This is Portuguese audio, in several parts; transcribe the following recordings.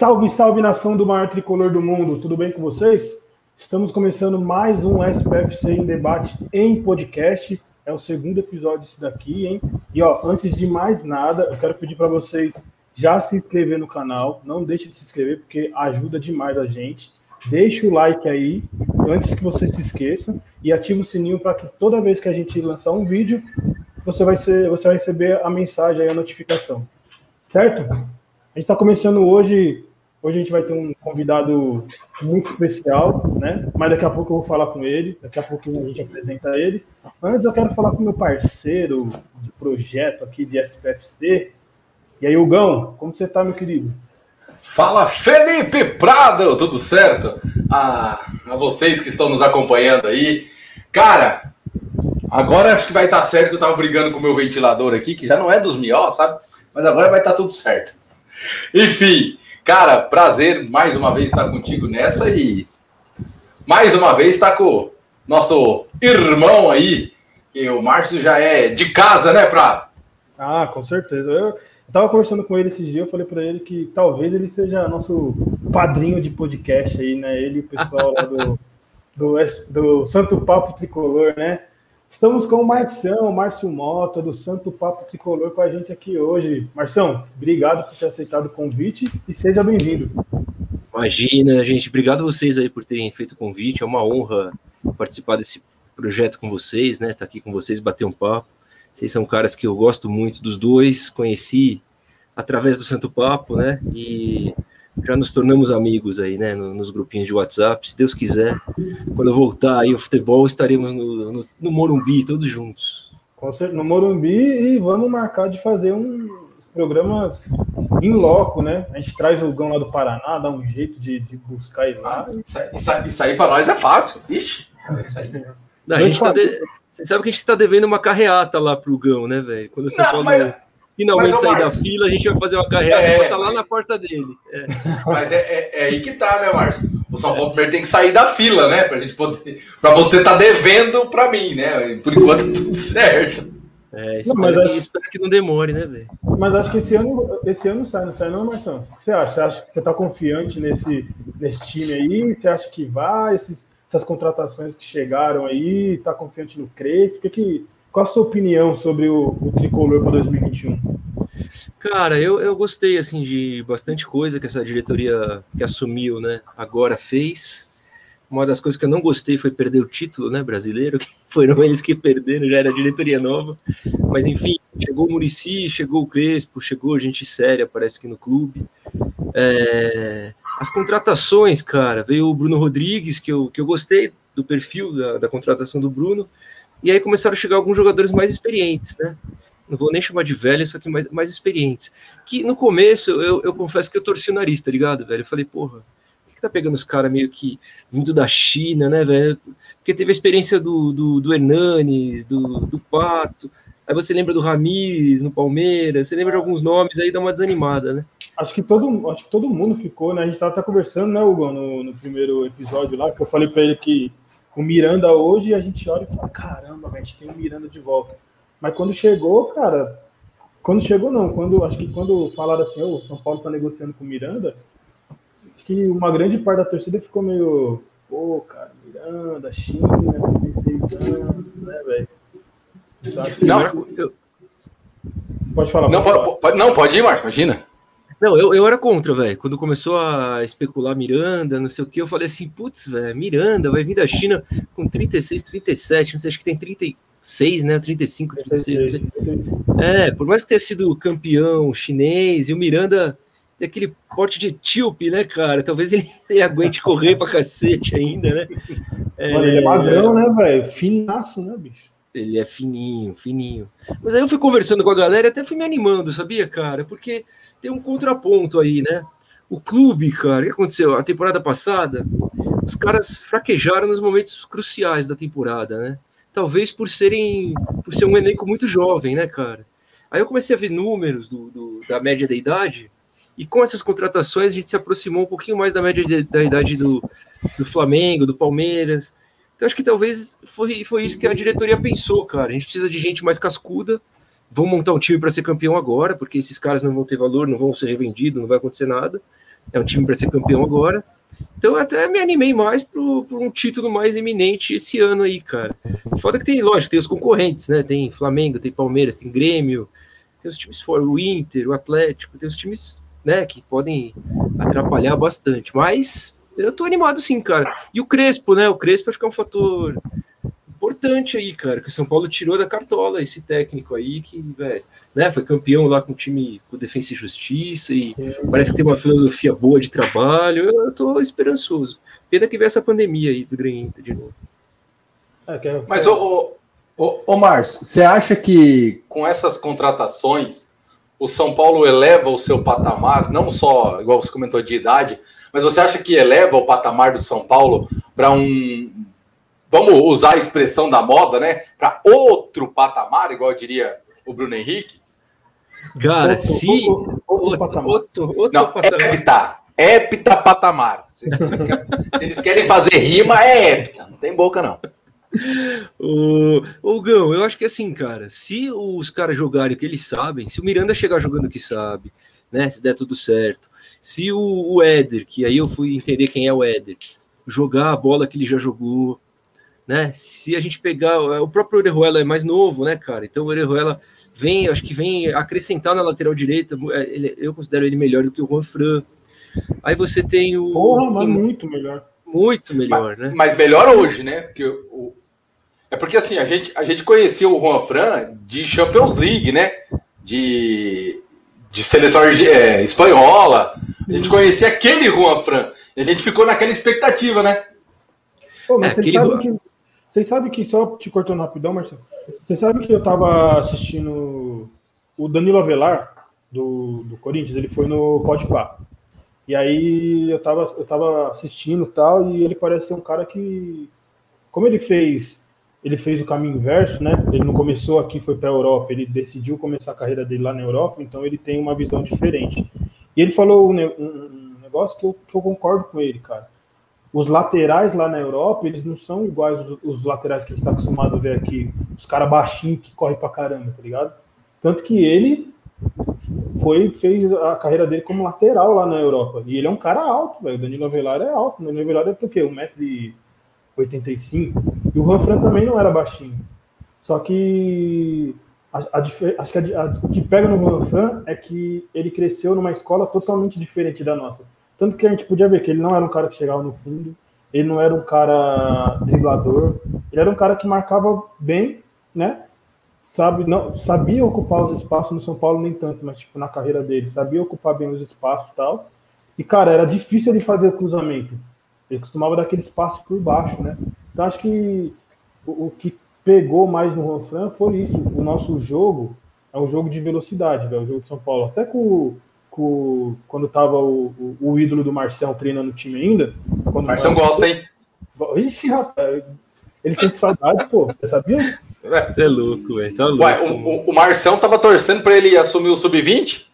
Salve, salve nação do maior tricolor do mundo, tudo bem com vocês? Estamos começando mais um SPFC em debate em podcast. É o segundo episódio disso daqui, hein? E ó, antes de mais nada, eu quero pedir para vocês já se inscrever no canal. Não deixe de se inscrever porque ajuda demais a gente. Deixe o like aí antes que você se esqueça e ative o sininho para que toda vez que a gente lançar um vídeo, você vai, ser, você vai receber a mensagem aí, a notificação. Certo? A gente está começando hoje. Hoje a gente vai ter um convidado muito especial, né? Mas daqui a pouco eu vou falar com ele, daqui a pouco a gente apresenta ele. Antes eu quero falar com meu parceiro de projeto aqui de SPFC. E aí, Hugão, como você tá, meu querido? Fala Felipe Prado, tudo certo? A, a vocês que estão nos acompanhando aí. Cara, agora acho que vai estar certo que eu tava brigando com o meu ventilador aqui, que já não é dos mió, sabe? Mas agora vai estar tudo certo. Enfim, cara, prazer mais uma vez estar contigo nessa e mais uma vez estar com nosso irmão aí, que o Márcio já é de casa, né, Prado? Ah, com certeza. Eu, tava conversando com ele esses dias, eu falei para ele que talvez ele seja nosso padrinho de podcast aí, né? Ele e o pessoal lá do, do, do Santo Papo Tricolor, né? Estamos com o Marcião, Márcio Mota, do Santo Papo Tricolor, com a gente aqui hoje. Marção, obrigado por ter aceitado o convite e seja bem-vindo. Imagina, gente, obrigado a vocês aí por terem feito o convite. É uma honra participar desse projeto com vocês, né? Tá aqui com vocês, bater um papo. Vocês são caras que eu gosto muito dos dois, conheci através do Santo Papo, né? E já nos tornamos amigos aí, né? Nos grupinhos de WhatsApp. Se Deus quiser, quando eu voltar aí ao futebol, estaremos no, no, no Morumbi, todos juntos. No Morumbi e vamos marcar de fazer um programas em loco, né? A gente traz o Gão lá do Paraná, dá um jeito de, de buscar ele lá. Ah, isso, isso, isso aí para nós é fácil. Ixi, isso aí. Não, a gente tá de... Você sabe que a gente está devendo uma carreata lá pro Gão, né, velho? Quando o São Paulo mas, finalmente mas, sair Marcio, da fila, a gente vai fazer uma carreata é, e botar lá na porta dele. É. Mas é, é, é, aí que tá, né, Márcio? O São Paulo primeiro tem que sair da fila, né? Pra gente poder. Pra você tá devendo pra mim, né? Por enquanto tá tudo certo. É, espero, não, que, acho... espero que não demore, né, velho? Mas acho que esse ano, esse ano sai, não sai, não, Marção? O que você acha? Você acha que você tá confiante nesse, nesse time aí? Você acha que vai? Esses essas contratações que chegaram aí, está confiante no Crespo? Que, que, qual a sua opinião sobre o, o tricolor para 2021? Cara, eu, eu gostei assim de bastante coisa que essa diretoria que assumiu, né, agora fez. Uma das coisas que eu não gostei foi perder o título, né, brasileiro, que foram eles que perderam, já era diretoria nova. Mas enfim, chegou o Murici, chegou o Crespo, chegou gente séria, parece que no clube. É, as contratações, cara, veio o Bruno Rodrigues, que eu, que eu gostei do perfil da, da contratação do Bruno, e aí começaram a chegar alguns jogadores mais experientes, né? Não vou nem chamar de velhos, só que mais, mais experientes. Que no começo eu, eu confesso que eu torci o nariz, tá ligado, velho? Eu falei, porra, por que tá pegando os caras meio que vindo da China, né, velho? Porque teve a experiência do, do, do Hernanes, do, do Pato. Aí você lembra do Ramires no Palmeiras, você lembra de alguns nomes aí, dá uma desanimada, né? Acho que todo, acho que todo mundo ficou, né? A gente tava até conversando, né, Hugo, no, no primeiro episódio lá, que eu falei para ele que o Miranda hoje a gente olha e fala: caramba, a gente tem o Miranda de volta. Mas quando chegou, cara, quando chegou não, quando acho que quando falaram assim, o oh, São Paulo tá negociando com o Miranda, acho que uma grande parte da torcida ficou meio, pô, cara, Miranda, China, 36 anos, né, velho? Não, eu... Pode falar. Não, pode, pode, não, pode ir, Marcos, imagina. Não, eu, eu era contra, velho. Quando começou a especular Miranda, não sei o que, eu falei assim, putz, velho, Miranda vai vir da China com 36, 37, não sei, acho que tem 36, né? 35, 36. É, por mais que tenha sido campeão chinês, e o Miranda tem aquele porte de tíope, né, cara? Talvez ele, ele aguente correr pra cacete ainda, né? É, Olha, ele é magrão, né, velho? Finaço, né, bicho? Ele é fininho, fininho. Mas aí eu fui conversando com a galera e até fui me animando, sabia, cara? Porque tem um contraponto aí, né? O clube, cara, o que aconteceu? A temporada passada, os caras fraquejaram nos momentos cruciais da temporada, né? Talvez por serem, por ser um elenco muito jovem, né, cara? Aí eu comecei a ver números do, do da média da idade, e com essas contratações a gente se aproximou um pouquinho mais da média de, da idade do, do Flamengo, do Palmeiras. Então acho que talvez foi, foi isso que a diretoria pensou, cara. A gente precisa de gente mais cascuda. Vamos montar um time para ser campeão agora, porque esses caras não vão ter valor, não vão ser revendidos, não vai acontecer nada. é um time para ser campeão agora. Então até me animei mais para um título mais iminente esse ano aí, cara. Foda que tem, lógico, tem os concorrentes, né? Tem Flamengo, tem Palmeiras, tem Grêmio, tem os times fora, o Inter, o Atlético, tem os times, né, que podem atrapalhar bastante. Mas eu tô animado sim, cara. E o Crespo, né? O Crespo acho que é um fator importante aí, cara, que o São Paulo tirou da cartola esse técnico aí que, velho, né, foi campeão lá com o time com Defesa e Justiça e parece que tem uma filosofia boa de trabalho. Eu tô esperançoso. Pena que veio essa pandemia aí desgrenhenta de novo. É, é, Mas, ô, ô, ô Márcio, você acha que com essas contratações o São Paulo eleva o seu patamar, não só, igual você comentou, de idade, mas você acha que eleva o patamar do São Paulo para um, vamos usar a expressão da moda, né? Para outro patamar, igual diria o Bruno Henrique? Cara, outro, se. Outro, outro, patamar. outro, outro Não, patamar. Hepta. Hepta patamar. Se, se, querem, se, eles querem fazer rima, é hepta. Não tem boca, não. O, o Gão, eu acho que assim, cara, se os caras jogarem o que eles sabem, se o Miranda chegar jogando o que sabe, né? Se der tudo certo, se o, o Éder, que aí eu fui entender quem é o Éder, jogar a bola que ele já jogou, né? Se a gente pegar o próprio Orejuela é mais novo, né, cara? Então o Orejuela vem, acho que vem acrescentar na lateral direita. É, ele, eu considero ele melhor do que o Juan Fran. Aí você tem o. Porra, mas muito melhor. Muito melhor, mas, né? Mas melhor hoje, né? Porque o, é porque assim, a gente, a gente conhecia o Juan Fran de Champions League, né? De, de seleção é, espanhola. A gente conhecia aquele Juan Fran. E a gente ficou naquela expectativa, né? Pô, mas é, você sabe que vocês sabem que, só te cortando rapidão, Marcelo, vocês sabem que eu tava assistindo o Danilo Avelar, do, do Corinthians, ele foi no Pode Pá. E aí eu tava, eu tava assistindo tal, e ele parece ser um cara que, como ele fez, ele fez o caminho inverso, né? Ele não começou aqui, foi para a Europa, ele decidiu começar a carreira dele lá na Europa, então ele tem uma visão diferente. E ele falou um, um negócio que eu, que eu concordo com ele, cara os laterais lá na Europa, eles não são iguais os, os laterais que a gente está acostumado a ver aqui, os caras baixinhos que correm pra caramba, tá ligado? Tanto que ele foi fez a carreira dele como lateral lá na Europa. E ele é um cara alto, velho. Danilo Avelar é alto. Danilo Avelar é o quê? 1,85m. E o Juan Fran também não era baixinho. Só que a, a, acho que a, o que pega no Juan é que ele cresceu numa escola totalmente diferente da nossa. Tanto que a gente podia ver que ele não era um cara que chegava no fundo, ele não era um cara driblador, ele era um cara que marcava bem, né? Sabe, não, sabia ocupar os espaços no São Paulo, nem tanto, mas tipo, na carreira dele, sabia ocupar bem os espaços e tal. E, cara, era difícil ele fazer o cruzamento. Ele costumava dar aquele espaço por baixo, né? Então acho que o, o que pegou mais no Juan foi isso. O nosso jogo é um jogo de velocidade, velho, o jogo de São Paulo. Até com com, quando tava o, o, o, ídolo do Marcel treinando o time ainda. Marcel gosta, hein? Ixi, rapaz. Ele sente saudade, pô. Você sabia? Você é louco, velho. Tá louco. Ué, o, o Marcel tava torcendo pra ele assumir o sub-20?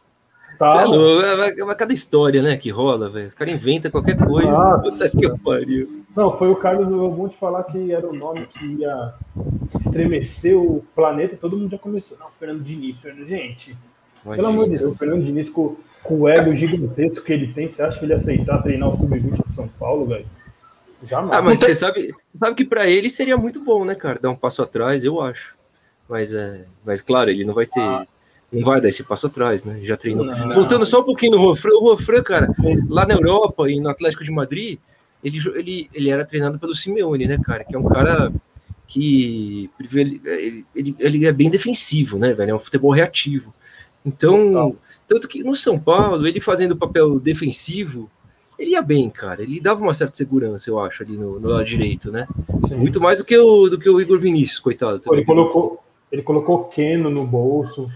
Tá. É louco. É, é, cada história, né, que rola, velho. Os caras inventam qualquer coisa. Nossa, Puta que pariu. Não, foi o Carlos vou te falar que era o nome que ia estremecer o planeta. Todo mundo já começou. Não, Fernando Diniz, Fernando. Gente, Imagina. pelo amor de Deus, o Fernando Diniz com com o ego gigantesco que ele tem, você acha que ele ia aceitar treinar o Sub-20 do São Paulo, velho? Jamais. Ah, mas você sabe, você sabe que para ele seria muito bom, né, cara? Dar um passo atrás, eu acho. Mas, é, mas claro, ele não vai ter. Ah. Não vai dar esse passo atrás, né? Já treinou. Não, Voltando só um pouquinho no Rofran, o Rofran, cara, lá na Europa e no Atlético de Madrid, ele, ele, ele era treinado pelo Simeone, né, cara? Que é um cara que ele, ele, ele é bem defensivo, né, velho? É um futebol reativo. Então, tanto que no São Paulo, ele fazendo o papel defensivo, ele ia bem, cara. Ele dava uma certa segurança, eu acho, ali no, no lado direito, né? Sim. Muito mais do que, o, do que o Igor Vinícius, coitado. Também. Ele colocou, ele colocou Keno no bolso.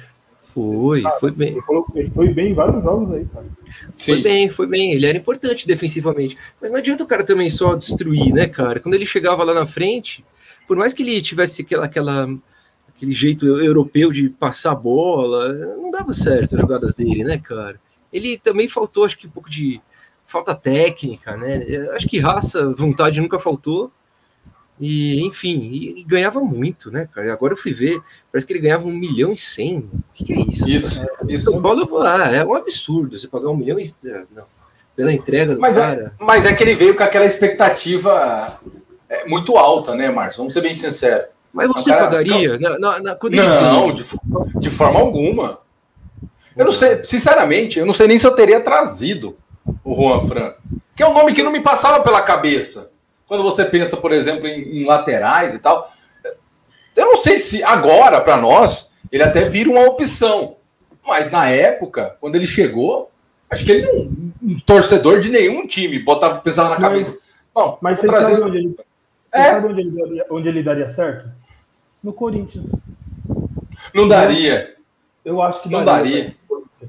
Foi, cara, foi bem. Ele, colocou, ele, foi bem em vários jogos aí, cara. Sim. Foi bem, foi bem. Ele era importante defensivamente. Mas não adianta o cara também só destruir, né, cara? Quando ele chegava lá na frente, por mais que ele tivesse aquela, aquela aquele jeito europeu de passar bola, não dava certo as jogadas dele, né, cara? Ele também faltou, acho que um pouco de falta técnica, né? Acho que raça, vontade nunca faltou. E, enfim, e, e ganhava muito, né, cara? Agora eu fui ver, parece que ele ganhava um milhão e cem. O que, que é isso? Isso, isso. São Paulo, ah, é um absurdo você pagar um milhão e. Não. pela entrega do mas cara. É, mas é que ele veio com aquela expectativa é, muito alta, né, Márcio? Vamos ser bem sinceros. Mas você cara, pagaria? Na, na, na, não, de, de forma alguma. Eu não sei, sinceramente, eu não sei nem se eu teria trazido o Juan Fran, que é um nome que não me passava pela cabeça. Quando você pensa, por exemplo, em, em laterais e tal, eu não sei se agora, para nós, ele até vira uma opção. Mas na época, quando ele chegou, acho que ele não. Um torcedor de nenhum time botava, pensava na cabeça. Bom, mas você trazer... sabe, onde ele, é? sabe onde, ele daria, onde ele daria certo? No Corinthians. Não daria. Eu acho que daria. Não daria.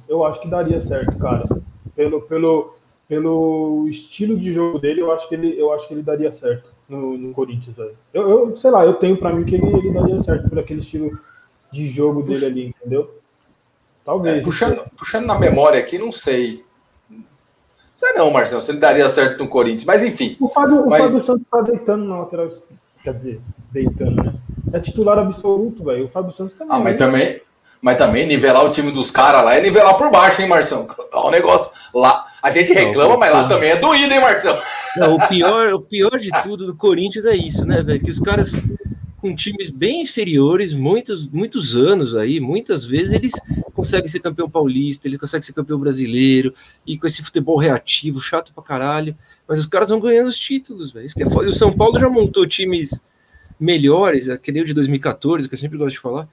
Eu acho que daria certo, cara. Pelo, pelo, pelo estilo de jogo dele, eu acho que ele, eu acho que ele daria certo no, no Corinthians. Eu, eu, sei lá, eu tenho para mim que ele, ele daria certo por aquele estilo de jogo Puxa. dele ali, entendeu? Talvez. É, puxando, puxando na memória aqui, não sei. Não sei não, Marcelo, se ele daria certo no Corinthians, mas enfim. O Fábio, mas... o Fábio Santos tá deitando na lateral, quer dizer, deitando, né? É titular absoluto, velho. O Fábio Santos também. Ah, mas né? também, mas também nivelar o time dos caras lá é nivelar por baixo, hein, Marcelo? O negócio lá, a gente reclama, não, mas lá também é doído, hein, Marcelo? Não, o pior, o pior de tudo do Corinthians é isso, né, velho? Que os caras com times bem inferiores, muitos, muitos anos aí, muitas vezes eles conseguem ser campeão paulista, eles conseguem ser campeão brasileiro, e com esse futebol reativo, chato pra caralho, mas os caras vão ganhando os títulos, velho. É o São Paulo já montou times melhores, aquele de 2014, que eu sempre gosto de falar,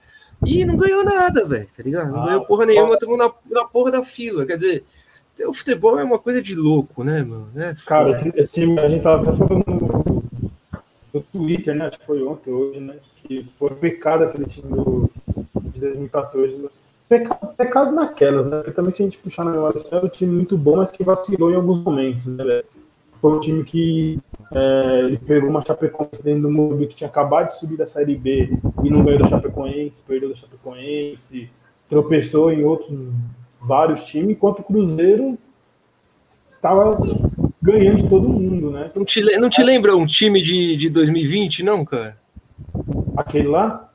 e não ganhou nada, velho, tá ligado? Não ah, ganhou porra nenhuma, estamos na, na porra da fila, quer dizer, o futebol é uma coisa de louco, né, mano? É Cara, esse, esse time, a gente tava falando no Twitter, né? Acho que foi ontem, hoje, né? Que foi pecado aquele time do, de 2014. Né? Pecado, pecado naquelas, né? Porque também se a gente puxar na memória, era um time muito bom, mas que vacilou em alguns momentos, né, Foi um time que é, ele pegou uma Chapecoense dentro do Morumbi que tinha acabado de subir da Série B e não ganhou da Chapecoense, perdeu da Chapecoense, tropeçou em outros vários times, enquanto o Cruzeiro tava ganhando de todo mundo, né? Não te, não te lembra um time de, de 2020, não, cara? Aquele lá?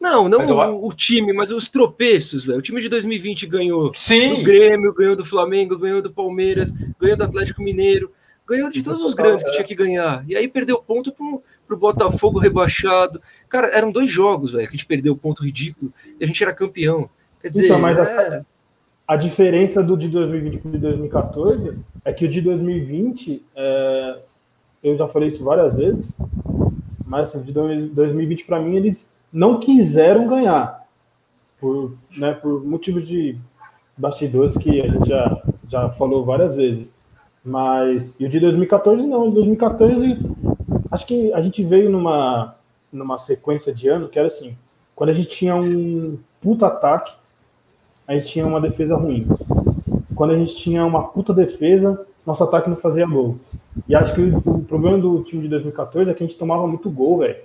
Não, não eu... o, o, time, mas os tropeços, velho. O time de 2020 ganhou Sim. do Grêmio, ganhou do Flamengo, ganhou do Palmeiras, ganhou do Atlético Mineiro, ganhou de todos os grandes que tinha que ganhar. E aí perdeu ponto pro, pro Botafogo rebaixado. Cara, eram dois jogos, velho, que a gente perdeu ponto ridículo e a gente era campeão. Quer dizer, então, mas é... A diferença do de 2020 para o de 2014 é que o de 2020, é, eu já falei isso várias vezes, mas assim, de 2020 para mim eles não quiseram ganhar por, né, por motivos de bastidores que a gente já, já falou várias vezes. Mas e o de 2014 não, de 2014 acho que a gente veio numa numa sequência de ano que era assim, quando a gente tinha um puta ataque a gente tinha uma defesa ruim. Quando a gente tinha uma puta defesa, nosso ataque não fazia gol. E acho que o problema do time de 2014 é que a gente tomava muito gol, velho.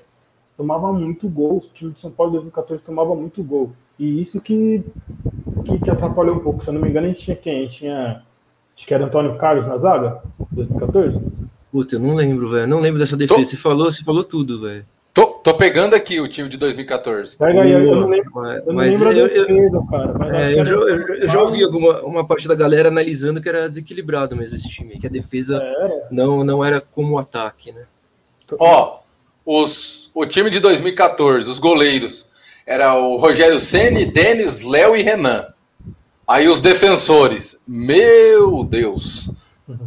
Tomava muito gol. O time de São Paulo de 2014 tomava muito gol. E isso que, que, que, atrapalhou um pouco. Se eu não me engano, a gente tinha quem? A gente tinha. Acho que era Antônio Carlos na zaga? 2014? Puta, eu não lembro, velho. Não lembro dessa defesa. Você falou, você falou tudo, velho. Tô, tô pegando aqui o time de 2014. Pega aí, eu não lembro. Mas, eu não lembro eu, defesa, eu, cara. Mas é, eu, já, eu, eu, já, ouvi alguma uma parte da galera analisando que era desequilibrado mesmo esse time, que a defesa não, não era como o ataque, né? Ó, os, o time de 2014, os goleiros, era o Rogério Ceni, Denis, Léo e Renan. Aí os defensores, meu Deus.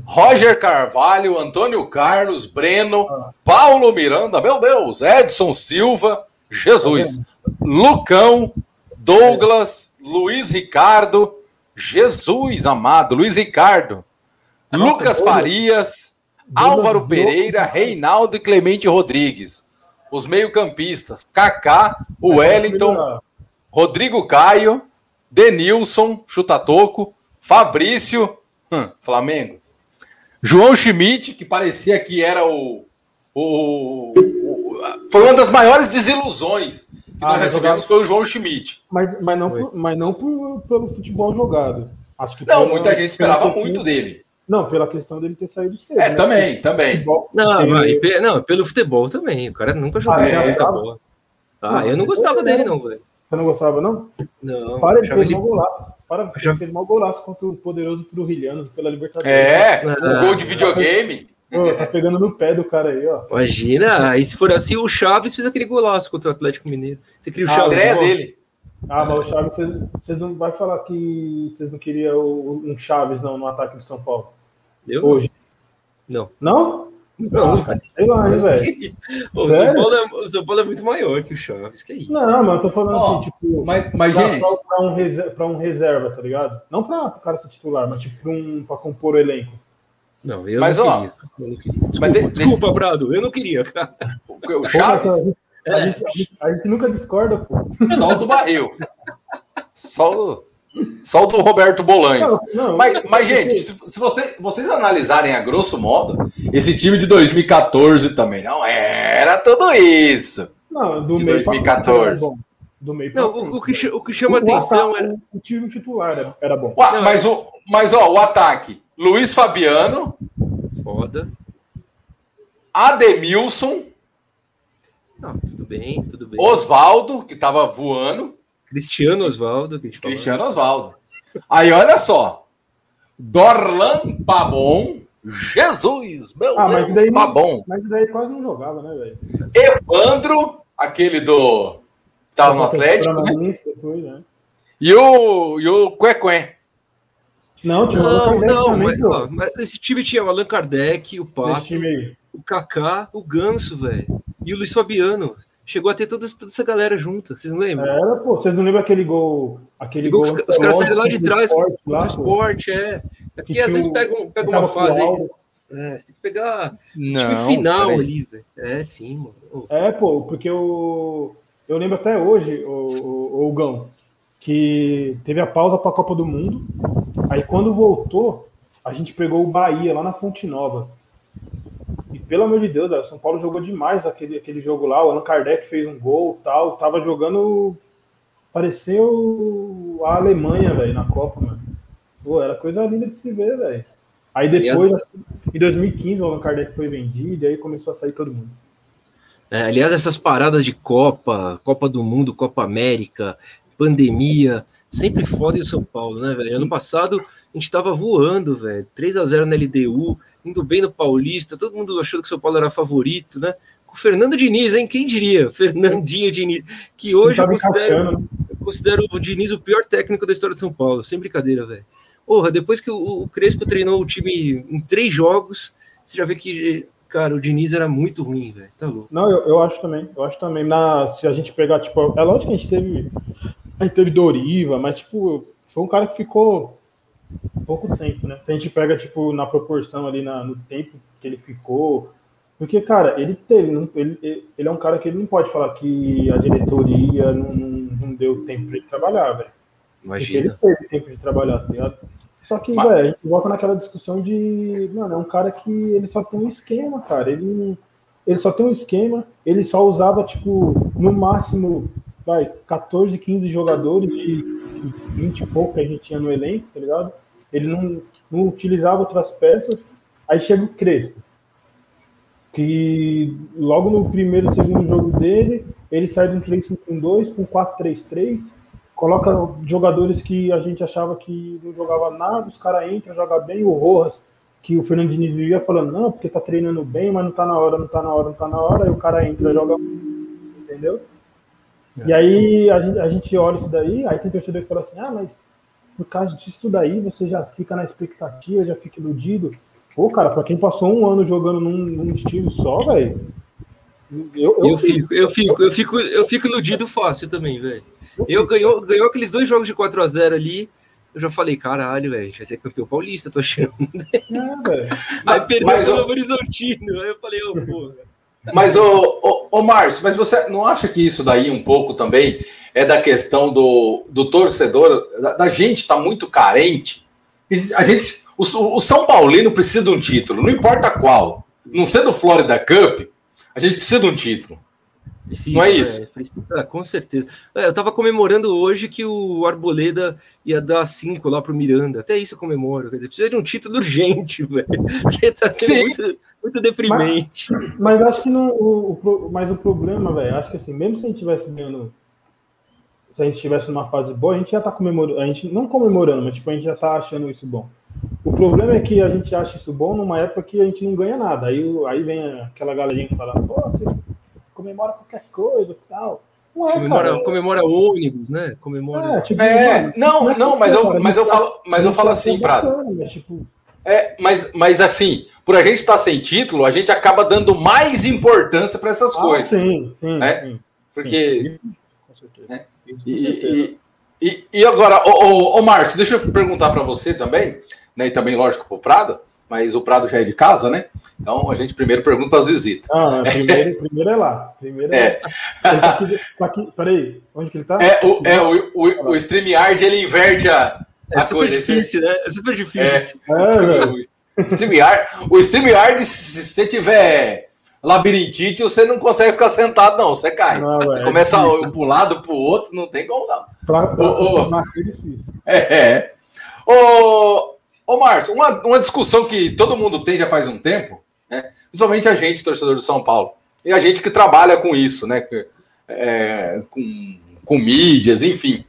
Roger Carvalho, Antônio Carlos, Breno, Paulo Miranda, meu Deus, Edson Silva, Jesus, Lucão, Douglas, Luiz Ricardo, Jesus amado, Luiz Ricardo, Lucas Farias, Álvaro Pereira, Reinaldo e Clemente Rodrigues. Os meio-campistas, Kaká, Wellington, Rodrigo Caio, Denilson, Chutatoco, Fabrício, hum, Flamengo, João Schmidt, que parecia que era o, o, o foi uma das maiores desilusões que ah, nós já tivemos foi o João Schmidt. Mas, mas não, por, mas não por, pelo futebol jogado. Acho que não, pela, muita gente esperava muito dele. Não, pela questão dele ter saído cedo. É, né? também, também. Futebol, não, ele... mas, não, pelo futebol também. O cara nunca jogou ah, muita bola. Ah, eu não gostava dele, não, velho. Você não gostava, não? Não, Para, ele fez ele- mal golaço. Para, ele Achava- fez mal golaço contra o poderoso Trujilhano pela Libertadores. É, o Ah, gol de videogame. Ô, tá pegando no pé do cara aí, ó. Imagina, aí se for assim, o Chaves fez aquele golaço contra o Atlético Mineiro. Você cria o A Chaves. estreia ó. dele. Ah, mas o Chaves, vocês, não vai falar que vocês não queriam um Chaves não, no ataque de São Paulo. Eu? Hoje. Não. Não? Não, Ah, sei lá, hein, velho. O, São? Paulo é, o São Paulo é muito maior que o Chaves, que é isso? Não, mas eu tô falando Ó, assim, tipo, Mas, mas pra, gente, pra- um reserva, pra um reserva, tá ligado? Não pra o cara ser titular, mas tipo pra, um, pra compor o elenco. Não, eu Mas, não ó, queria. Eu não queria. Desculpa, de- desculpa, Brado, eu não queria, cara. o o Pô, mas Chaves, a, gente, a É. gente- a gente- a gente nunca discorda, pô. só o do barril. O, só o do Roberto Bolanhos. Não, não, Mas, mas, gente, se, se você- vocês analisarem a grosso modo, esse time de 2014 também não era tudo isso. não, do de meio pra 2014. frente era bom. Do meio pra Não, o, o que, o que chama O atenção ataque- era. O time titular era, era bom. Não, mas, o, mas ó, o ataque: Luiz Fabiano, Foda. Ademilson, Não, tudo bem, tudo bem. Oswaldo, que tava voando, Cristiano Osvaldo, que a gente falou. Cristiano Oswaldo. Aí olha só: Dorlan Pabon, Jesus, meu Ah, mas Deus, daí Pabon. Mas daí quase não jogava, né, velho? Evandro, aquele do. que tava no Atlético, né? Depois, né? E o, e o Cuequém. Não, tinha Não, não, também, mas, ó, mas esse time tinha o Allan Kardec, o Pato, o Kaká, o Ganso, velho. E o Luiz Fabiano. Chegou a ter toda, toda essa galera junta, vocês não lembram? Era, pô, vocês não lembram aquele gol. Aquele Gol gol que os, os caras saíram lá de trás do esporte lá, esporte, é. É porque Que às vezes pega, pega uma fase aí. É, você tem que pegar Não, time final ali, velho. É, sim, mano. É, pô, porque o. Eu lembro até hoje, o, o, o Gão, que teve a pausa para a Copa do Mundo. Aí quando voltou, a gente pegou o Bahia lá na Fonte Nova. E pelo amor de Deus, o São Paulo jogou demais aquele, aquele jogo lá. O Allan Kardec fez um gol tal. Tava jogando. Pareceu a Alemanha, velho, na Copa, mano. Pô, era coisa linda de se ver, velho. Aí depois, em 2015, o Allan Kardec foi vendido e aí começou a sair todo mundo. É, aliás, essas paradas de Copa, Copa do Mundo, Copa América, pandemia, sempre fodem o São Paulo, né, velho? Ano passado gente tava voando, velho. 3 a 0 na LDU, indo bem no Paulista, todo mundo achando que o São Paulo era favorito, né? Com o Fernando Diniz, hein? Quem diria? Fernandinho Diniz, que hoje eu considero, né? eu considero o Diniz o pior técnico da história de São Paulo, sem brincadeira, velho. Porra, depois que o, o Crespo treinou o time em três jogos, você já vê que, cara, o Diniz era muito ruim, velho. Tá louco. Não, eu, eu acho também. Eu acho também. Na, se a gente pegar, tipo, é lógico que a gente teve. A gente teve Doriva, mas, tipo, foi um cara que ficou pouco tempo, né? Se a gente pega, tipo, na proporção ali na, no tempo que ele ficou. Porque, cara, ele teve. Ele, ele, é um cara que ele não pode falar que a diretoria não, não, deu tempo pra ele trabalhar, velho. Porque ele Imagina. teve tempo de trabalhar, tá ligado? Só que, Mas- velho, a gente volta naquela discussão de. Mano, é um cara que ele só tem um esquema, cara. Ele, ele só tem um esquema, ele só usava, tipo, no máximo, vai, 14, 15 jogadores de 20 e pouco que a gente tinha no elenco, tá ligado? Ele não, não utilizava outras peças. Aí chega o Crespo. Que logo no primeiro segundo jogo dele, ele sai de um 3-5-2 com 4-3-3 coloca jogadores que a gente achava que não jogava nada, os caras entram, jogam bem, o Rojas, que o Fernando Diniz vivia falando, não, porque tá treinando bem, mas não tá na hora, não tá na hora, não tá na hora, e o cara entra, joga, entendeu? E aí a gente, a gente olha isso daí, aí tem torcedor que fala assim, ah, mas por causa disso daí você já fica na expectativa, já fica iludido. Pô, cara, pra quem passou um ano jogando num, num estilo só, velho, eu, eu, Eu fico, eu fico, eu fico, eu fico iludido fácil também, velho. Eu ganhou, ganhou aqueles dois jogos de 4 a 0 ali. Eu já falei, caralho, velho, a gente vai ser campeão paulista, tô achando. É, velho. Aí perdeu mas, Novo Horizontino. Aí eu falei, ô, porra. Mas, ô, ô, ô Márcio, mas você não acha que isso daí um pouco também é da questão do, do torcedor, da, da gente tá muito carente? A gente, o, o São Paulino precisa de um título, não importa qual. Não sendo o Florida Cup, a gente precisa de um título. Precisa, Não é isso? velho, precisa, com certeza. É, eu tava comemorando hoje que o Arboleda ia dar 5 lá pro Miranda. Até isso eu comemoro. Quer dizer, precisa de um título urgente, velho. Porque tá sendo Sim. muito, muito deprimente. Mas acho que não. O, o mas o problema, velho, acho que assim, mesmo se a gente tivesse ganhando se a gente estivesse numa fase boa, a gente já tá comemorando, a gente não comemorando, mas tipo, a gente já tá achando isso bom. O problema é que a gente acha isso bom numa época que a gente não ganha nada. Aí, aí vem aquela galerinha que fala, pô, vocês comemoram qualquer coisa e tal. Não é, comemora, cara. comemora ônibus, né? Comemora. É, tipo, é não, não, não, mas eu, mas eu falo, mas eu falo assim, Prado. Né? Tipo... É, mas, mas assim, por a gente estar tá sem título, a gente acaba dando mais importância para essas ah, coisas. Sim, sim, né? sim. Porque. Sim, com certeza. Né? E, e, e, agora, ô, ô, ô Márcio, deixa eu perguntar para você também, né? E também, lógico, para o Prado, mas o Prado já é de casa, né? Então a gente primeiro pergunta para as visitas. Ah, primeiro, primeiro é lá. Primeiro é. é. Tá aqui, tá aqui, peraí, onde que ele está? É, o, é, o, o, o StreamYard ele inverte a, é super coisa. difícil, né? É super difícil. É, é, o StreamYard, o StreamYard, se você tiver labirintite, você não consegue ficar sentado, não. Você cai. Não, você é começa difícil. a um para um lado, para o outro, não tem como não. Pra, pra, ô, ô, é difícil. É, é. Ô, ô Márcio, uma, uma discussão que todo mundo tem já faz um tempo, né? principalmente a gente, torcedor do São Paulo, e a gente que trabalha com isso, né? É, com, com mídias, enfim.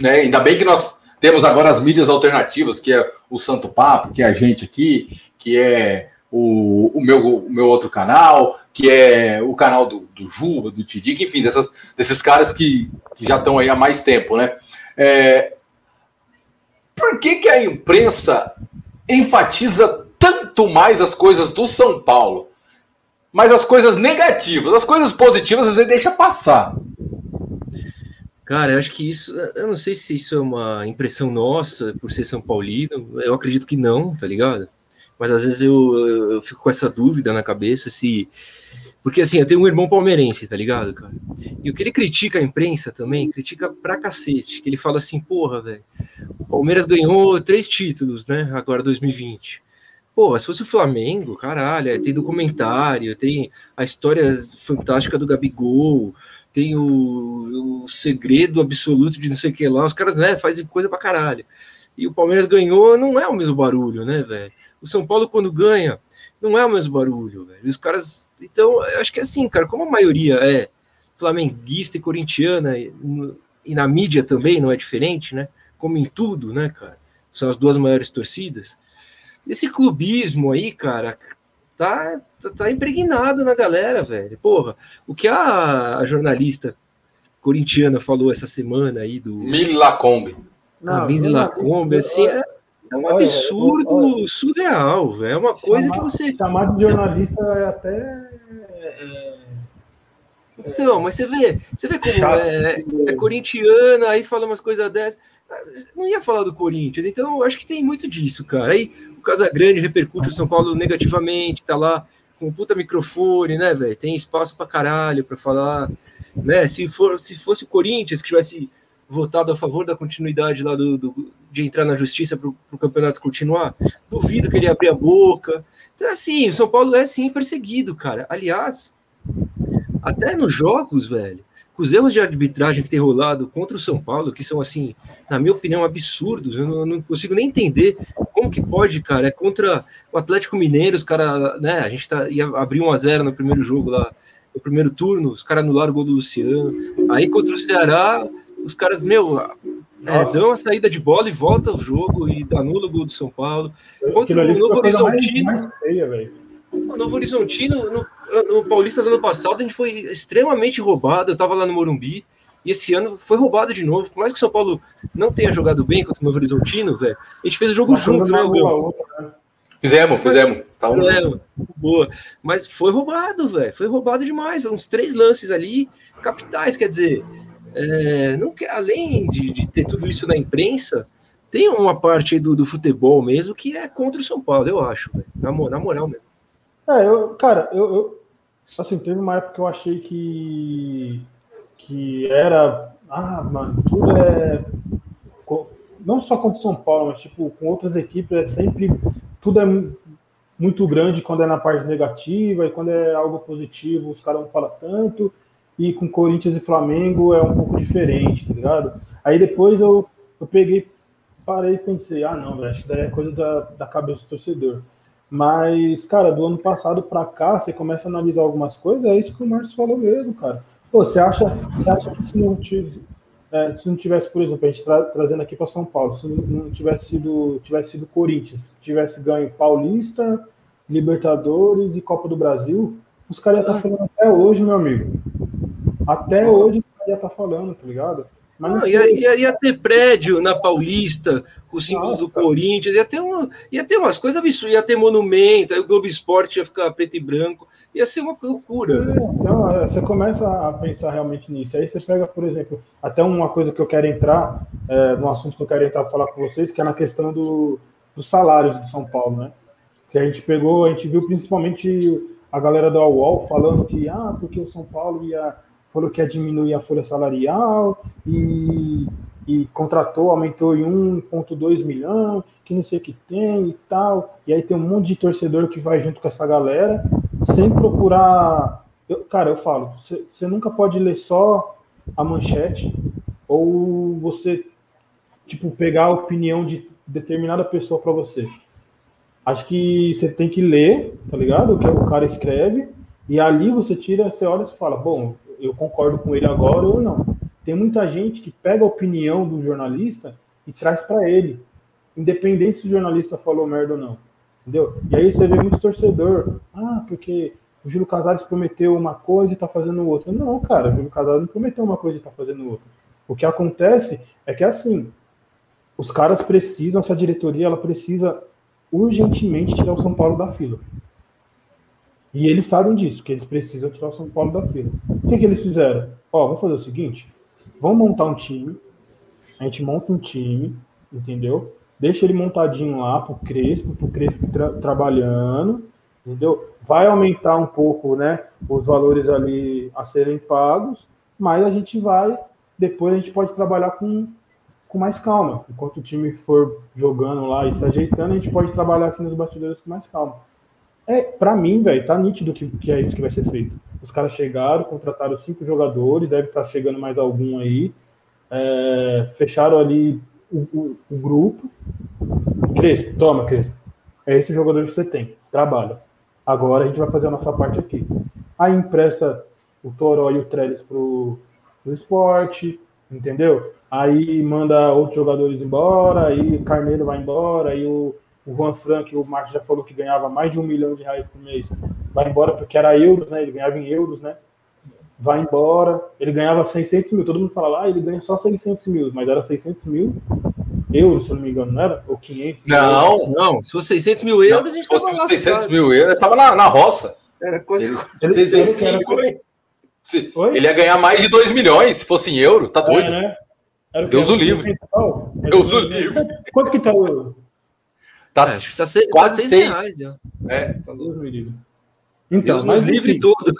Né? Ainda bem que nós temos agora as mídias alternativas, que é o Santo Papo, que é a gente aqui, que é o, o, meu, o meu outro canal, que é o canal do, do Juba, do Tidic, enfim, dessas, desses caras que, que já estão aí há mais tempo, né? É, por que, que a imprensa enfatiza tanto mais as coisas do São Paulo? Mas as coisas negativas, as coisas positivas, às vezes deixa passar. Cara, eu acho que isso, eu não sei se isso é uma impressão nossa por ser São Paulino, eu acredito que não, tá ligado? Mas às vezes eu, eu fico com essa dúvida na cabeça se. Porque assim, eu tenho um irmão palmeirense, tá ligado, cara? E o que ele critica a imprensa também, critica pra cacete. Que ele fala assim, porra, velho, o Palmeiras ganhou três títulos, né? Agora 2020. Pô, se fosse o Flamengo, caralho, é, tem documentário, tem a história fantástica do Gabigol, tem o, o, segredo absoluto de não sei o que lá, os caras né, fazem coisa pra caralho. E o Palmeiras ganhou, não é o mesmo barulho, né, velho? O São Paulo, quando ganha, não é o mesmo barulho, velho. Os caras. Então, eu acho que é assim, cara, como a maioria é flamenguista e corintiana, e, e na mídia também não é diferente, né? Como em tudo, né, cara? São as duas maiores torcidas. Esse clubismo aí, cara, tá, tá, tá impregnado na galera, velho. Porra, o que a, a jornalista corintiana falou essa semana aí do. Milacombe. Não, a Mili Lacombe, assim, é, é um absurdo olha, olha, surreal, velho. É uma coisa chamar, que você. Chamar de jornalista é até. É... Então, mas você vê, você vê como é, é, corintiana, aí fala umas coisas dessas. Não ia falar do Corinthians, então eu acho que tem muito disso, cara. Aí Casagrande repercute o São Paulo negativamente, tá lá com um puta microfone, né, velho? Tem espaço pra caralho pra falar, né? Se, for, se fosse o Corinthians que tivesse votado a favor da continuidade lá do, do de entrar na justiça para o campeonato continuar, duvido que ele abrir a boca. Então, assim, o São Paulo é sim perseguido, cara. Aliás, até nos jogos, velho, com os erros de arbitragem que tem rolado contra o São Paulo, que são, assim, na minha opinião, absurdos, eu não, não consigo nem entender como que pode, cara. É contra o Atlético Mineiro, os caras, né? A gente tá, ia abrir 1 a 0 no primeiro jogo lá, no primeiro turno, os caras anularam o gol do Luciano. Aí contra o Ceará, os caras, meu, é, dão a saída de bola e volta o jogo e anula o gol do São Paulo. Contra o Novo Horizontino. Mais, mais feia, o Novo Horizontino, no, no Paulista do ano passado, a gente foi extremamente roubado. Eu tava lá no Morumbi. E esse ano foi roubado de novo. Por mais que o São Paulo não tenha jogado bem contra o Novo Horizontino, velho, a gente fez o jogo Mas junto, né, né? Fizemos, fizemos. Mas, é, boa. Mas foi roubado, velho. Foi roubado demais. Uns três lances ali, capitais, quer dizer. É, não quer, além de, de, ter tudo isso na imprensa, tem uma parte do, do futebol mesmo que é contra o São Paulo, eu acho, na, na moral mesmo. É, eu, cara, eu, eu, assim, teve uma época que eu achei que que era, ah, mano, tudo é não só contra o São Paulo, mas tipo com outras equipes é sempre tudo é muito grande quando é na parte negativa e quando é algo positivo os caras não falam tanto e com Corinthians e Flamengo é um pouco diferente, tá ligado? Aí depois eu, eu peguei, parei e pensei, ah não, acho que daí é coisa da, da cabeça do torcedor. Mas, cara, do ano passado para cá, você começa a analisar algumas coisas, é isso que o Marcos falou mesmo, cara. Pô, você acha, você acha que se não, é, se não tivesse, por exemplo, a gente tra trazendo aqui para São Paulo, se não, não, tivesse sido tivesse sido Corinthians, tivesse ganho Paulista, Libertadores e Copa do Brasil, os caras iam estar tá falando até hoje, meu amigo. Até hoje os caras iam estar tá falando, tá ligado? Mas não, ia, ia, ia, ter prédio na Paulista, com o símbolo Nossa, do Corinthians, ia ter, uma, ia ter umas coisas absurdas, ia ter monumento, aí o Globo Esporte ia ficar preto e branco, ia ser uma loucura. É, então, é, você começa a pensar realmente nisso. Aí você pega, por exemplo, até uma coisa que eu quero entrar, é, no assunto que eu quero entrar para falar com vocês, que é na questão do, dos salários de São Paulo, né? Que a gente pegou, a gente viu principalmente a galera do UOL falando que, ah, porque o São Paulo ia falou que ia diminuir a folha salarial e, e contratou, aumentou em 1,2 milhão, que não sei o que tem e tal. E aí tem um monte de torcedor que vai junto com essa galera, sem procurar. Eu, cara, eu falo, você, nunca pode ler só a manchete, ou você, tipo, pegar a opinião de determinada pessoa para você. Acho que você tem que ler, tá ligado? O que o cara escreve, e ali você tira, você olha e fala, bom, eu concordo com ele agora ou não. Tem muita gente que pega a opinião do jornalista e traz para ele, independente se o jornalista falou merda ou não. Entendeu? E aí você vê muito torcedor, ah, porque o Júlio Casares prometeu uma coisa e está fazendo outra. Não, cara, o Júlio Casares não prometeu uma coisa e está fazendo outra. O que acontece é que assim, os caras precisam, essa diretoria, ela precisa urgentemente tirar o São Paulo da fila. E eles sabem disso, que eles precisam tirar o São Paulo da fila. O que, que eles fizeram? Ó, vamos fazer o seguinte: vamos montar um time. A gente monta um time, entendeu? Deixa ele montadinho lá pro Crespo, pro Crespo tra trabalhando, entendeu? Vai aumentar um pouco, né, os valores ali a serem pagos, mas a gente vai, depois a gente pode trabalhar com, com mais calma. Enquanto o time for jogando lá e se ajeitando, a gente pode trabalhar aqui nos bastidores com mais calma. É, para mim, velho, tá nítido que, que é isso que vai ser feito. Os caras chegaram, contrataram cinco jogadores, deve estar tá chegando mais algum aí. É, fecharam ali o, o, o, grupo. Crespo, toma, Crespo. É esse jogador que você tem. Trabalha. Agora a gente vai fazer a nossa parte aqui. Aí empresta o Toró e o Trellis pro, pro esporte, entendeu? Aí manda outros jogadores embora, aí o Carneiro vai embora, aí o o Juan Frank, o Marcos já falou que ganhava mais de um milhão de reais por mês, vai embora porque era euros, né? Ele ganhava em euros, né? Vai embora. Ele ganhava 600 mil. Todo mundo fala lá, ah, ele ganha só 600 mil, mas era 600 mil euros, se eu não me engano, não era? Ou 500? Não, não. Se fosse 600 mil euros, não, se fosse lá, 600 mil euros, estava na, na roça. Era coisa. Ele, ele, ele, se, ele ia ganhar mais de 2 milhões se fosse em euro, tá é, doido? É, né? Deus o livre. Deus o livre. Quanto que tá o euro? Tá, é, tá se, quase tá seis. Reais, é. Tá Então, mas livre todo.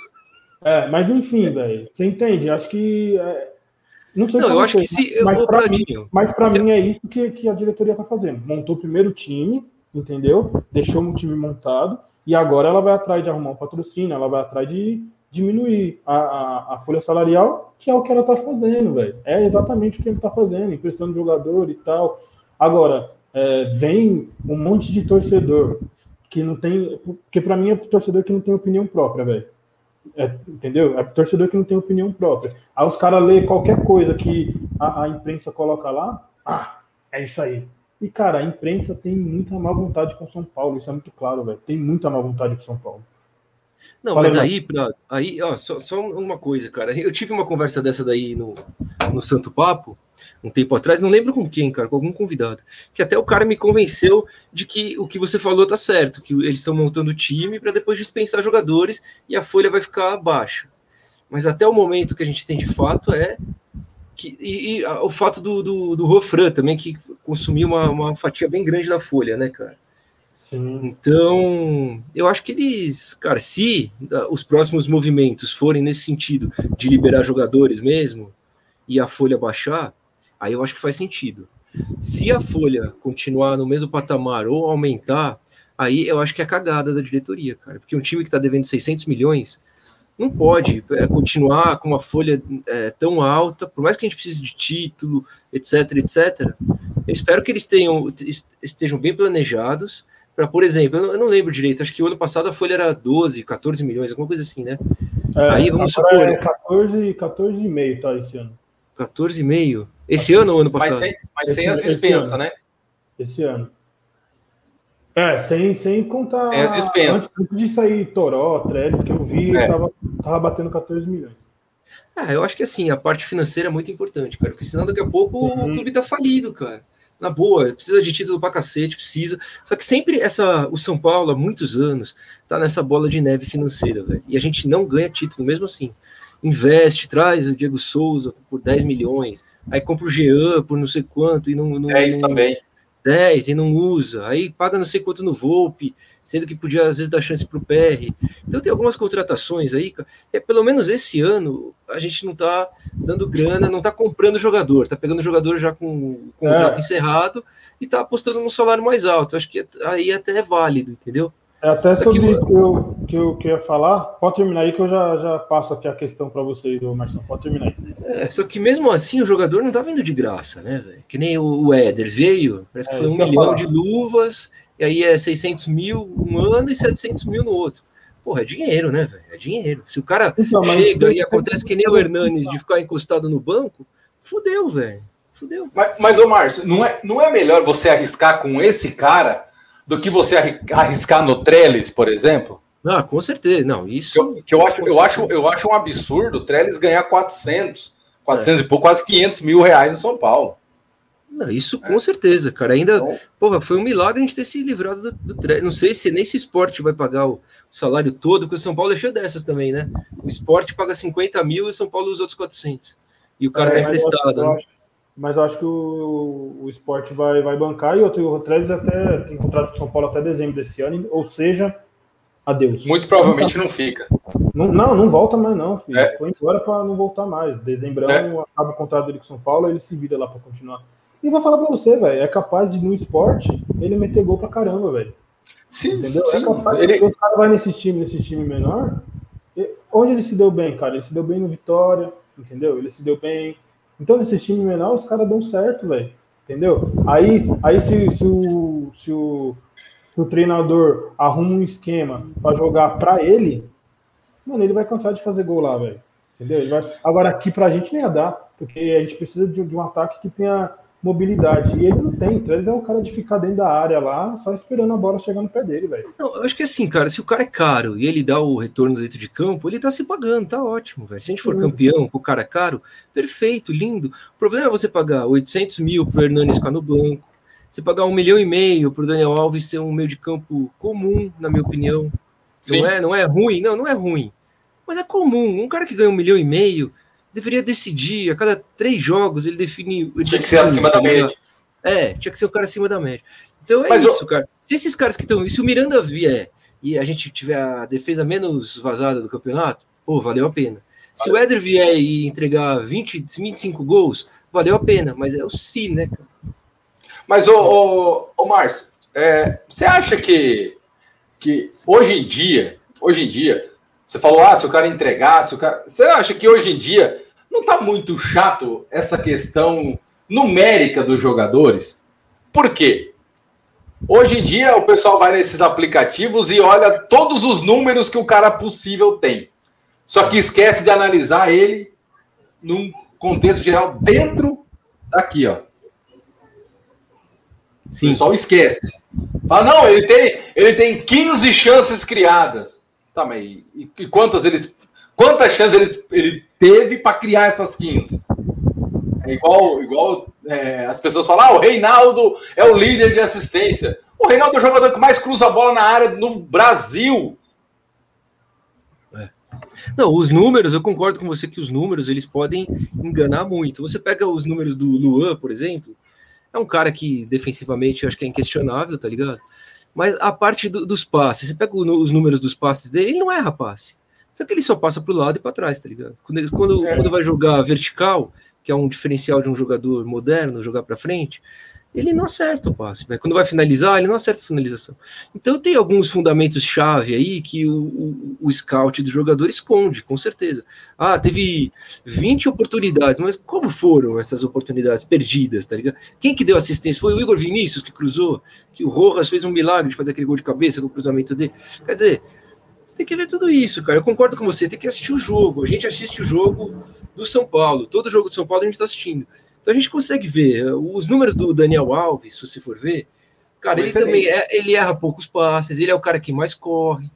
É, mas enfim, velho. Você entende? Acho que. É, não sei não, eu acho que se. Mas para mim, mas pra mim é isso que, que a diretoria tá fazendo. Montou o primeiro time, entendeu? Deixou um time montado. E agora ela vai atrás de arrumar um patrocínio, ela vai atrás de diminuir a, a, a folha salarial, que é o que ela tá fazendo, velho. É exatamente o que ele tá fazendo, emprestando jogador e tal. Agora, é, vem um monte de torcedor que não tem. Porque para mim é torcedor que não tem opinião própria, velho. É, entendeu? É torcedor que não tem opinião própria. Aí os caras lêem qualquer coisa que a, a, imprensa coloca lá, ah, é isso aí. E, cara, a imprensa tem muita má vontade com São Paulo, isso é muito claro, velho. Tem muita má vontade com São Paulo. Não, Fala mas aí, pra, aí ó, só, só, uma coisa, cara. Eu tive uma conversa dessa daí no, no Santo Papo, um tempo atrás, não lembro com quem, cara, com algum convidado, que até o cara me convenceu de que o que você falou tá certo, que eles estão montando o time para depois dispensar jogadores e a folha vai ficar baixa. Mas até o momento que a gente tem de fato é que e, e o fato do, do, do Rofran também, que consumiu uma, uma fatia bem grande da folha, né, cara? Sim. Então, eu acho que eles, cara, se os próximos movimentos forem nesse sentido de liberar jogadores mesmo e a folha baixar, Aí eu acho que faz sentido. Se a folha continuar no mesmo patamar ou aumentar, aí eu acho que é cagada da diretoria, cara. Porque um time que está devendo 600 milhões não pode é, continuar com uma folha é, tão alta, por mais que a gente precise de título, etc, etc. Eu espero que eles tenham, estejam bem planejados para, por exemplo, eu não, lembro direito, acho que o ano passado a folha era 12, 14 milhões, alguma coisa assim, né? É, Aí vamos supor. É 14, 14,5 tá esse ano. 14,5. Esse ano ou ano passado? Mas sem, mas sem as dispensas, né? Esse ano. É, sem, sem contar. Sem as dispensas. Antes disso aí, Toró, Trellis, que eu vi, é. tava, tava batendo 14 milhões. Ah, eu acho que assim, a parte financeira é muito importante, cara, porque senão daqui a pouco uhum. o clube tá falido, cara. Na boa, precisa de título pra cacete, precisa. Só que sempre essa, o São Paulo, há muitos anos, tá nessa bola de neve financeira, velho. E a gente não ganha título, mesmo assim. Investe, traz o Diego Souza por 10 milhões, aí compra o Jean por não sei quanto, e não. não 10 não, também. 10 e não usa, aí paga não sei quanto no Volpe, sendo que podia às vezes dar chance para o PR. Então tem algumas contratações aí, é, pelo menos esse ano a gente não está dando grana, não está comprando jogador, está pegando jogador já com o contrato é. encerrado e está apostando num salário mais alto. Acho que aí até é válido, entendeu? É até sobre isso que eu, que eu queria falar. Pode terminar aí que eu já, já passo aqui a questão para vocês, Marcelo. Pode terminar aí. É, só que mesmo assim o jogador não tá vindo de graça, né, velho? Que nem o, o Éder veio, parece que é, foi um milhão de luvas, e aí é 600 mil um ano e 700 mil no outro. Porra, é dinheiro, né, velho? É dinheiro. Se o cara então, chega e acontece que nem o Hernanes de ficar encostado no banco, fudeu, velho. Fudeu. Mas, mas ô Márcio, não é, não é melhor você arriscar com esse cara do que você arriscar no Trellis, por exemplo? Ah, com certeza. Não, isso. Que eu, que eu acho, eu, acho, eu acho um absurdo o Trellis ganhar 400, 400 é. e pouco, quase 500 mil reais em São Paulo. Não, isso com é. certeza, cara. Ainda, então, porra, foi um milagre a gente ter se livrado do, do Trellis. Não sei se nem se o esporte vai pagar o, o salário todo, porque o São Paulo deixou dessas também, né? O esporte paga 50 mil e o São Paulo os outros 400. E o cara é, tá emprestado. Né? Mas eu acho que o, o esporte vai, vai bancar e outro, o Trellis até tem contrato com o São Paulo até dezembro desse ano, ou seja, adeus. Muito provavelmente não fica. Não, não, não volta mais, não, filho. É. Foi embora para não voltar mais. Dezembrão é. acaba o contrato dele com o São Paulo, ele se vira lá para continuar. E vou falar para você, velho, é capaz de no esporte ele meter gol pra caramba, velho. Sim, Entendeu? Sim. É capaz ele... o cara vai nesse time, nesse time menor. Onde ele se deu bem, cara? Ele se deu bem no Vitória, entendeu? Ele se deu bem então, nesse time menor, os caras dão certo, velho. Entendeu? Aí, aí se, se, o, se, o, se o treinador arruma um esquema para jogar para ele, mano, ele vai cansar de fazer gol lá, velho. Entendeu? Vai... Agora, aqui pra gente nem ia dar, porque a gente precisa de, de um ataque que tenha mobilidade. E ele não tem, então ele é o cara de ficar dentro da área lá, só esperando a bola chegar no pé dele, velho. Eu acho que assim, cara, se o cara é caro e ele dá o retorno dentro de campo, ele tá se pagando, tá ótimo, velho. Se a gente for uhum. campeão com o cara caro, perfeito, lindo. O problema é você pagar 800 mil pro Hernanes ficar no banco, você pagar um milhão e meio pro Daniel Alves ser um meio de campo comum, na minha opinião. Sim. Não é, não é ruim, não, não é ruim. Mas é comum. Um cara que ganha um milhão e meio, deveria decidir. A cada três jogos ele define. Ele tinha que ser acima da média. É, tinha que ser o cara acima da média. Então é Mas isso, eu... cara. Se esses caras que estão. Se o Miranda vier e a gente tiver a defesa menos vazada do campeonato, pô, valeu a pena. Se o Éder vier e entregar 20, 25 gols, valeu a pena. Mas é o si, né, cara? Mas, ô, ô, ô Márcio, é, você acha que, que hoje em dia, hoje em dia, você falou, ah, se o cara entregar, se o cara. Você acha que hoje em dia não está muito chato essa questão numérica dos jogadores? Por quê? Hoje em dia o pessoal vai nesses aplicativos e olha todos os números que o cara possível tem. Só que esquece de analisar ele num contexto geral dentro daqui, ó. Sim. O pessoal esquece. Fala, não, ele tem, ele tem 15 chances criadas. Tá, mas e, e quantas eles Quantas chances ele, ele teve para criar essas 15? É igual, igual é, as pessoas falam: ah, o Reinaldo é o líder de assistência. O Reinaldo é o jogador que mais cruza a bola na área no Brasil. É. Não, os números, eu concordo com você que os números eles podem enganar muito. Você pega os números do Luan, por exemplo, é um cara que defensivamente eu acho que é inquestionável, tá ligado? Mas a parte do, dos passes, você pega os números dos passes dele, ele não erra passe. Só que ele só passa para o lado e para trás, tá ligado? Quando, ele, quando, é. quando vai jogar vertical, que é um diferencial de um jogador moderno, jogar para frente, ele não acerta o passe. Né? Quando vai finalizar, ele não acerta a finalização. Então tem alguns fundamentos chave aí que o, o, o, scout do jogador esconde, com certeza. Ah, teve 20 oportunidades, mas como foram essas oportunidades perdidas, tá ligado? Quem que deu assistência? Foi o Igor Vinícius que cruzou, que o Rojas fez um milagre de fazer aquele gol de cabeça com o cruzamento dele. Quer dizer, tem que ver tudo isso, cara. Eu concordo com você, tem que assistir o jogo. A gente assiste o jogo do São Paulo. Todo jogo do São Paulo a gente está assistindo. Então a gente consegue ver. Os números do Daniel Alves, se você for ver, cara, ele também é, ele erra poucos passes, ele é o cara que mais corre.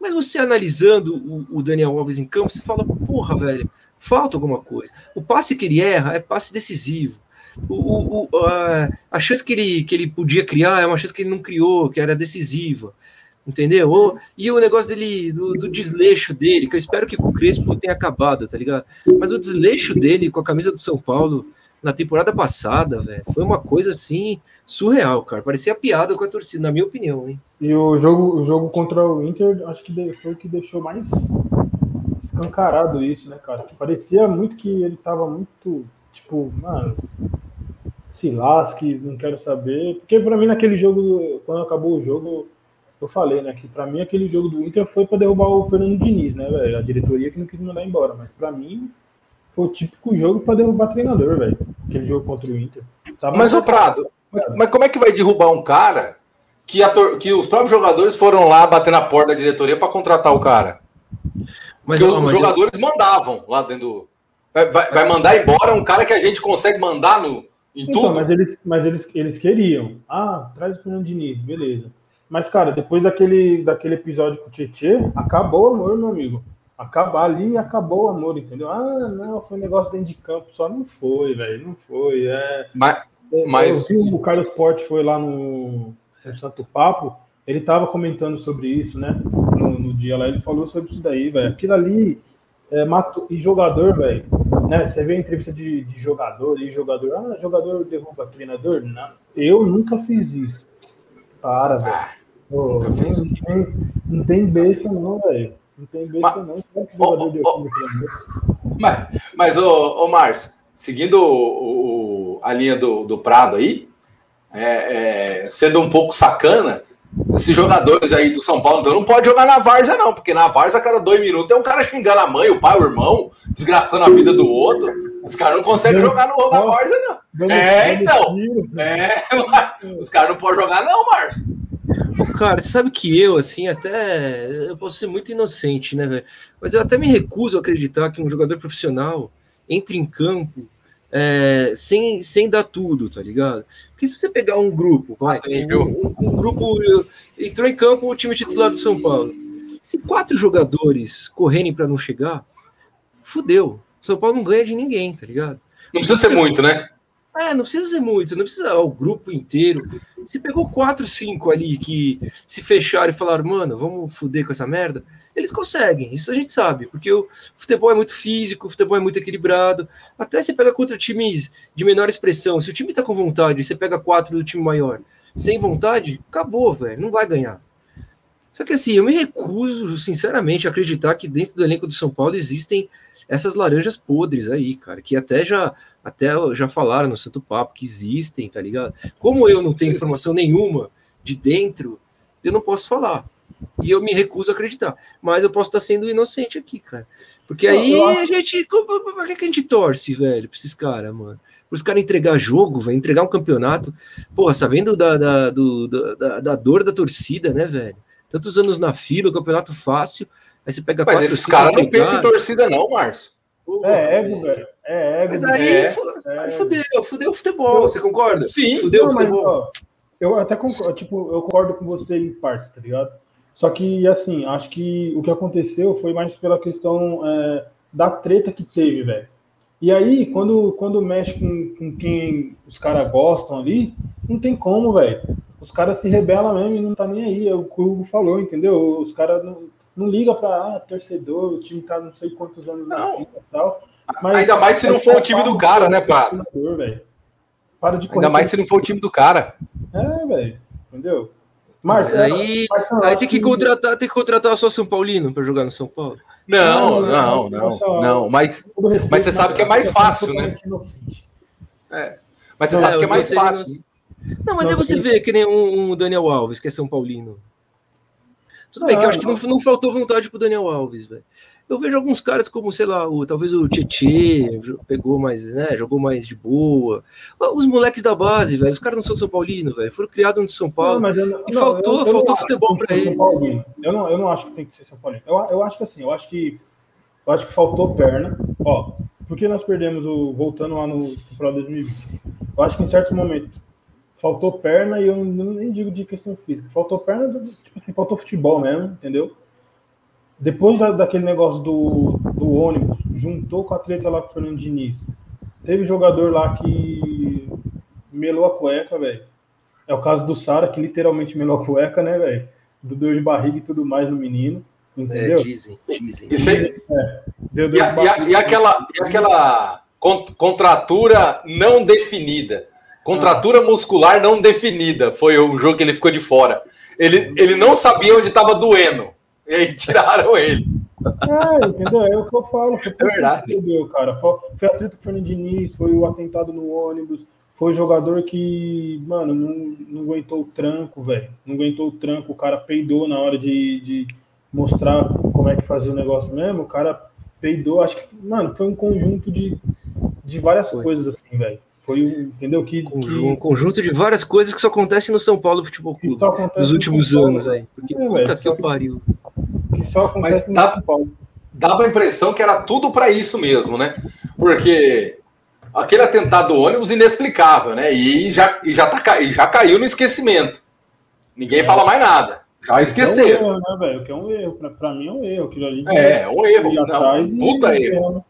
Mas você analisando o, o Daniel Alves em campo, você fala, porra, velho, falta alguma coisa. O passe que ele erra é passe decisivo. O, o, a, a, chance que ele, que ele podia criar é uma chance que ele não criou, que era decisiva. Entendeu? e o negócio dele, do, do, desleixo dele, que eu espero que com o Crespo tenha acabado, tá ligado? Mas o desleixo dele com a camisa do São Paulo na temporada passada, velho, foi uma coisa assim surreal, cara. Parecia piada com a torcida, na minha opinião, hein? E o jogo, o jogo contra o Inter, acho que foi o que deixou mais escancarado isso, né, cara? Que parecia muito que ele tava muito, tipo, mano, se lasque, não quero saber. Porque para mim, naquele jogo, quando acabou o jogo, eu falei, né, que para mim aquele jogo do Inter foi para derrubar o Fernando Diniz, né, velho? A diretoria que não quis mandar embora, mas para mim foi o típico jogo para derrubar treinador, velho. Aquele jogo contra o Inter. Tava mas o Prado, mas como é que vai derrubar um cara que, a, que os próprios jogadores foram lá bater na porta da diretoria para contratar o cara? Mas, Porque os jogadores eu... mandavam lá dentro do... vai, vai, mandar embora um cara que a gente consegue mandar no, em então, tudo? Mas eles, mas eles, eles queriam. Ah, traz o Fernando Diniz, beleza. Mas, cara, depois daquele, daquele episódio com o Tietchan, acabou o amor, meu amigo. Acabar ali acabou o amor, entendeu? Ah, não, foi um negócio dentro de campo, só não foi, velho, não foi. É... Mas, mas... Eu vi o Carlos Porte foi lá no, no Santo Papo, ele tava comentando sobre isso, né? No, no, dia lá, ele falou sobre isso daí, velho. Aquilo ali é, matou, e jogador, velho, né? Você vê a entrevista de, de jogador e jogador, ah, jogador derruba treinador? Não, eu nunca fiz isso. Para, velho. Ah, não, tem, não tem besta, não, velho. Não tem besta, mas, não. Como que jogador derruba treinador? Mas, mas ô, ô Márcio, seguindo o, o, a linha do, do Prado aí, é, é, sendo um pouco sacana, esses jogadores aí do São Paulo, então não pode jogar na Varsa, não, porque na Varsa, a cada dois minutos, tem um cara xingando a mãe, o pai, o irmão, desgraçando a vida do outro. Os caras não conseguem jogar no na Varsa, não. É, então. É, os caras não podem jogar, não, Márcio. Cara, você sabe que eu, assim, até. Eu posso ser muito inocente, né, velho? Mas eu até me recuso a acreditar que um jogador profissional entre em campo é, sem, sem dar tudo, tá ligado? Porque se você pegar um grupo, vai, um, um, um, grupo entrou em campo o time titular do São Paulo. Se quatro jogadores correrem para não chegar, fudeu. São Paulo não ganha de ninguém, tá ligado? Não precisa ser muito, né? É, não precisa ser muito, não precisa ó, o grupo inteiro. Se pegou quatro, cinco ali que se fecharam e falaram, mano, vamos fuder com essa merda, eles conseguem, isso a gente sabe, porque o futebol é muito físico, o futebol é muito equilibrado. Até você pega contra times de menor expressão, se o time tá com vontade, você pega quatro do time maior, sem vontade, acabou, velho, não vai ganhar. Só que assim, eu me recuso, sinceramente, a acreditar que dentro do elenco do São Paulo existem essas laranjas podres aí, cara, que até já até já falaram no Santo Papo que existem, tá ligado? Como eu não tenho informação nenhuma de dentro, eu não posso falar. E eu me recuso a acreditar. Mas eu posso estar sendo inocente aqui, cara. Porque aí a gente. Por que a gente torce, velho, pra esses caras, mano? Para os caras entregar jogo, vai entregar um campeonato. Porra, sabendo da, da, do, da, da dor da torcida, né, velho? Tantos anos na fila, o campeonato fácil. Aí você pega Mas esses caras não pensam em torcida, não, Márcio. É ego, velho. É ego. Mas aí, é, é. fudeu, fudeu o futebol, você concorda? Sim. Fudeu não, o futebol. Mas, ó, eu até concordo, tipo, eu concordo com você em partes, tá ligado? Só que, assim, acho que o que aconteceu foi mais pela questão é, da treta que teve, velho. E aí, quando, quando mexe com, com quem os caras gostam ali, não tem como, velho. Os caras se rebelam mesmo e não tá nem aí. É o que o Hugo falou, entendeu? Os caras não, não ligam pra ah, torcedor, o time tá não sei quantos anos não. e tal. Mas, Ainda mais se não for o time do cara, né, pá? Para de Ainda mais se não for o time do cara. É, velho. Entendeu? Márcio, aí, aí tem que contratar, tem que contratar só São Paulino para jogar no São Paulo. Não, não, não, não, não, mas, mas você sabe que é mais fácil, né? É, mas você sabe que é mais fácil. Não, mas aí você vê que nem um, Daniel Alves, que é São Paulino. Tudo bem, que eu acho que não, não faltou vontade pro Daniel Alves, velho. eu vejo alguns caras como, sei lá, o, talvez o Tietê pegou mais, né, jogou mais de boa. Os moleques da base, velho, os caras não são São Paulino, velho, foram criados no São Paulo. Não, não, e faltou, eu, eu faltou futebol para ele. Eu não, eu não acho que tem que ser São Paulino. Eu, eu acho que assim, eu acho que eu acho que faltou perna. Ó, porque nós perdemos o voltando lá no Pro 2020. Eu acho que em certos momentos faltou perna e eu nem digo de questão física. Faltou perna, tipo assim, faltou futebol mesmo, entendeu? Depois da, daquele negócio do, do ônibus, juntou com a treta lá com o Fernando Diniz. Teve jogador lá que melou a cueca, velho. É o caso do Sara, que literalmente melou a cueca, né, velho? Do dor de barriga e tudo mais no menino. Entendeu? É, dizem, dizem. Isso aí, é, e, e, a, e, aquela, e aquela contratura não definida. Contratura muscular não definida. Foi o jogo que ele ficou de fora. Ele, ele não sabia onde estava doendo. E aí tiraram ele. É, entendeu? É o que eu falo. Foi é verdade. Entendeu, cara? Foi, foi atleta com o Fernando Diniz, foi o atentado no ônibus, foi jogador que, mano, não, não aguentou o tranco, velho. Não aguentou o tranco, o cara peidou na hora de, de mostrar como é que fazia o negócio mesmo. O cara peidou, acho que, mano, foi um conjunto de, de várias foi. coisas assim, velho. Foi um, entendeu? Que, um conjunto de várias coisas que só acontecem no São Paulo Futebol Clube nos últimos anos aí. Porque é, puta que, que pariu. Que só acontece Mas no dá, São Paulo. Dava a impressão que era tudo para isso mesmo, né? Porque aquele atentado do ônibus inexplicável, né? E já, e já, tá, e já caiu no esquecimento. Ninguém é. fala mais nada. Já esqueceram. É um erro, né, velho? Que é um erro. Pra, pra mim é um erro. Aquilo ali é, é um erro. Não, um puta erro.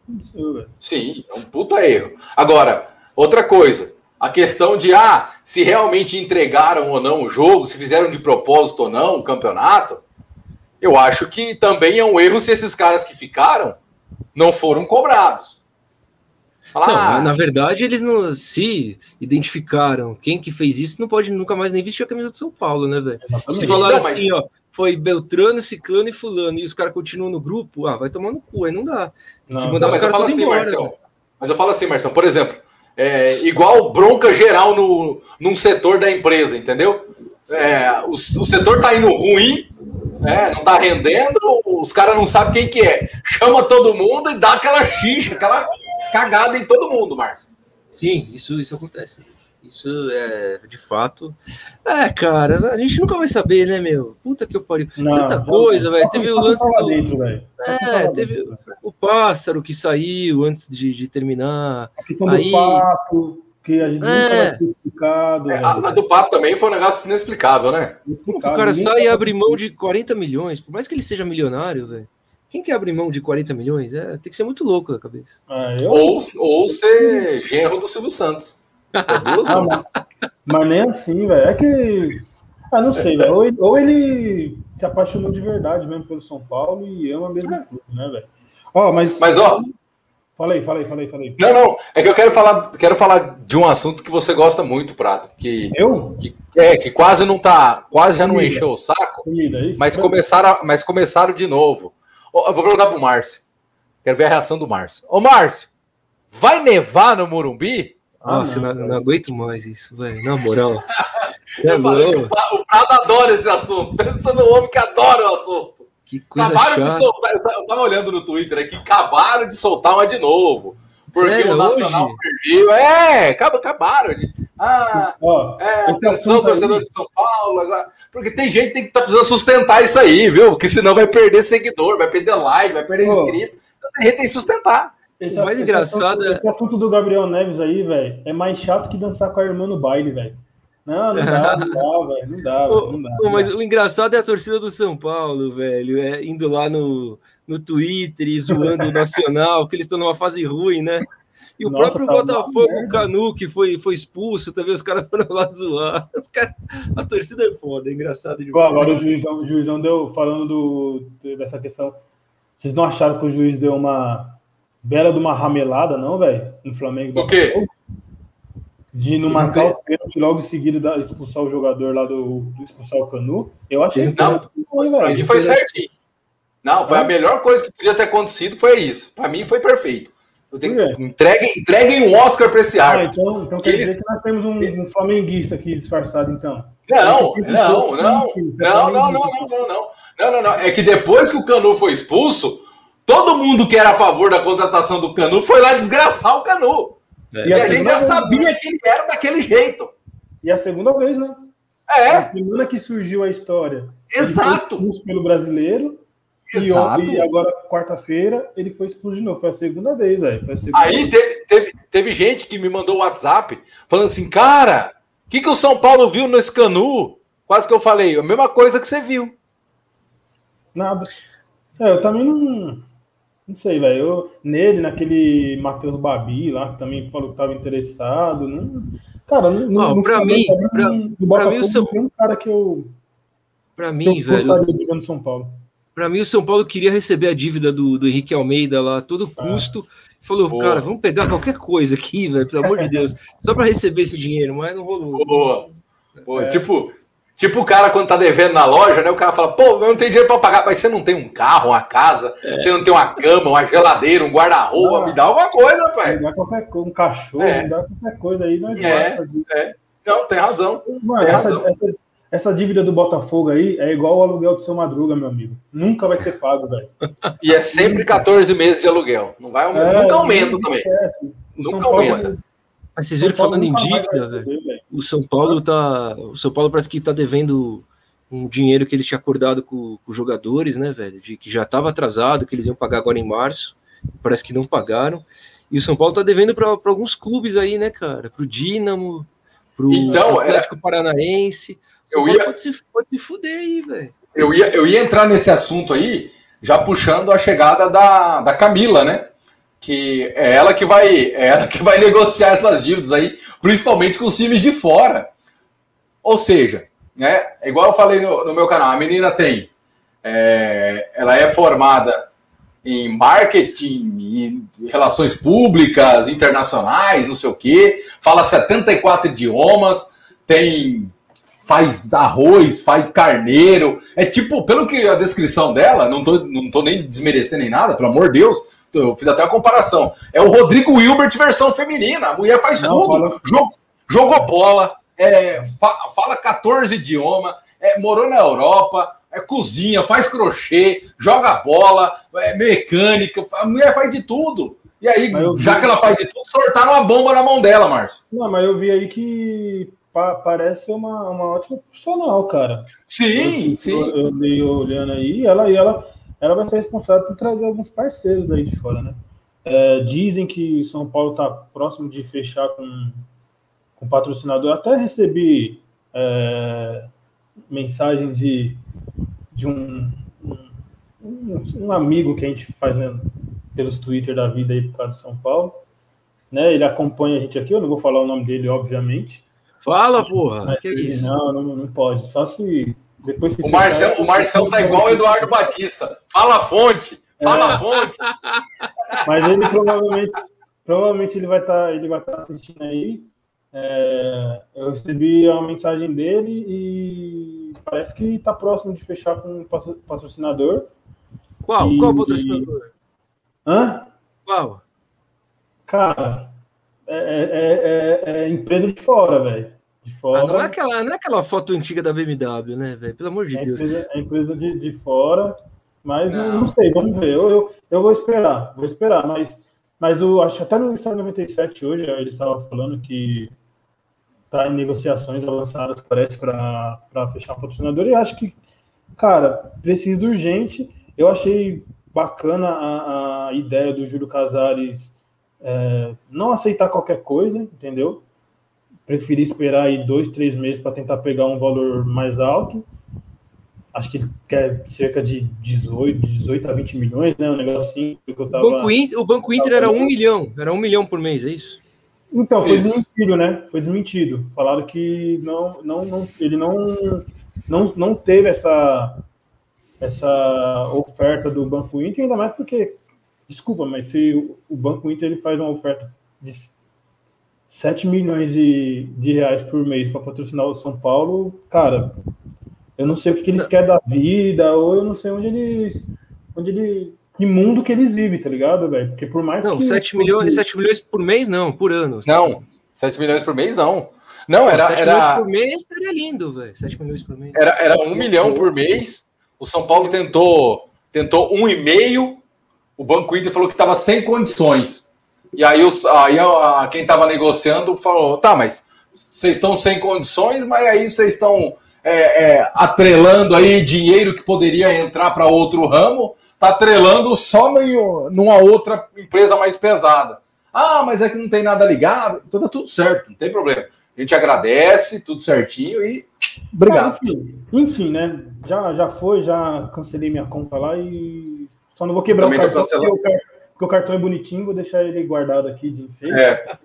Sim, é um puta erro. Agora, outra coisa. A questão de ah, se realmente entregaram ou não o jogo, se fizeram de propósito ou não o campeonato, eu acho que também é um erro se esses caras que ficaram não foram cobrados. Falar, não, ah, na verdade, eles não se identificaram. Quem que fez isso não pode nunca mais nem vestir a camisa de São Paulo, né, velho? Se falar assim, ó, foi Beltrano, Ciclano e Fulano, e os caras continuam no grupo, ah, vai tomar no cu, aí não dá. Não, não mas eu falo assim, embora, Marcelo. Mas eu falo assim, Marcelo, por exemplo, é, igual bronca geral no, num setor da empresa, entendeu? É, o, o setor tá indo ruim, é, não tá rendendo, os caras não sabem quem que é. Chama todo mundo e dá aquela xixa, aquela cagada em todo mundo, Márcio. Sim, isso, isso acontece. Isso é de fato. É, cara, a gente nunca vai saber, né, meu? Puta que eu pariu. Tanta coisa, velho. Teve o lance do. Dentro, é, teve o pássaro que saiu antes de, de terminar. A questão Aí... do pato, que a gente é. nunca explicado. É, a, a, do pato também foi um negócio inexplicável, né? Inexplicável. O cara sai e abre mão de 40 milhões, por mais que ele seja milionário, velho. Quem que abre mão de 40 milhões? É, tem que ser muito louco da cabeça. Ah, eu... ou, ou ser genro do Silvio Santos. As duas, ah, mas, mas, nem assim, velho. É que. Ah, não sei, velho. Ou, ou, ele se apaixonou de verdade mesmo pelo São Paulo e ama mesmo é. clube, né, velho? Ó, mas. Mas, ó. Falei, falei, falei, falei. Não, não. É que eu quero falar, quero falar de um assunto que você gosta muito, Prato. Que, eu? Que, é, que quase não tá. Quase já não encheu o saco. Comida, é mas, começaram, mas começaram de novo. Eu vou perguntar pro Márcio. Quero ver a reação do Márcio. Ô, Márcio, vai nevar no Morumbi? Nossa, ah, não, não, não, aguento mais isso, velho. Na moral. eu falei que o, Prado adora esse assunto. Pensa no homem que adora o assunto. Que coisa acabaram chata. de soltar. Eu tava olhando no Twitter aqui, acabaram de soltar uma de novo. Porque Sério, o Nacional hoje? perdeu. É, acabaram de. Ah, oh, é, atenção, torcedor aí... de São Paulo. Agora. Porque tem gente que tem que tá precisando sustentar isso aí, viu? Porque senão vai perder seguidor, vai perder like, vai perder oh. inscrito. Então tem gente que tem que sustentar. Esse, o mais esse engraçado assunto, é. Esse assunto do Gabriel Neves aí, velho, é mais chato que dançar com a irmã no baile, velho. Não, não dá, não dá, velho. Não dá, não dá. Pô, mas o engraçado é a torcida do São Paulo, velho. É, indo lá no, no Twitter e zoando o Nacional, que eles estão numa fase ruim, né? E o Nossa, próprio tá Botafogo, o Canu, que foi, foi expulso, também os caras foram lá zoar. Cara, a torcida é foda, é engraçado demais. Agora o juizão, o juizão deu, falando do, dessa questão, vocês não acharam que o juiz deu uma bela de uma ramelada, não, velho? Em Flamengo. O quê? De não marcar o pênalti logo em seguida da, expulsar o jogador lá do, do expulsar o Canu. Eu achei que. Não, foi, pra mim foi certinho. Não, foi a melhor coisa que podia ter acontecido, foi isso. Para mim foi perfeito. Entreguem, entreguem um Oscar para esse ar. Ah, então, então quer Eles... dizer que nós temos um, um flamenguista aqui disfarçado, então. Não, não, não, não, não, não, não, não, não, não, não, não. É que depois que o Canu foi expulso, Todo mundo que era a favor da contratação do Canu foi lá desgraçar o Canu. É. E, a, a gente já sabia vez, que ele era daquele jeito. E a segunda vez, né? É. A semana que surgiu a história. Exato. pelo brasileiro. Exato. E, agora, quarta-feira, ele foi expulso de novo. Foi a segunda vez, velho. Aí teve, teve, teve gente que me mandou o WhatsApp falando assim, cara, o que, que o São Paulo viu no Canu? Quase que eu falei, a mesma coisa que você viu. Nada. É, eu também não. Não sei, velho. Eu, nele, naquele Matheus Babi lá, que também falou que estava interessado. Não, cara, não, não, não pra mim, pra, pra mim o São... um cara que eu. Pra mim, velho. no São Paulo. Pra mim, o São Paulo queria receber a dívida do, do Henrique Almeida lá, todo ah. custo. Ah. Falou, Boa. cara, vamos pegar qualquer coisa aqui, velho, pelo amor de Deus, só para receber esse dinheiro, mas não rolou. Boa. Boa. É. Tipo, Tipo o cara quando tá devendo na loja, né? O cara fala, pô, eu não tenho dinheiro para pagar, mas você não tem um carro, uma casa, é. você não tem uma cama, uma geladeira, um guarda-roupa, me dá alguma coisa, pai. Me dá qualquer coisa, um cachorro, é. me dá qualquer coisa aí, nós é, é. Não, tem razão. Mano, tem essa, razão. Essa, essa, dívida do Botafogo aí é igual o aluguel do seu Madruga, meu amigo. Nunca vai ser pago, velho. E é sempre 14 meses de aluguel. Não vai aumentar, é, nunca aumenta também. Nunca aumenta. Mas vocês viram falando em dívida, velho? O São Paulo tá. O São Paulo parece que tá devendo um dinheiro que ele tinha acordado com, com os jogadores, né, velho? De que já estava atrasado, que eles iam pagar agora em março. Parece que não pagaram. E o São Paulo tá devendo para alguns clubes aí, né, cara? Pro Dínamo, pro então, Atlético era... Paranaense. eu ia... pode, se, pode se fuder aí, velho. Eu ia, eu ia entrar nesse assunto aí, já puxando a chegada da, da Camila, né? Que é ela que vai, é ela que vai negociar essas dívidas aí, principalmente com os times de fora. Ou seja, né, igual eu falei no, no meu canal, a menina tem, é, ela é formada em marketing, em relações públicas, internacionais, não sei o quê, fala 74 idiomas, tem faz arroz, faz carneiro, é tipo, pelo que a descrição dela, não tô, não tô nem desmerecendo nem nada, pelo amor de Deus, eu fiz até a comparação. É o Rodrigo Hilbert versão feminina. A mulher faz Não, tudo. Jog, jogou bola, é, fa, fala 14 idiomas, é, morou na Europa, é, cozinha, faz crochê, joga bola, é mecânica. A mulher faz de tudo. E aí, já que ela faz de tudo, sortaram uma bomba na mão dela, Márcio. Não, mas eu vi aí que pa parece uma, uma ótima profissional, cara. Sim, eu, sim. Eu, eu dei olhando aí, ela, e ela ela vai ser responsável por trazer alguns parceiros aí de fora, né? É, dizem que São Paulo está próximo de fechar com, com patrocinador. Até recebi é, mensagem de, de um, um, um, amigo que a gente faz né, pelos Twitter da vida aí por causa de São Paulo. Né, ele acompanha a gente aqui, eu não vou falar o nome dele, obviamente. Fala, porra! que é isso? Não, não, não pode. Só se depois o Marcelo, o Marcelo tá igual o Eduardo Batista. Fala a fonte, fala a é. fonte. Mas ele provavelmente, provavelmente ele vai estar, tá, ele vai estar tá assistindo aí. É, eu recebi a mensagem dele e parece que está próximo de fechar com um patrocinador. Qual? E... Qual patrocinador? Hã? Qual? Cara, é, é, é, é empresa de fora, velho. De fora. Ah, não, é aquela, não é aquela foto antiga da BMW, né, velho? Pelo amor de é Deus. Empresa, é empresa de, de fora, mas não. não sei, vamos ver. Eu, eu, eu, vou esperar, vou esperar, mas, mas eu acho que até no Estado 97 hoje ele estava falando que está em negociações avançadas, parece, para fechar um patrocinador, e acho que, cara, precisa urgente. Eu achei bacana a, a ideia do Júlio Casares é, não aceitar qualquer coisa, entendeu? Preferi esperar aí dois, três meses para tentar pegar um valor mais alto. Acho que ele quer cerca de 18, 18 a 20 milhões, né? Um negócio assim. Que eu tava, o Banco Inter, o Banco Inter era um milhão, era um milhão por mês, é isso? Então, foi isso. desmentido, né? Foi desmentido. Falaram que não, não, não, ele não, não, não teve essa, essa oferta do Banco Inter, ainda mais porque, desculpa, mas se o Banco Inter ele faz uma oferta de 7 milhões de, de reais por mês para patrocinar o São Paulo, cara, eu não sei o que, eles querem da vida, ou eu não sei onde eles. Onde ele. Que mundo que eles vivem, tá ligado, velho? Porque por mais não, que. 7 milhões, 7 milhões por mês, não, por ano. Não, 7 milhões por mês, não. Não, era. 7 era... milhões por mês estaria lindo, velho. 7 milhões por mês. Era, era 1 milhão por mês. O São Paulo tentou, tentou 1,5. o Banco Inter falou que estava sem condições. E aí, os, aí a, quem estava negociando falou: tá, mas vocês estão sem condições, mas aí vocês estão é, é, atrelando aí dinheiro que poderia entrar para outro ramo, tá atrelando só meio, numa outra empresa mais pesada. Ah, mas é que não tem nada ligado. Então tá tudo certo, não tem problema. A gente agradece, tudo certinho e obrigado. Ah, enfim, enfim, né? Já, já foi, já cancelei minha conta lá e só não vou quebrar o cartão porque o, porque o, cartão é bonitinho, vou deixar ele guardado aqui de enfeite. É.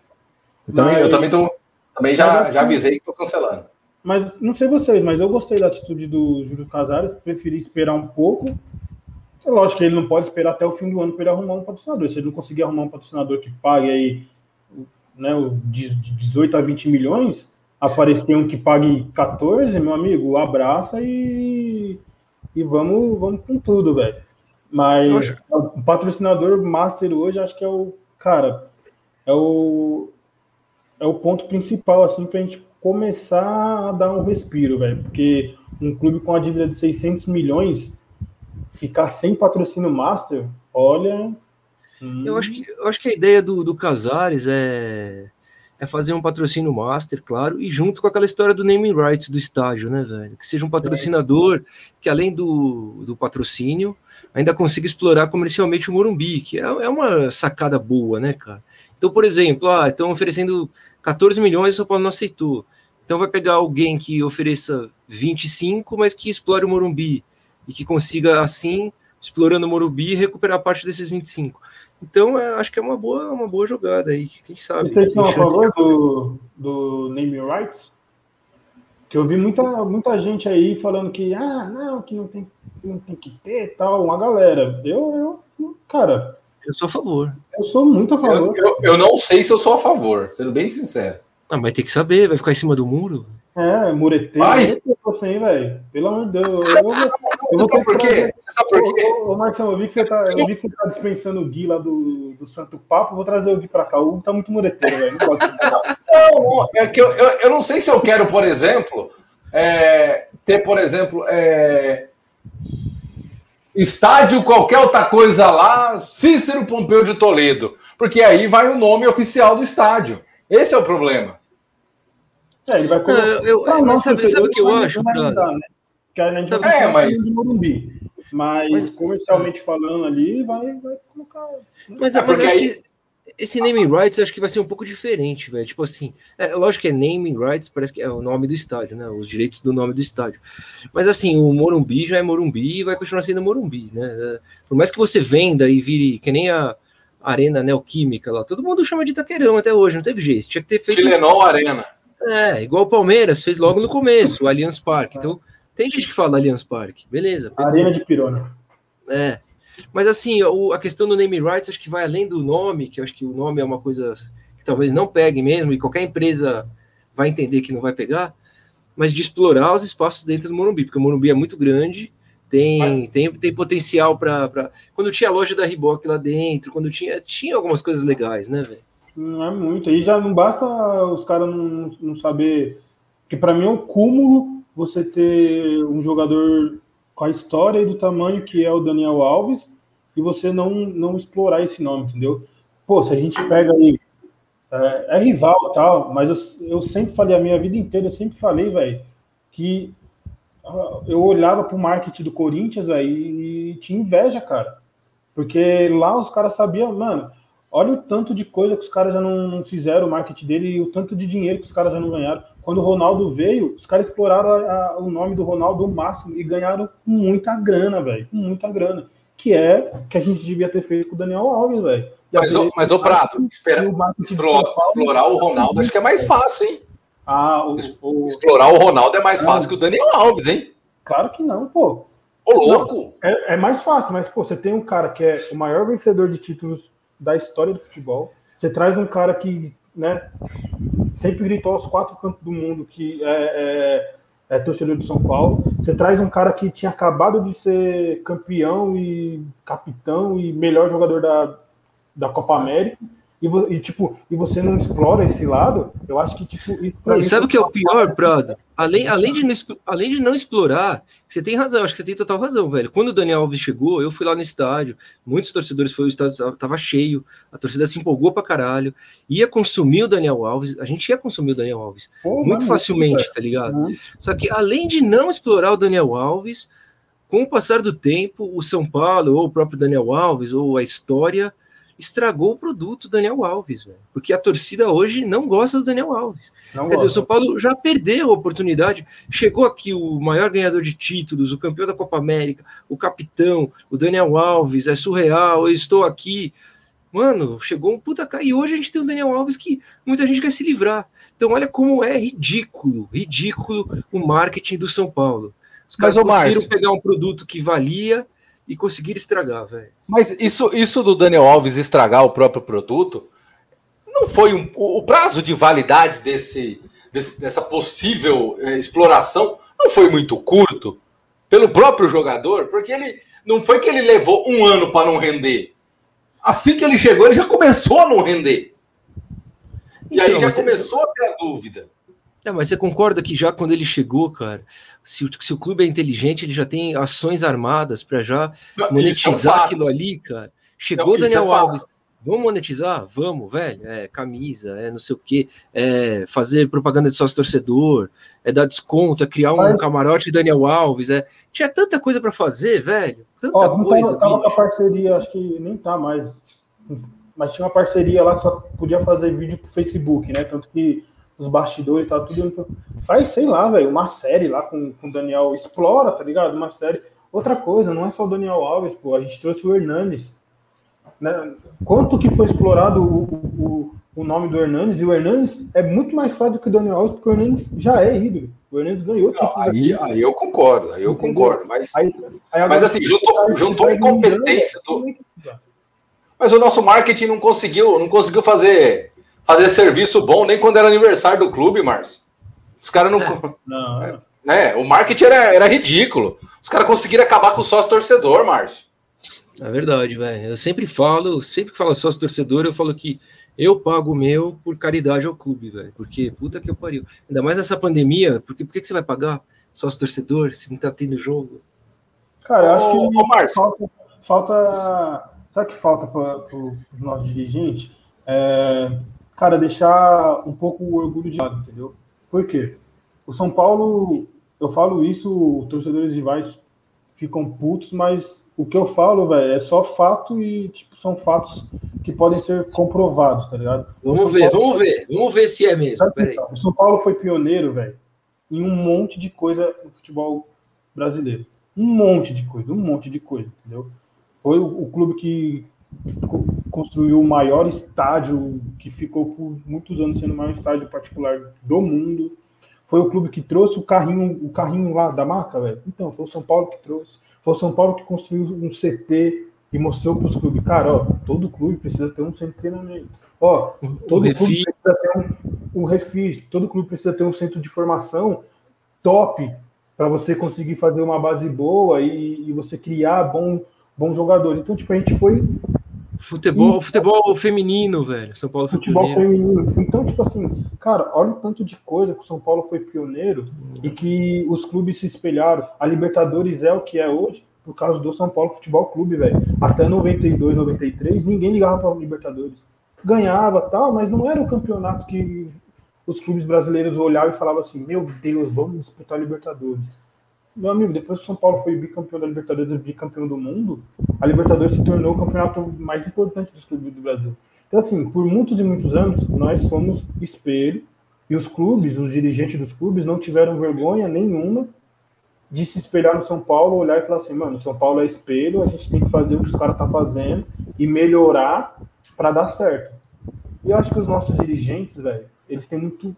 Eu também, mas... eu também tô. Também já, já avisei que tô cancelando. Mas não sei vocês, mas eu gostei da atitude do Júlio Casares, preferi esperar um pouco. É lógico que ele não pode esperar até o fim do ano para ele arrumar um patrocinador. Se ele não conseguir arrumar um patrocinador que pague aí né, de 18 a 20 milhões, aparecer um que pague 14, meu amigo, abraça e, e vamos, vamos com tudo, velho. Mas o patrocinador master hoje acho que é o cara, é o é o ponto principal assim para a gente começar a dar um respiro, velho, porque um clube com a dívida de 600 milhões ficar sem patrocínio master, olha, eu, acho que, eu acho que a ideia do, do Casares é, é fazer um patrocínio master, claro, e junto com aquela história do naming rights do estádio, né, velho? Que seja um patrocinador que, além do, do patrocínio, ainda consiga explorar comercialmente o Morumbi, que é, é uma sacada boa, né, cara? Então, por exemplo, ah, estão oferecendo 14 milhões o São Paulo não aceitou. Então vai pegar alguém que ofereça 25, mas que explore o Morumbi e que consiga, assim, explorando o Morumbi, recuperar parte desses 25. Então, é, acho que é uma boa, uma boa jogada aí, quem sabe. A favor do, do name rights? Que eu vi muita, muita gente aí falando que, ah, não, que não tem, não tem que ter tal, uma galera. Eu, eu, cara. Eu sou a favor. Eu sou muito a favor. Eu, eu, eu não sei se eu sou a favor, sendo bem sincero. Ah, mas tem que saber, vai ficar em cima do muro. É, mureteiro. Ai. Assim, velho. Pelo amor de Deus. Eu, vou, eu vou por quê? Você sabe por quê? Ô, ô, Marcelo, eu vi que você tá, eu vi que você tá dispensando o Gui lá do, do Santo Papo. Vou trazer o Gui pra cá. O Gui tá muito mureteiro, velho. Não, não, não, é que eu, eu, eu, não sei se eu quero, por exemplo, é, ter, por exemplo, é, estádio qualquer outra coisa lá, Cícero Pompeu de Toledo. Porque aí vai o nome oficial do estádio. Esse é o problema. É, ele vai colocar. Não, eu, eu, mas sabe, sabe o que eu acho? Dar, né? Porque a gente sabe, é, mas... Morumbi. Mas, mas comercialmente falando ali, vai, vai colocar. Mas, é, porque aí... esse naming rights acho que vai ser um pouco diferente, velho. Tipo assim, é, lógico que é naming rights, parece que é o nome do estádio, né? Os direitos do nome do estádio. Mas assim, o Morumbi já é Morumbi e vai continuar sendo Morumbi, né? É, por mais que você venda e vire que nem a Arena Neoquímica lá, todo mundo chama de Itaquerão até hoje, não teve jeito. Tinha que ter feito. Tilenol Arena. É, igual o Palmeiras fez logo no começo, o Allianz Parque. Então, tem gente que fala Allianz Parque, beleza. Arena de Pirona. É. Mas assim, a questão do name rights acho que vai além do nome, que eu acho que o nome é uma coisa que talvez não pegue mesmo, e qualquer empresa vai entender que não vai pegar, mas de explorar os espaços dentro do Morumbi, porque o Morumbi é muito grande, tem, tem, tem potencial para. Quando tinha a loja da Reebok lá dentro, quando tinha, tinha algumas coisas legais, né, velho? Não é muito. Aí já não basta os caras não, não saber. Que para mim é um cúmulo você ter um jogador com a história e do tamanho que é o Daniel Alves e você não, não explorar esse nome, entendeu? Pô, se a gente pega aí. É, é rival tal, mas eu, eu sempre falei a minha vida inteira, eu sempre falei, velho, que ah, eu olhava pro marketing do Corinthians, velho, e tinha inveja, cara. Porque lá os caras sabiam, mano, Olha o tanto de coisa que os caras já não fizeram, o marketing dele, e o tanto de dinheiro que os caras já não ganharam. Quando o Ronaldo veio, os caras exploraram a, a, o nome do Ronaldo ao máximo e ganharam muita grana, velho. Muita grana. Que é que a gente devia ter feito com o Daniel Alves, velho. Mas, o, mas o Prato, espera, explorar, explorar o Ronaldo acho que é mais fácil, hein? Ah, o, o... Explorar o Ronaldo é mais fácil que o Daniel Alves, hein? Claro que não, pô. Ô, louco! Não, é, é mais fácil, mas, pô, você tem um cara que é o maior vencedor de títulos da história do futebol. Você traz um cara que né, sempre gritou aos quatro cantos do mundo que é, é, é torcedor do São Paulo. Você traz um cara que tinha acabado de ser campeão e capitão e melhor jogador da, da Copa América. E, e, tipo, e você não explora esse lado, eu acho que tipo isso. Não, sabe o que é o pior, Prado? Além, além, de não, além de não explorar, você tem razão, acho que você tem total razão, velho. Quando o Daniel Alves chegou, eu fui lá no estádio, muitos torcedores foram, o estádio tava cheio, a torcida se empolgou pra caralho, ia consumir o Daniel Alves, a gente ia consumir o Daniel Alves Pô, muito mano, facilmente, tá ligado? Uhum. Só que além de não explorar o Daniel Alves, com o passar do tempo, o São Paulo, ou o próprio Daniel Alves, ou a história estragou o produto Daniel Alves, velho. Porque a torcida hoje não gosta do Daniel Alves. Não Quer gosta. dizer, o São Paulo já perdeu a oportunidade. Chegou aqui o maior ganhador de títulos, o campeão da Copa América, o capitão, o Daniel Alves, é surreal, eu estou aqui. Mano, chegou um puta cara. E hoje a gente tem o Daniel Alves que muita gente quer se livrar. Então, olha como é ridículo, ridículo o marketing do São Paulo. Os caras Mas, conseguiram Márcio... pegar um produto que valia e conseguir estragar, velho. Mas isso, isso do Daniel Alves estragar o próprio produto não foi um, o, prazo de validade desse, desse, dessa possível é, exploração não foi muito curto pelo próprio jogador, porque ele não foi que ele levou um ano para não render. Assim que ele chegou, ele já começou a não render. E então, aí já começou a ter a dúvida. É, mas você concorda que já quando ele chegou, cara, se o, se o clube é inteligente, ele já tem ações armadas para já não, monetizar é aquilo ali, cara. Chegou não, Daniel é Alves. Vamos monetizar? Vamos, velho. É camisa, é não sei o quê, é fazer propaganda de sócio torcedor, é dar desconto, é criar um Mas... camarote de Daniel Alves. É... Tinha tanta coisa para fazer, velho. Tanta Ó, coisa. Tava, tava com a parceria, acho que nem tá mais. Mas tinha uma parceria lá que só podia fazer vídeo pro Facebook, né? Tanto que os bastidores e tal, tudo. Faz, sei lá, velho, uma série lá com o Daniel. Explora, tá ligado? Uma série. Outra coisa, não é só o Daniel Alves, pô. A gente trouxe o Hernanes. Né? Quanto que foi explorado o, o, o nome do Hernanes? E o Hernanes é muito mais fácil do que o Daniel Alves, porque o Hernanes já é ídolo. O Hernanes ganhou. Não, aí, aí eu concordo, aí eu Entendeu? concordo. Mas, aí, aí mas assim, juntou, juntou a incompetência do. Mas o nosso marketing não conseguiu, não conseguiu fazer fazer serviço bom nem quando era aniversário do clube, Márcio. Os caras não. É, não. É, né, o marketing era, era ridículo. Os caras conseguiram acabar com o sócio torcedor, Márcio. É verdade, velho. Eu sempre falo, sempre que falo sócio torcedor, eu falo que eu pago o meu por caridade ao clube, velho. Porque puta que eu pariu. Ainda mais nessa pandemia, porque por que, que você vai pagar sócio torcedor se não tá tendo jogo? Cara, eu acho que ô, Márcio. falta, falta. Sabe o que falta para os nossos dirigentes? É, cara, deixar um pouco o orgulho de lado, entendeu? Por quê? O São Paulo, eu falo isso, torcedores rivais ficam putos, mas o que eu falo, velho, é só fato e, tipo, são fatos que podem ser comprovados, tá ligado? Vamos ver, Paulo... vamos ver, vamos ver se é mesmo. Peraí. O São Paulo foi pioneiro, velho, em um monte de coisa no futebol brasileiro. Um monte de coisa, um monte de coisa, entendeu? Foi o, o clube que construiu o maior estádio que ficou por muitos anos sendo o maior estádio particular do mundo. Foi o clube que trouxe o carrinho, o carrinho lá da marca, velho. Então, foi o São Paulo que trouxe. Foi o São Paulo que construiu um CT e mostrou para os clubes, cara, ó, todo clube precisa ter um centro de treinamento. Ó, todo clube precisa ter um, um refis, todo clube precisa ter um centro de formação top para você conseguir fazer uma base boa e, e você criar bom, bom jogador. Então, tipo, a gente foi Futebol, futebol feminino, velho. São Paulo foi futebol pioneiro. feminino. Então, tipo assim, cara, olha o tanto de coisa que o São Paulo foi pioneiro e que os clubes se espelharam. A Libertadores é o que é hoje por causa do São Paulo Futebol Clube, velho. Até 92, 93, ninguém ligava para Libertadores. Ganhava, tal, mas não era o campeonato que os clubes brasileiros olhavam e falavam assim: "Meu Deus, vamos disputar Libertadores". Meu amigo, depois que o São Paulo foi bicampeão da Libertadores e bicampeão do mundo, a Libertadores se tornou o campeonato mais importante dos clubes do Brasil. Então, assim, por muitos e muitos anos, nós fomos espelho e os clubes, os dirigentes dos clubes, não tiveram vergonha nenhuma de se espelhar no São Paulo, olhar e falar assim, mano, São Paulo é espelho, a gente tem que fazer o que os caras estão tá fazendo e melhorar para dar certo. E eu acho que os nossos dirigentes, velho, eles têm muito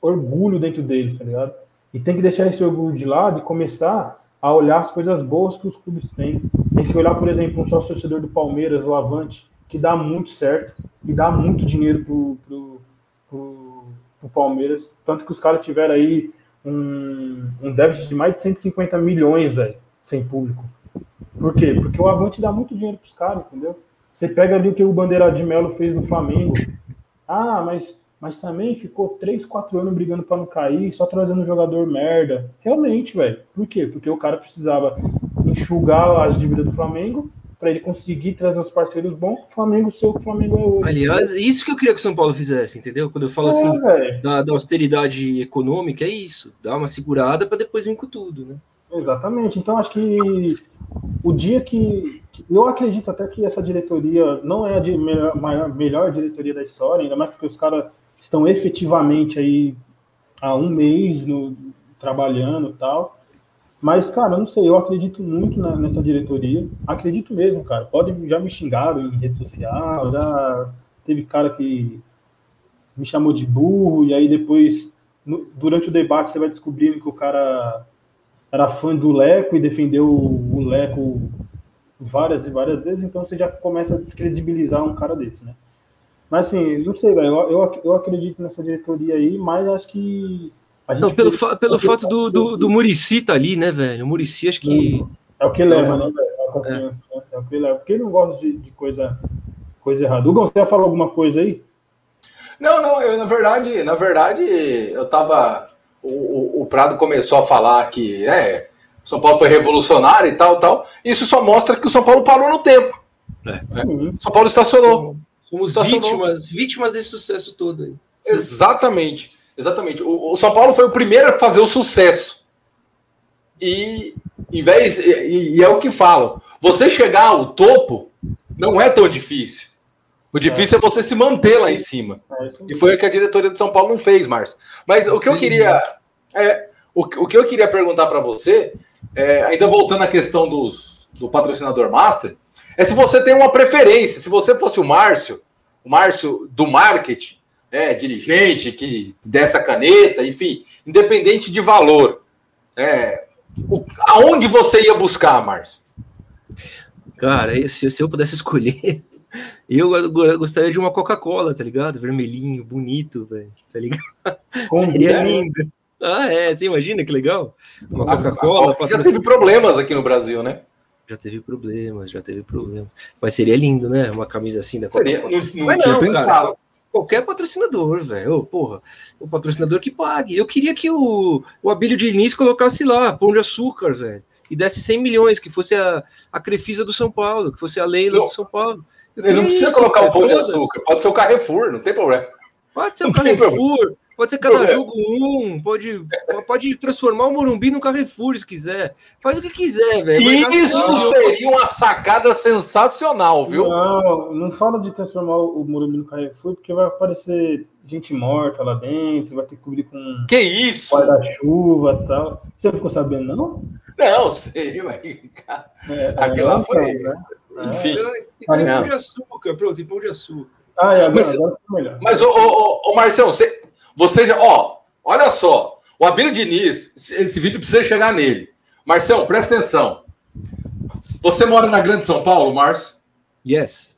orgulho dentro deles, tá ligado? E tem que deixar esse orgulho de lado e começar a olhar as coisas boas que os clubes têm. Tem que olhar, por exemplo, um sócio torcedor do Palmeiras, o Avante, que dá muito certo e dá muito dinheiro pro, pro, pro, pro Palmeiras. Tanto que os caras tiveram aí um, um déficit de mais de 150 milhões, velho, sem público. Por quê? Porque o Avante dá muito dinheiro pros caras, entendeu? Você pega ali o que o Bandeira de Melo fez no Flamengo. Ah, mas, mas também ficou 3, 4 anos brigando para não cair, só trazendo jogador merda. Realmente, velho. Por quê? Porque o cara precisava enxugar as dívidas do Flamengo para ele conseguir trazer os parceiros bons, o Flamengo ser o que o Flamengo é hoje. Aliás, isso que eu queria que o São Paulo fizesse, entendeu? Quando eu falo é, assim da, da, austeridade econômica, é isso, dar uma segurada para depois vir com tudo, né? Exatamente. Então acho que o dia que eu acredito até que essa diretoria não é a de melhor, melhor diretoria da história, ainda mais porque os caras estão efetivamente aí há um mês no, trabalhando e tal. Mas, cara, eu não sei, eu acredito muito na, nessa diretoria. Acredito mesmo, cara. Pode, já me xingaram em rede social, já teve cara que me chamou de burro, e aí depois, no, durante o debate, você vai descobrindo que o cara era fã do Leco e defendeu o, o Leco várias e várias vezes, então você já começa a descredibilizar um cara desse, né? Mas assim, não sei, velho, eu, eu, eu acredito nessa diretoria aí, mas acho que não, pelo, fa pelo fato do, do, do Murici tá ali, né, velho? O Murici acho que. É o que leva, né, velho? A confiança, é. Né? é o que leva. Porque ele não gosta de, de coisa, coisa errada. Hugo, você ia falar alguma coisa aí? Não, não, eu, na verdade, na verdade, eu tava. O, o, Prado começou a falar que é, o São Paulo foi revolucionário e tal, tal. Isso só mostra que o São Paulo parou no tempo. É. Né? São Paulo estacionou. Estacionou. vítimas, vítimas desse sucesso todo aí. Exatamente. Exatamente. O, o, São Paulo foi o primeiro a fazer o sucesso. E, em vez, e, e é o que falam. Você chegar ao topo não é tão difícil. O difícil é, é você se manter lá em cima. É, e foi o que a diretoria de São Paulo não fez, Márcio. Mas o que eu queria. É, o, o que eu queria perguntar para você, é, ainda voltando à questão dos, do patrocinador master, é se você tem uma preferência. Se você fosse o Márcio, o Márcio do marketing, é, dirigente que dessa caneta, enfim, independente de valor. É, o, aonde você ia buscar, Márcio? Cara, se, se eu pudesse escolher, eu gostaria de uma Coca-Cola, tá ligado? Vermelhinho, bonito, velho, tá ligado? Como Seria é? lindo. Ah, é, você imagina que legal? Uma Coca-Cola. Já teve problemas aqui no Brasil, né? Já teve problemas, já teve problemas. Mas seria lindo, né? Uma camisa assim da. Seria, não, não Mas não, pensado. Cara, qualquer patrocinador, velho. Porra, o patrocinador que pague. Eu queria que o, o Abílio Diniz colocasse lá pão de açúcar, velho. E desse 100 milhões, que fosse a, a Crefisa do São Paulo, que fosse a Leila não, do São Paulo. Ele não precisa isso, colocar o pão de açúcar, pode ser o Carrefour, não tem problema. Pode ser o Carrefour, Pode ser cada jogo um, pode, pode transformar o Morumbi no Carrefour se quiser. Faz o que quiser, velho. Isso seria uma sacada sensacional, viu? Não, não fala de transformar o Morumbi no Carrefour, porque vai aparecer gente morta lá dentro, vai ter que cobrir com. Que isso? Guarda-chuva e tal. Você ficou sabendo, não? Não, sei, mas. É, Aquilo lá foi. Né? Enfim. É, pão de açúcar, pronto, tem pão de açúcar. Ah, é, agora, mas, agora melhor. Mas, ô, ô, ô Marcelo, você, você já, ó, olha só. O Abílio Diniz, esse vídeo precisa chegar nele. Marcelo, presta atenção. Você mora na Grande São Paulo, Márcio? Yes.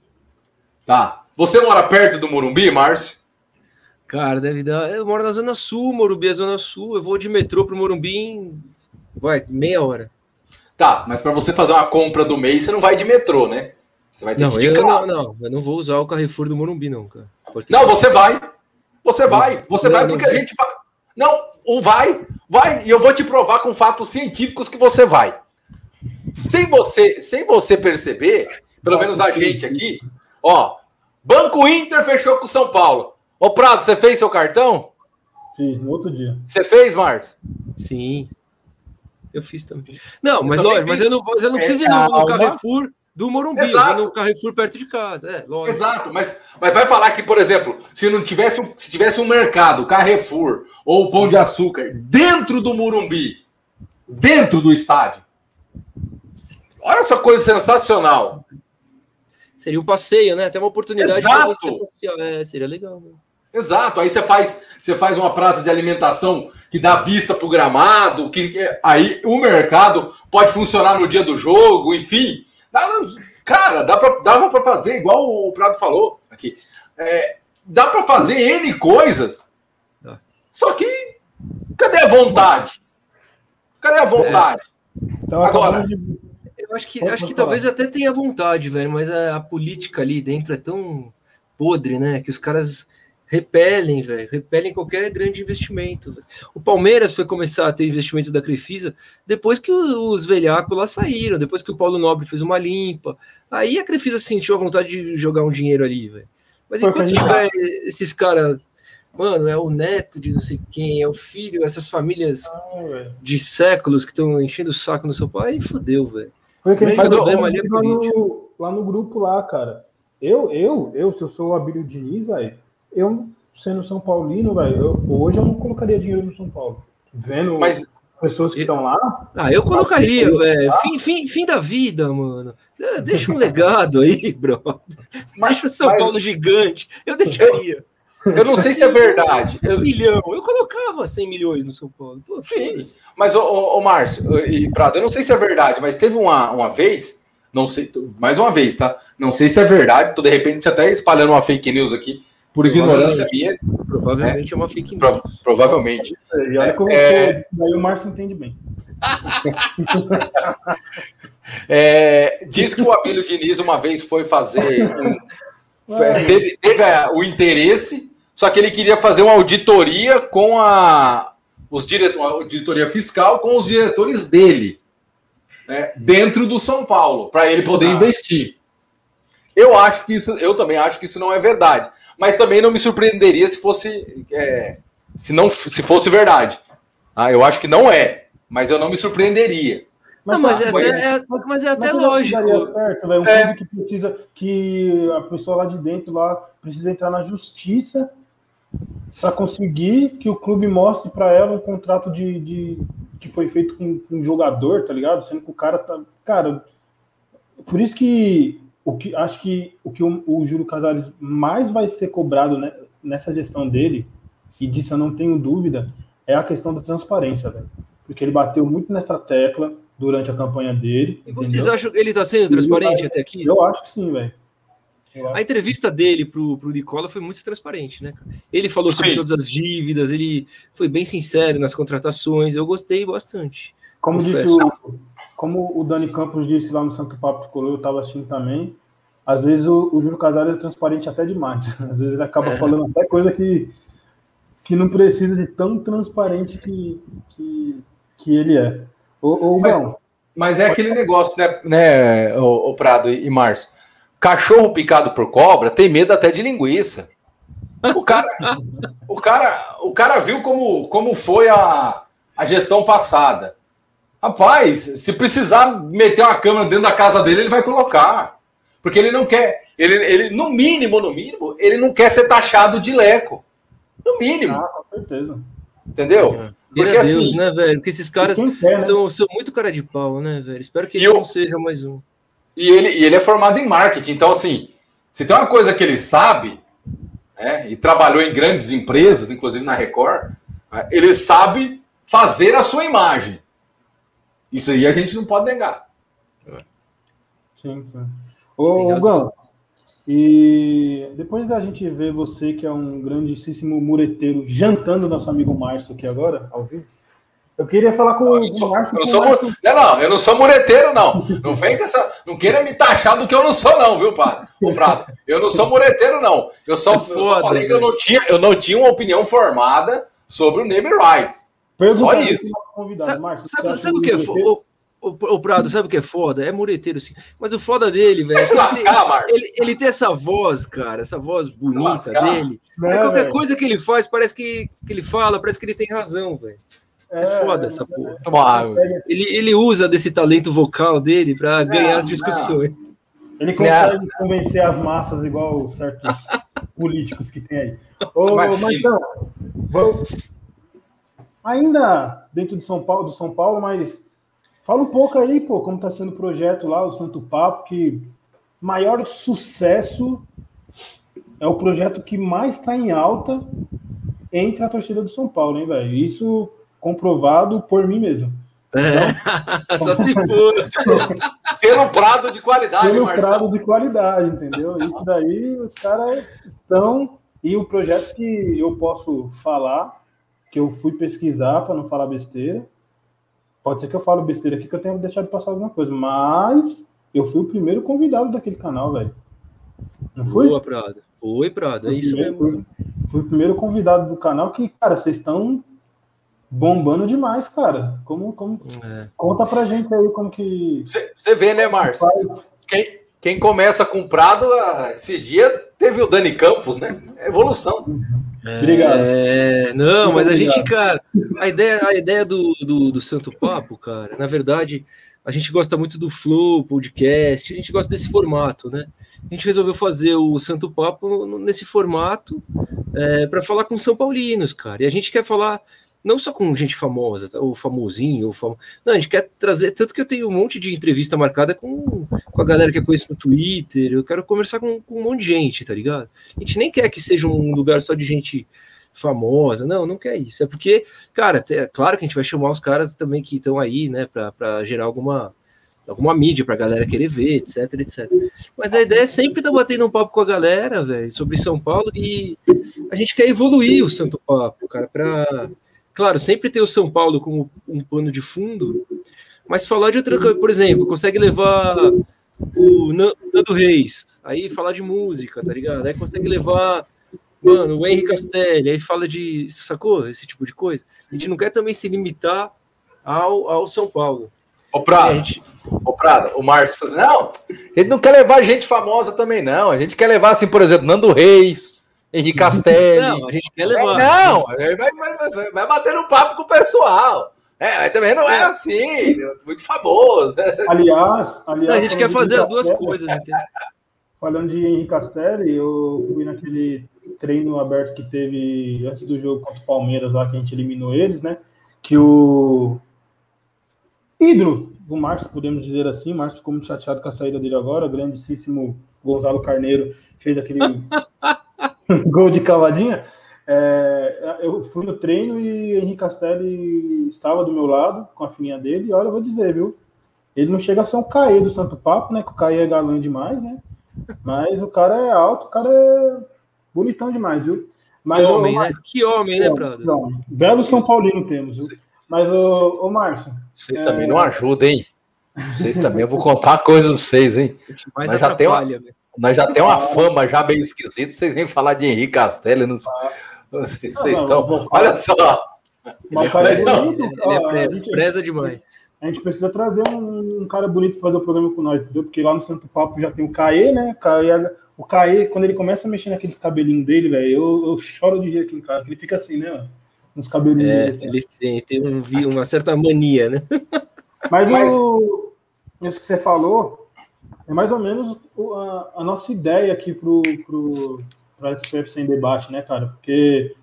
Tá. Você mora perto do Morumbi, Márcio? Cara, deve dar. Eu moro na Zona Sul, Morumbi é Zona Sul. Eu vou de metrô pro Morumbi em. Vai, meia hora. Tá, mas para você fazer uma compra do mês, você não vai de metrô, né? Você vai ter não, que ir de eu, carro. Não, não, eu não vou usar o Carrefour do Morumbi, não, cara. Não, você vai. Você vai, você vai porque a gente vai. Não, o vai, vai, e eu vou te provar com fatos científicos que você vai. Sem você, sem você perceber, pelo menos a gente aqui, ó, Banco Inter fechou com o São Paulo. Ô Prado, você fez seu cartão? Fiz no outro dia. Você fez, Márcio? Sim. Eu fiz também. Não, mas, lógico, mas eu não, mas eu não preciso ir no, no Carrefour do Morumbi, Exato. no Carrefour perto de casa. É, lógico. Exato, mas, mas vai falar que, por exemplo, se não tivesse um, se tivesse um mercado, Carrefour ou Pão de Açúcar dentro do Morumbi, dentro do estádio. Olha essa coisa sensacional. Seria um passeio, né? Até uma oportunidade para você passear. É, seria legal. Né? Exato. Aí você faz, você faz uma praça de alimentação que dá vista para o gramado, que aí o mercado pode funcionar no dia do jogo, enfim. Cara, dá pra, dava para fazer, igual o Prado falou aqui. É, dá para fazer N coisas. Só que cadê a vontade? Cadê a vontade? É. Então, Agora, de, Eu acho que, acho que talvez até tenha vontade, velho, mas a, a, política ali dentro é tão podre, né? Que os caras repelem, velho, repelem qualquer grande investimento. O Palmeiras foi começar a ter investimento da Crefisa depois que os velhacos lá saíram, depois que o Paulo Nobre fez uma limpa. Aí a Crefisa sentiu a vontade de jogar um dinheiro ali, velho. Mas enquanto tiver esses caras, mano, é o neto de não sei quem, é o filho, essas famílias ah, de séculos que estão enchendo o saco no seu pai, aí fodeu, velho. Foi que a gente problema ali é lá, no, lá no grupo lá, cara. Eu, eu, eu, se eu sou o Abílio Diniz, velho, eu, sendo São Paulino, velho, hoje eu não colocaria dinheiro no São Paulo. Vendo Mas, pessoas que estão lá. Ah, eu colocaria, velho. Fim, fim, fim da vida, mano. É, deixa um legado aí, bro. Mas, deixa o São mas, Paulo gigante. Eu deixaria. Eu não sei se é verdade. Um milhão. Eu colocava 100 milhões no São Paulo. Pô, Sim. Mas, ô, Márcio e Prado, eu não sei se é verdade, mas teve uma, uma vez, não sei, mais uma vez, tá? Não sei se é verdade, tô de repente até espalhando uma fake news aqui, por ignorância minha. Provavelmente é, é uma fake news. Pro, provavelmente. E olha como é, aí o Márcio entende bem. é, diz que o Abílio Diniz uma vez foi fazer. Um, teve, teve a, o interesse, só que ele queria fazer uma auditoria com a, os diretor, a auditoria fiscal com os diretores dele, né, dentro do São Paulo, para ele poder ah. investir. Eu acho que isso, eu também acho que isso não é verdade, mas também não me surpreenderia se fosse, é, se não, se fosse verdade. Ah, eu acho que não é, mas eu não me surpreenderia. Mas, não, mas, é, mas, até, é, mas é até mas lógico. Certo, Um é. clube que precisa que a pessoa lá de dentro lá precisa entrar na justiça para conseguir que o clube mostre para ela um contrato de, de que foi feito com, com um jogador, tá ligado? Sendo que o cara tá, cara, por isso que o que acho que o que o, o Júlio Casares mais vai ser cobrado né, nessa gestão dele, e disso eu não tenho dúvida, é a questão da transparência, velho. Porque ele bateu muito nessa tecla durante a campanha dele. E vocês entendeu? acham que ele está sendo transparente eu, até aqui? Eu acho que sim, velho. A entrevista dele pro, pro Nicola foi muito transparente, né? Ele falou sobre Sim. todas as dívidas, ele foi bem sincero nas contratações, eu gostei bastante. Como disse o, como o Dani Campos disse lá no Santo Papo Tricolor, eu estava assistindo também. Às vezes o, o Júlio Casares é transparente até demais. Às vezes ele acaba é. falando até coisa que, que não precisa de tão transparente que, que, que ele é. Ou, ou mas, não. Mas é aquele negócio, né, né o, o Prado e Márcio? Cachorro picado por cobra tem medo até de linguiça. O cara, o cara, o cara viu como, como foi a, a gestão passada. Rapaz, se precisar meter uma câmera dentro da casa dele, ele vai colocar. Porque ele não quer, ele, ele no mínimo, no mínimo, ele não quer ser taxado de leco. No mínimo. Ah, com certeza. Entendeu? É. Porque Deus, assim, né, velho? Porque esses caras quer, né? são, são muito cara de pau, né, velho? Espero que ele eu, não seja mais um. E ele, e ele é formado em marketing, então assim, se tem uma coisa que ele sabe, né, e trabalhou em grandes empresas, inclusive na Record, né, ele sabe fazer a sua imagem. Isso aí a gente não pode negar. Sim, sim. Ô, Gão, e depois da gente ver você, que é um grandíssimo mureteiro, jantando nosso amigo Márcio aqui agora, ao vivo, eu queria falar com o sou, Márcio. Eu não, Márcio... não, não, eu não sou mureteiro, não. Não vem com essa. Não queira me taxar do que eu não sou, não, viu, padre? O Prado. Eu não sou mureteiro, não. Eu só, eu só falei que eu não, tinha, eu não tinha uma opinião formada sobre o name Só isso. Sabe, sabe, sabe o que é o, o, o, Prado, sabe o que é foda? É mureteiro, sim. Mas o foda dele, velho. É lascar, ele, ele, ele, tem essa voz, cara, essa voz bonita dele. Não, é, qualquer véio. coisa que ele faz, parece que, que ele fala, parece que ele tem razão, velho. É, é foda essa porra. É, ele, ele usa desse talento vocal dele para ganhar as discussões. Não. Ele consegue convencer as massas igual certos políticos que tem aí. Ô, mas não, vamos, Ainda dentro do São Paulo, do São Paulo, mas fala um pouco aí, pô, como está sendo o projeto lá, o Santo Papo, que maior sucesso é o projeto que mais está em alta entre a torcida do São Paulo, hein, velho? Isso comprovado por mim mesmo. É, só se for. Selo prado de qualidade, Selo prado de qualidade, entendeu? Isso daí os caras estão. E o projeto que eu posso falar que eu fui pesquisar para não falar besteira. pode ser que eu falo besteira aqui que eu tenha deixado de passar alguma coisa, mas eu fui o primeiro convidado daquele canal, velho. Não fui? Boa, Prado. Foi, Prado, é isso mesmo. Fui, fui, o primeiro convidado do canal que, cara, vocês estão bombando demais, cara. Como, como... É. Conta pra gente aí como que. Você vê, né, Márcio? Quem, quem começa com Prado, ah, esses dias teve o Dani Campos, né? É evolução. Obrigado. É, não, mas a gente, cara, a ideia, a ideia do, do, do, Santo Papo, cara, na verdade, a gente gosta muito do Flow, podcast, a gente gosta desse formato, né? A gente resolveu fazer o Santo Papo nesse formato é, para falar com São Paulinos, cara. E a gente quer falar não só com gente famosa, ou famosinho, ou fam... não, a gente quer trazer, tanto que eu tenho um monte de entrevista marcada com, com a galera que eu conheço no Twitter, eu quero conversar com, com um monte de gente, tá ligado? A gente nem quer que seja um lugar só de gente famosa, não, não quer isso, é porque, cara, é claro que a gente vai chamar os caras também que estão aí, né, para gerar alguma alguma mídia para a galera querer ver, etc, etc. Mas a ideia é sempre estar tá batendo um papo com a galera, velho, sobre São Paulo e a gente quer evoluir o Santo Papo, cara, para Claro, sempre tem o São Paulo como um pano de fundo, mas falar de outra coisa, por exemplo, consegue levar o Nando Reis, aí falar de música, tá ligado? Aí consegue levar, mano, o Henrique Castelli, aí fala de, sacou? Esse tipo de coisa. A gente não quer também se limitar ao, ao São Paulo. Ô Prado, gente... ô Prado, o Márcio falou assim, não, ele não quer levar gente famosa também não, a gente quer levar, assim, por exemplo, Nando Reis, Henrique Castelli. Não, a gente quer levar. Não, vai, vai, vai, vai bater um papo com o pessoal. É, mas também não é, é. assim, muito famoso. Aliás, aliás a gente quer fazer as duas coisas, entendeu? Falando de Henrique Castelli, eu fui naquele treino aberto que teve antes do jogo contra o Palmeiras lá, que a gente eliminou eles, né? Que o ídolo do Márcio, podemos dizer assim, o Márcio ficou muito chateado com a saída dele agora, o grandíssimo Gonzalo Carneiro fez aquele gol de cavadinha. É, eu fui no treino e Henrique Castelli estava do meu lado com a filhinha dele. E olha, eu vou dizer, viu? Ele não chega a ser um Caê do Santo Papo, né? Que o Caê é galã demais, né? Mas o cara é alto, o cara é bonitão demais, viu? Mas, que homem, né? Que homem, né, brother? Não, belo São Paulino temos, viu? Mas, ô, ô Márcio. Vocês é... também não ajudam, hein? Vocês também, eu vou contar uma coisa pra vocês, hein? Mas já tem uma... Né? Nós já temos uma fama já bem esquisita, vocês vêm falar de Henrique Castelli, não, vocês, vocês estão. Olha só. Mas cara bonito. Ele é gente, preza demais. A gente precisa trazer um, um, cara bonito para fazer o programa com nós, entendeu? Porque lá no Santo Papo já tem o Caê, né? Caê, o Caê, quando ele começa a mexer naqueles cabelinhos dele, velho, eu, eu, choro de rir aqui em casa, ele fica assim, né? Nos cabelinhos é, dele. Assim. Ele tem, tem um, uma certa mania, né? Mas, Mas... O, isso que você falou, é mais ou menos a, a nossa ideia aqui pro, pro, para SPF sem debate, né, cara? Porque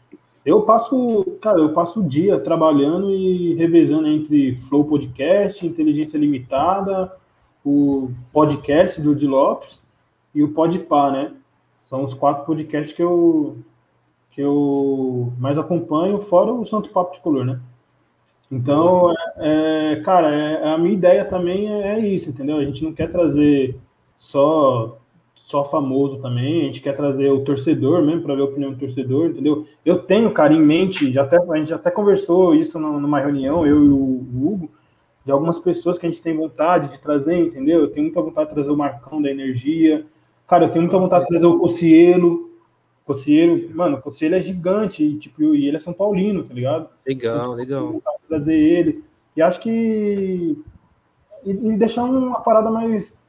eu passo, cara, eu passo o dia trabalhando e revezando entre Flow Podcast, Inteligência Limitada, o podcast do Di Lopes e o Podpah, né? São os quatro podcasts que eu que eu mais acompanho, fora o Santo Papo Tricolor, né? Então, é, é, cara, é, a minha ideia também é, é, isso, entendeu? A gente não quer trazer só só famoso também, a gente quer trazer o torcedor mesmo para ver a opinião do torcedor, entendeu? Eu tenho, cara, em mente, já até, a gente até conversou isso numa reunião, eu e o Hugo, de algumas pessoas que a gente tem vontade de trazer, entendeu? Eu tenho muita vontade de trazer o Marcão da Energia, cara, eu tenho muita vontade de trazer o Cocielo, Cocieiro, mano, o Cocieiro é gigante e, tipo, e ele é São Paulino, tá ligado? Legal, legal. Trazer ele. E acho que. E, e deixar uma parada mais.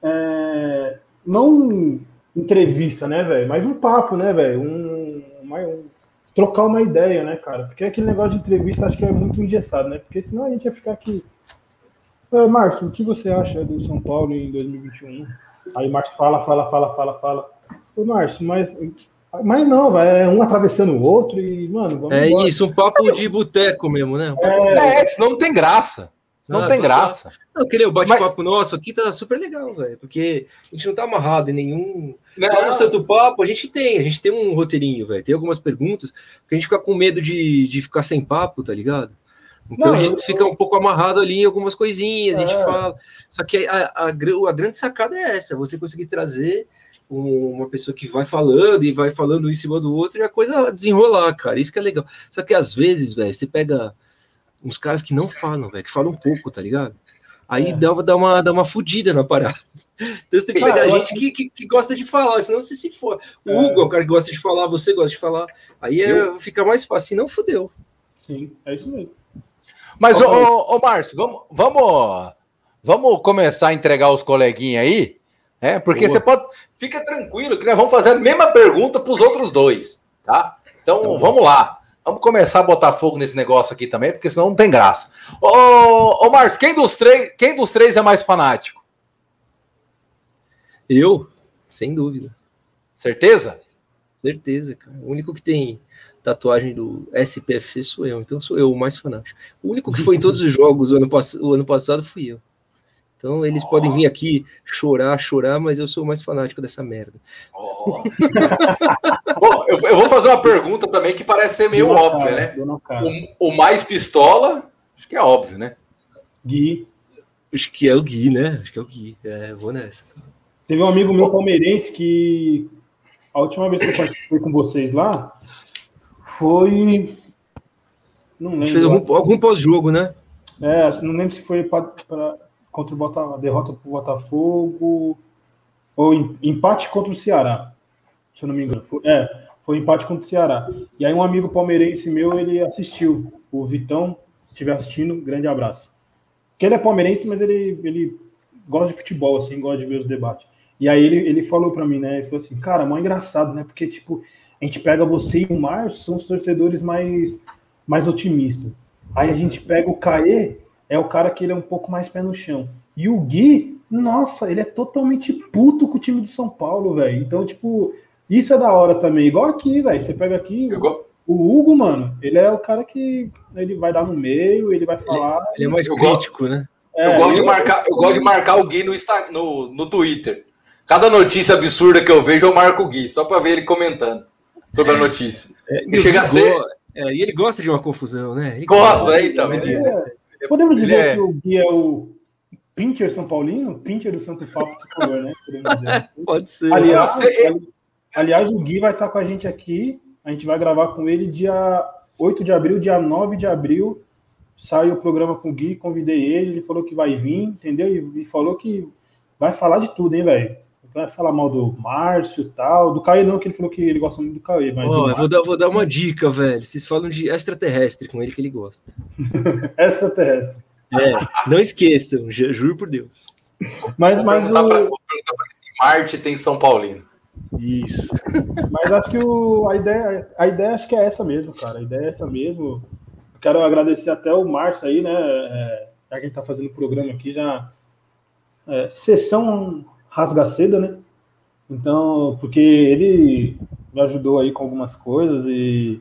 É, não entrevista, né, velho? Mas um papo, né, velho? Um, um, trocar uma ideia, né, cara? Porque aquele negócio de entrevista acho que é muito engessado, né? Porque senão a gente ia ficar aqui. É, Márcio, o que você acha do São Paulo em 2021? Aí Márcio fala, fala, fala, fala, fala. Ô, Márcio, mas mas não, vai, é um atravessando o outro e, mano, vamos É embora. isso, um papo de boteco mesmo, né? É, é senão não tem graça. Não ah, tem graça. Só... Não, queria o bate-papo Mas... nosso aqui tá super legal, velho, porque a gente não tá amarrado em nenhum. Não. Lá no Santo Papo, a gente tem, a gente tem um roteirinho, velho. Tem algumas perguntas, que a gente fica com medo de, de ficar sem papo, tá ligado? Então não, a gente eu... fica um pouco amarrado ali em algumas coisinhas, é. a gente é. fala. Só que a, a, a grande sacada é essa, você conseguir trazer uma pessoa que vai falando e vai falando um em cima do outro e a coisa desenrolar, cara. Isso que é legal. Só que às vezes, velho, você pega uns caras que não falam, velho, que falam pouco, tá ligado? Aí é. dá, dá, uma, dá uma fudida na parada. Então você tem que pegar gente que, que, que, gosta de falar, senão você se for. O é. Hugo é o cara que gosta de falar, você gosta de falar. Aí é, fica mais fácil, se não fudeu. Sim, é isso mesmo. Mas, ô, ô, ô Márcio, vamos, vamos, vamos começar a entregar os coleguinhas aí? É, porque Boa. você pode. Fica tranquilo, que nós vamos fazer a mesma pergunta para os outros dois, tá? Então, então vamos lá. Vamos começar a botar fogo nesse negócio aqui também, porque senão não tem graça. Ô, ô Márcio, quem dos três, quem dos três é mais fanático? Eu, sem dúvida. Certeza? Certeza, cara. O único que tem tatuagem do SPFC sou eu, então sou eu o mais fanático. O único que foi em todos os jogos o ano, o ano passado fui eu. Então eles oh. podem vir aqui chorar, chorar, mas eu sou o mais fanático dessa merda. Oh. Bom, eu, eu, vou fazer uma pergunta também que parece ser meio óbvia, né? O, o, mais pistola, acho que é óbvio, né? Gui. Acho que é o Gui, né? Acho que é o Gui. É, vou nessa. Teve um amigo meu palmeirense que a última vez que eu participei com vocês lá foi. Não lembro. fez algum, algum pós-jogo, né? É, não lembro se foi para contra o Botafogo, derrota para o Botafogo, ou empate contra o Ceará, se eu não me engano. Foi, é, foi empate contra o Ceará. E aí um amigo palmeirense meu, ele assistiu, o Vitão, se estiver assistindo, grande abraço. Porque ele é palmeirense, mas ele, ele gosta de futebol, assim, gosta de ver os debates. E aí ele, ele falou para mim, né, ele falou assim, cara, mó engraçado, né, porque, tipo, a gente pega você e o Márcio, são os torcedores mais, mais otimistas. Aí a gente pega o Caê, é o cara que ele é um pouco mais pé no chão. E o Gui, nossa, ele é totalmente puto com o time de São Paulo, velho. Então, tipo, isso é da hora também. Igual aqui, velho. Você pega aqui. O Hugo, mano, ele é o cara que ele vai dar no meio, ele vai falar. Ele, ele é mais crítico, né? É, eu, gosto de marcar, eu gosto de marcar o Gui no, no, no Twitter. Cada notícia absurda que eu vejo, eu marco o Gui, só para ver ele comentando sobre a notícia. É, e chega a ser. É, e ele gosta de uma confusão, né? Ele gosta aí também. É, Podemos dizer é... que o Gui é o Pincher São Paulino? Pincher do Santo Papo tricolor, né? Pode ser. Aliás, aliás, o Gui vai estar com a gente aqui. A gente vai gravar com ele dia 8 de abril, dia 9 de abril. Sai o programa com o Gui, convidei ele, ele falou que vai vir, entendeu? E, falou que vai falar de tudo, hein, velho? Vai falar mal do Márcio e tal. Do Caio não, que ele falou que ele gosta muito do Caio. Mas oh, eu vou dar, vou dar uma dica, velho. Vocês falam de extraterrestre com ele que ele gosta. extraterrestre. É, não esqueçam, juro por Deus. Mas, mas o... pra, Marte tem São Paulino. Isso. Mas acho que o, a, ideia, a ideia acho que é essa mesmo, cara. A ideia é essa mesmo. Quero agradecer até o Márcio aí, né? É, já que a gente tá fazendo o programa aqui, já. É, sessão rasga-seda, né? Então, porque ele me ajudou aí com algumas coisas e.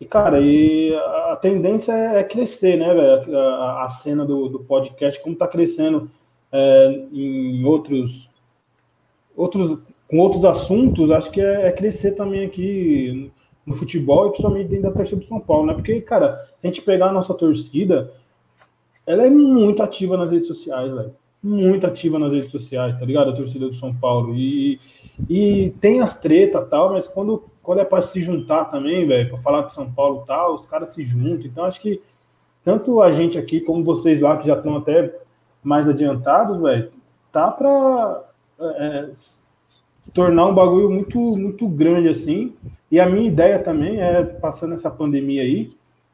E, cara, e a tendência é crescer, né, velho? A, a, cena do, do podcast, como tá crescendo é, em outros, outros. com outros assuntos, acho que é, é, crescer também aqui no futebol e principalmente dentro da torcida do São Paulo, né? Porque, cara, se a gente pegar a nossa torcida, ela é muito ativa nas redes sociais, velho muito ativa nas redes sociais, tá ligado? A torcida do São Paulo. E, e tem as tretas tal, mas quando, quando é para se juntar também, velho, para falar de São Paulo tal, os caras se juntam. Então acho que tanto a gente aqui como vocês lá, que já estão até mais adiantados, velho, tá para é, tornar um bagulho muito, muito grande assim. E a minha ideia também é, passando essa pandemia aí,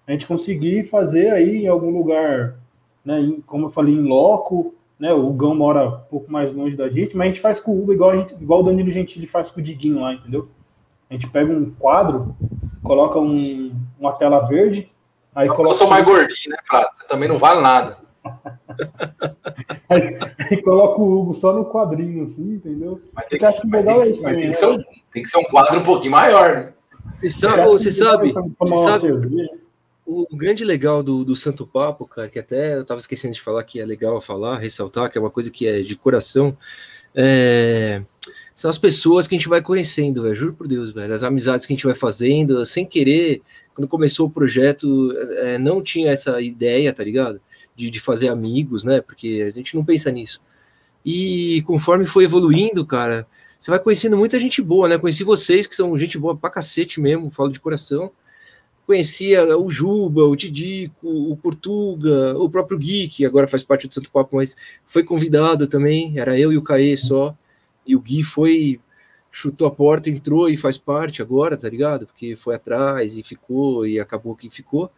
a gente conseguir fazer aí em algum lugar, né, em, como eu falei, em loco, né? O Gão mora um pouco mais longe da gente, mas a gente faz com o Hugo igual, a gente, igual o Danilo Gentili faz com o Diguinho lá, entendeu? A gente pega um quadro, coloca um, uma tela verde, aí eu coloca. Eu sou mais gordinho, né, Prato? Você também não vale nada. aí, aí, coloca o Hugo só no quadrinho, assim, entendeu? Mas tem que, mas tem, isso, tem, que ser um, tem que ser um quadro um pouquinho maior, né? Você sabe, você sabe, você sabe, o, grande legal do, do Santo Papo, cara, que até eu estava esquecendo de falar que é legal falar, ressaltar, que é uma coisa que é de coração, é, são as pessoas que a gente vai conhecendo, velho, juro por Deus, velho, as amizades que a gente vai fazendo, sem querer, quando começou o projeto, é, não tinha essa ideia, tá ligado? De, de fazer amigos, né? Porque a gente não pensa nisso. E conforme foi evoluindo, cara, você vai conhecendo muita gente boa, né? Conheci vocês, que são gente boa pra cacete mesmo, falo de coração. Conhecia o Juba, o Tidico, o Portuga, o próprio Gui, que agora faz parte do Santo Papo, mas foi convidado também, era eu e o Caê só, e o Gui foi, chutou a porta, entrou e faz parte agora, tá ligado? Porque foi atrás e ficou, e acabou que ficou.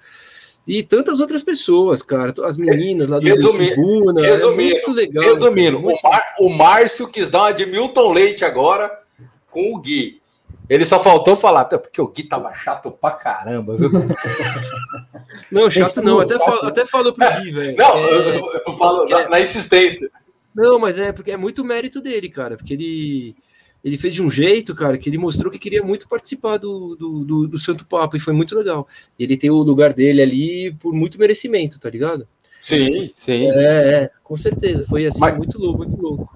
E tantas outras pessoas, cara, as meninas lá do resumindo, Tribuna, resumindo, é muito legal. Resumindo, o, Mar, o Márcio quis dar uma de Milton Leite agora com o Gui. Ele só faltou falar, porque o Gui tava chato pra caramba, viu? Não, chato não, até, falo, até falo pro Gui, velho. Não, é, eu, eu, falo na, na, insistência. Não, mas é porque é muito mérito dele, cara, porque ele, ele fez de um jeito, cara, que ele mostrou que queria muito participar do, do, do, do Santo Papo, e foi muito legal. Ele tem o lugar dele ali por muito merecimento, tá ligado? Sim, sim. É, é com certeza, foi assim, mas, muito louco, muito louco.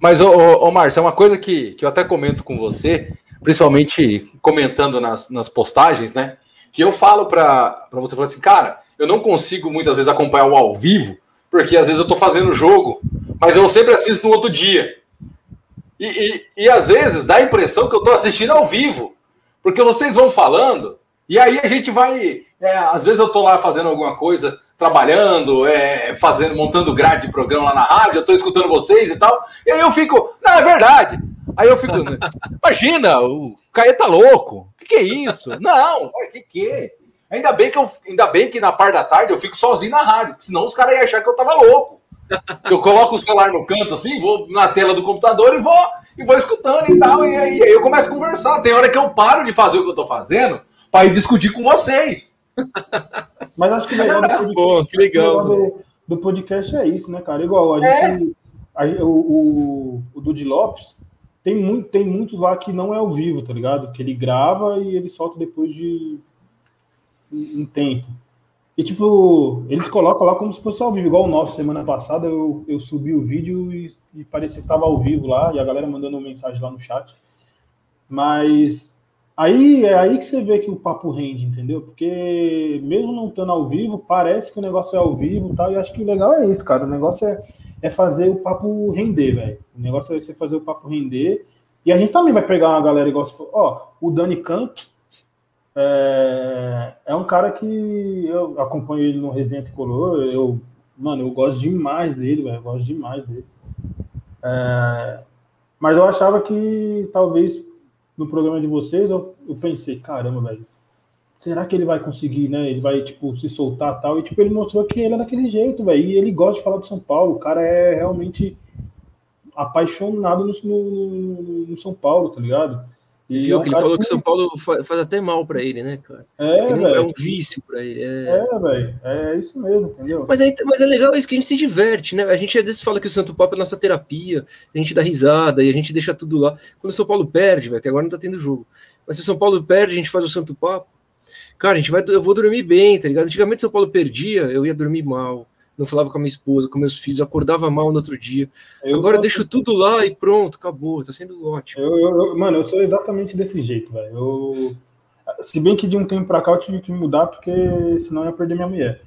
Mas, ô, ô, ô Márcio, é uma coisa que, que eu até comento com você, principalmente comentando nas, nas postagens, né? Que eu falo para você falar assim, cara, eu não consigo muitas vezes acompanhar o ao vivo, porque às vezes eu tô fazendo jogo, mas eu sempre assisto no outro dia. E, e, e às vezes dá a impressão que eu tô assistindo ao vivo, porque vocês vão falando, e aí a gente vai. É, às vezes eu tô lá fazendo alguma coisa, trabalhando, é, fazendo, montando grade de programa lá na rádio, eu tô escutando vocês e tal, e aí eu fico, não, é verdade. Aí eu fico, imagina, o Caê tá louco. O que, que, é isso? Não, o que, que é? Ainda bem que, eu, ainda bem que na parte da tarde eu fico sozinho na rádio, senão os caras iam achar que eu tava louco. Eu coloco o celular no canto assim, vou na tela do computador e vou e vou escutando e tal, e aí, aí eu começo a conversar. Tem hora que eu paro de fazer o que eu tô fazendo para ir discutir com vocês. Mas acho que o legal do podcast, que legal, do, do, podcast é isso, né, cara? Igual a gente. É. A, o, o, o Dude Lopes, tem, muito, tem muitos lá que não é ao vivo, tá ligado? Que ele grava e ele solta depois de um tempo. E, tipo, eles colocam lá como se fosse ao vivo, igual o nosso. Semana passada eu, eu subi o vídeo e, e parecia que tava ao vivo lá, e a galera mandando mensagem lá no chat. Mas aí é aí que você vê que o papo rende, entendeu? Porque mesmo não estando ao vivo, parece que o negócio é ao vivo tal. E acho que o legal é isso, cara. O negócio é é fazer o papo render, velho. O negócio é você fazer o papo render. E a gente também vai pegar uma galera igual você. Ó, o Dani Campos é, é um cara que eu acompanho ele no Resenha Tricolor. Eu, mano, eu gosto demais dele, velho. Gosto demais dele. É, mas eu achava que talvez no programa de vocês eu, eu pensei, caramba, velho será que ele vai conseguir, né? Ele vai, tipo, se soltar tal. E, tipo, ele mostrou que ele é daquele jeito, velho. E ele gosta de falar do São Paulo. O cara é realmente apaixonado no, no, no São Paulo, tá ligado? E Viu é um que ele falou que o São Paulo faz, faz até mal para ele, né, cara? É, velho. É um vício para ele. É, é velho. É isso mesmo, entendeu? Mas, é, mas é legal isso que a gente se diverte, né? A gente às vezes fala que o Santo Papo é nossa terapia, a gente dá risada e a gente deixa tudo lá. Quando o São Paulo perde, velho, que agora não tá tendo jogo. Mas se o São Paulo perde, a gente faz o Santo Papo. Cara, a gente vai, eu vou dormir bem, tá ligado? Antigamente São Paulo perdia, eu ia dormir mal, não falava com a minha esposa, com meus filhos, acordava mal no outro dia. Eu Agora deixo tudo lá e pronto, acabou, tá sendo ótimo. Eu, eu, mano, eu sou exatamente desse jeito, velho. Eu... Se bem que de um tempo pra cá eu tive que mudar, porque senão eu ia perder minha mulher.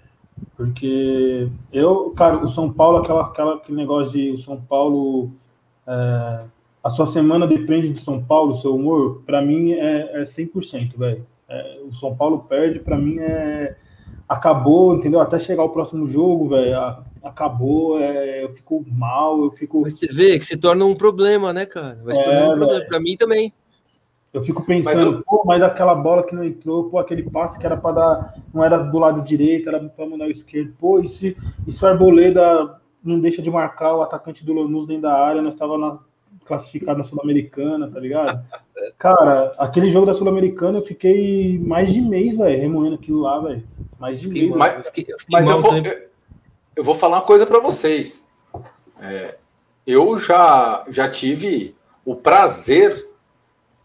Porque eu, cara, o São Paulo, aquela, aquela, aquele negócio de o São Paulo. É, a sua semana depende de São Paulo, seu humor, para mim é, é 100%, velho. É, o São Paulo perde, para mim é acabou, entendeu? Até chegar o próximo jogo, velho, acabou, é, eu fico mal, eu fico. Mas você vê que se torna um problema, né, cara? Vai se tornar um é, problema para mim também. Eu fico pensando, mas, eu... pô, mas aquela bola que não entrou, pô, aquele passe que era para dar, não era do lado direito, era para mandar o esquerdo, pô, e se, e se o Arboleda não deixa de marcar o atacante do Lanús dentro da área, nós estava na classificado na Sul-Americana, tá ligado? Cara, aquele jogo da Sul-Americana eu fiquei mais de mês, velho, remoendo aquilo lá, velho. Mais de mês. Mas, eu, fiquei, fiquei mas eu, vou, eu, eu, vou falar uma coisa para vocês. É, eu já, já tive o prazer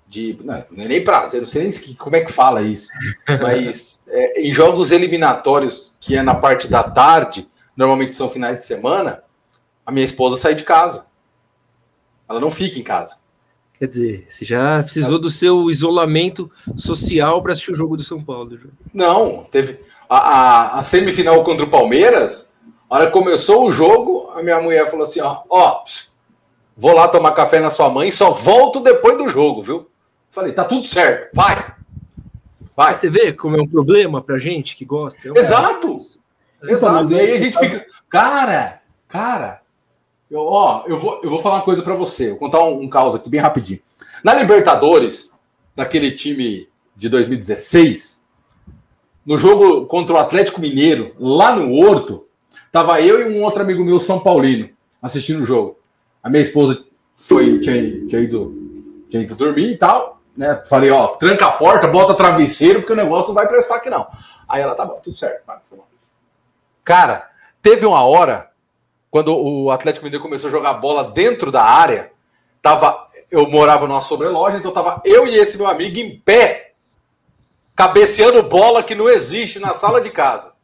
de. Não, não é nem prazer, não sei nem como é que fala isso. Mas é, em jogos eliminatórios, que é na parte da tarde, normalmente são finais de semana, a minha esposa sai de casa. Ela não fica em casa. Quer dizer, você já precisou do seu isolamento social para assistir o jogo do São Paulo. Não, teve a, a, a, semifinal contra o Palmeiras. A hora que começou o jogo, a minha mulher falou assim: ó, ó, vou lá tomar café na sua mãe, só volto depois do jogo, viu? Falei, tá tudo certo, vai. Vai. Você vê como é um problema pra gente que gosta? É um Exato! Exato. E aí a gente fica. Cara, cara, eu, ó, eu vou, eu vou falar uma coisa para você. Vou contar um, um caos aqui bem rapidinho. Na Libertadores, daquele time de 2016, no jogo contra o Atlético Mineiro, lá no Horto, tava eu e um outro amigo meu, São Paulino, assistindo o jogo. A minha esposa foi, tinha, tinha, ido, tinha ido dormir e tal, né? Falei, ó, tranca a porta, bota travesseiro, porque o negócio não vai prestar aqui, não. Aí ela, tá bom, tudo certo. Cara, teve uma hora, quando o Atlético Mineiro começou a jogar bola dentro da área, tava, eu morava numa sobreloja, então tava eu e esse meu amigo em pé, cabeceando bola que não existe na sala de casa.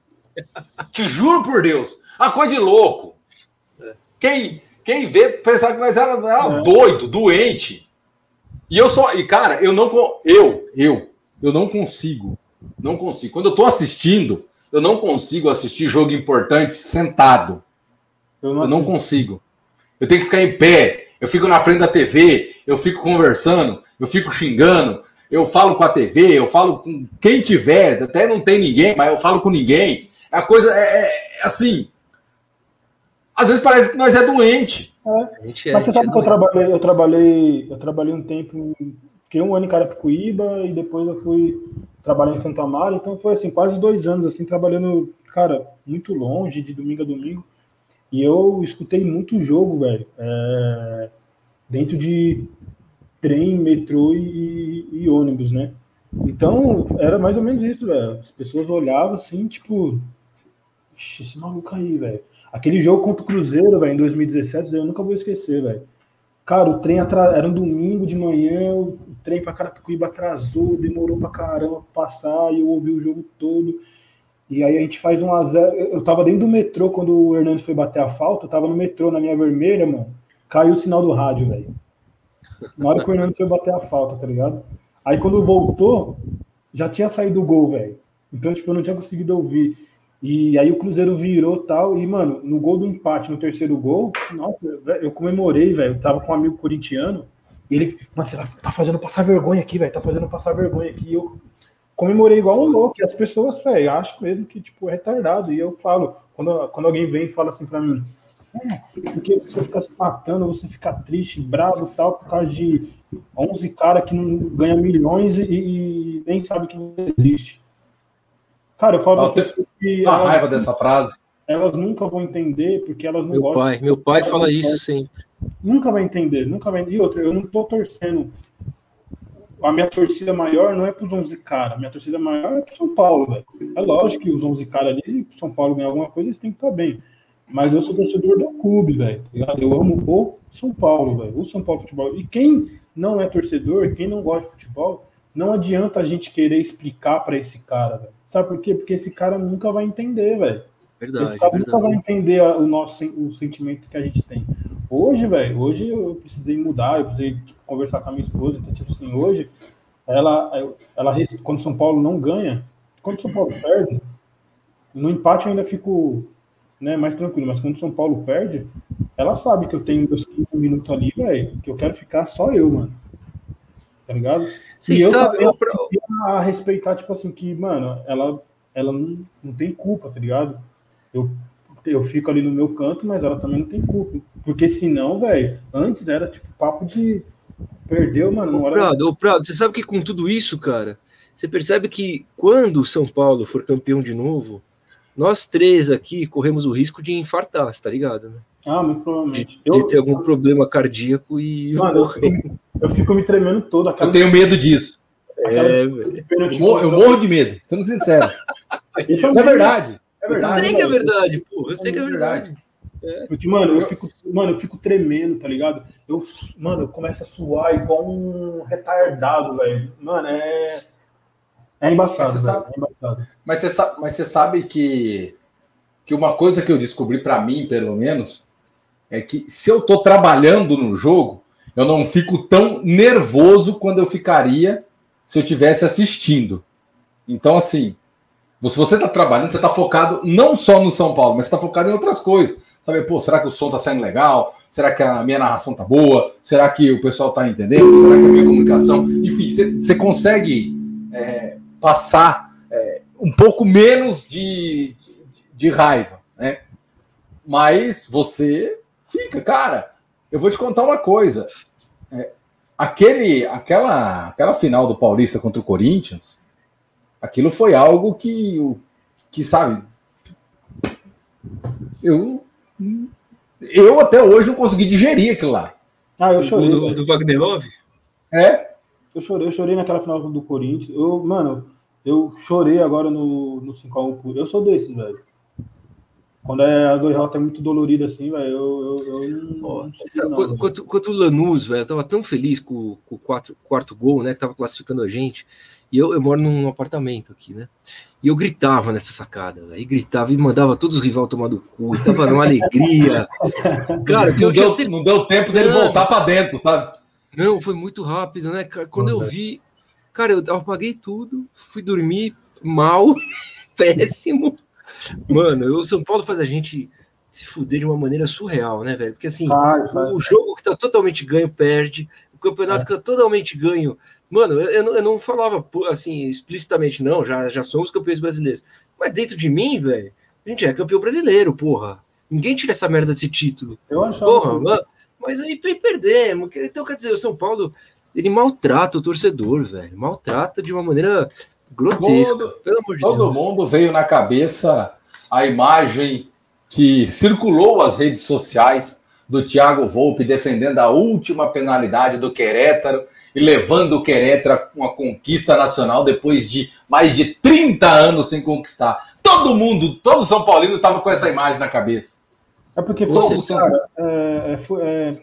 Te juro por Deus, uma coisa de louco. Quem, quem vê pensar que nós era, era é. doido, doente. E eu só, e cara, eu não eu, eu, eu não consigo, não consigo. Quando eu tô assistindo, eu não consigo assistir jogo importante sentado. Eu não, eu não consigo. Eu tenho que ficar em pé. Eu fico na frente da TV, eu fico conversando, eu fico xingando, eu falo com a TV, eu falo com quem tiver, até não tem ninguém, mas eu falo com ninguém. A coisa é, é, é assim. Às vezes parece que nós é doente. É. é mas você sabe é que eu trabalhei, eu trabalhei, eu trabalhei um tempo, fiquei um ano em Carapicuíba e depois eu fui trabalhar em Santa Amaro, então foi assim, quase dois anos assim, trabalhando, cara, muito longe, de domingo a domingo. E eu escutei muito jogo, velho, é, dentro de trem, metrô e, e, ônibus, né? Então, era mais ou menos isso, velho. As pessoas olhavam assim, tipo, esse maluco aí, velho. Aquele jogo contra o Cruzeiro, velho, em 2017, eu nunca vou esquecer, velho. Cara, o trem era um domingo de manhã, o trem para Carapicuíba atrasou, demorou pra caramba pra passar, e eu ouvi o jogo todo. E aí a gente faz um a zero. Eu tava dentro do metrô quando o Hernandes foi bater a falta, eu tava no metrô na minha vermelha, mano. Caiu o sinal do rádio, velho. Na hora que o Hernandes foi bater a falta, tá ligado? Aí quando voltou, já tinha saído o gol, velho. Então, tipo, eu não tinha conseguido ouvir. E aí o Cruzeiro virou tal. E, mano, no gol do empate, no terceiro gol, nossa, eu comemorei, velho. Eu tava com um amigo corintiano. E ele, mano, você tá fazendo passar vergonha aqui, velho. Tá fazendo passar vergonha aqui. E eu comemorei igual um louco. E as pessoas, velho, acham mesmo que, tipo, é retardado. E eu falo, quando, quando alguém vem e fala assim pra mim, é, porque você fica se matando, você fica triste, bravo e tal, por causa de 11 caras que não ganham milhões e, e, nem sabe que não existe. Cara, eu falo que. A raiva dessa frase. Elas nunca vão entender, porque elas não meu gostam. Pai, meu pai fala isso sempre. Nunca vai entender, nunca vai. E outra, eu não tô torcendo. A minha torcida maior não é para os 11 caras, a minha torcida maior é para São Paulo, velho. É lógico que os 11 caras ali, São Paulo ganhar alguma coisa, eles têm que estar bem. Mas eu sou torcedor do clube, velho. Tá eu amo o São Paulo, velho. O São Paulo Futebol. E quem não é torcedor, quem não gosta de futebol, não adianta a gente querer explicar para esse cara, velho. Sabe por quê? Porque esse cara nunca vai entender, velho. Verdade, esse cara verdade. nunca vai entender o nosso o sentimento que a gente tem. Hoje, velho, hoje eu precisei mudar, eu precisei conversar com a minha esposa, então, tipo assim, hoje, ela, ela, quando São Paulo não ganha, quando São Paulo perde, no empate eu ainda fico né, mais tranquilo. Mas quando São Paulo perde, ela sabe que eu tenho meus 15 minutos ali, velho, que eu quero ficar só eu, mano. Tá ligado? Sim, e eu sabe, eu... a respeitar, tipo assim, que, mano, ela, ela não, não tem culpa, tá ligado? Eu, eu fico ali no meu canto, mas ela também não tem culpa. Porque senão, velho, antes era tipo papo de perdeu, mano. Ô, Prado, ô, Prado, você sabe que com tudo isso, cara, você percebe que quando o São Paulo for campeão de novo, nós três aqui corremos o risco de infartar, tá ligado? Né? Ah, muito provavelmente. De, eu, de ter algum problema cardíaco e mano, morrer. Eu, eu, fico me tremendo todo. Eu tenho medo disso. É, eu, morro, eu morro de medo, sendo sincero. é verdade. É verdade. Eu sei que é verdade, pô. Eu sei que é verdade. É. Porque, mano, eu fico, mano, eu fico tremendo, tá ligado? Eu, mano, eu começo a suar igual um retardado, velho. Mano, é. É embaçado, mas você, sabe, é embaçado. Mas, você sabe, mas você sabe que, que uma coisa que eu descobri para mim, pelo menos, é que se eu tô trabalhando no jogo, eu não fico tão nervoso quando eu ficaria se eu tivesse assistindo. Então, assim, se você está trabalhando, você está focado não só no São Paulo, mas está focado em outras coisas. Sabe, pô, será que o som está saindo legal? Será que a minha narração tá boa? Será que o pessoal está entendendo? Será que a minha comunicação. Enfim, você consegue é, passar é, um pouco menos de, de, de raiva, né? Mas você fica, cara. Eu vou te contar uma coisa. É, aquele, aquela, aquela final do Paulista contra o Corinthians, aquilo foi algo que, que sabe, eu, eu até hoje não consegui digerir aquilo lá. Ah, eu chorei. Do, do Wagner Love? É? Eu chorei, eu chorei naquela final do Corinthians. Eu, mano, eu chorei agora no, no 5x1 Eu sou desses, velho. Quando é a derrota é muito dolorida assim, velho, eu, eu, eu não, Ó, não sei não, quanto, quanto o Lanús, velho, eu tava tão feliz com, com o quatro, quarto gol, né, que tava classificando a gente. E eu, eu moro num apartamento aqui, né? E eu gritava nessa sacada, velho. E gritava e mandava todos os rivais tomar do cu. E tava numa alegria. Cara, que Não deu, certeza- não deu tempo dele Não. voltar para dentro, sabe? Não, foi muito rápido, né? cara? Quando eu Uhum. vi. Cara, eu apaguei tudo, fui dormir mal, péssimo. Mano, o São Paulo faz a gente se fuder de uma maneira surreal, né, velho? Porque assim, Faz, faz. o jogo que tá totalmente ganho perde, o campeonato que tá totalmente ganho. Mano, eu, eu não, eu não falava assim explicitamente, não, já, já somos campeões brasileiros. Mas dentro de mim, velho, a gente é campeão brasileiro, porra. Ninguém tira essa merda desse título. Eu achava. Porra, ma- mas aí pe- perdemos. que- Então, quer dizer, o São Paulo, ele maltrata o torcedor, velho. Maltrata de uma maneira grotesca. Todo- pelo amor de Todo Deus. mundo veio na cabeça a imagem que circulou as redes sociais do Thiago Volpe defendendo a última penalidade do Querétaro e levando o Querétaro a uma conquista nacional depois de mais de 30 anos sem conquistar. Todo mundo, todo São Paulino estava com essa imagem na cabeça. É porque Todo São- cara, é, é, é,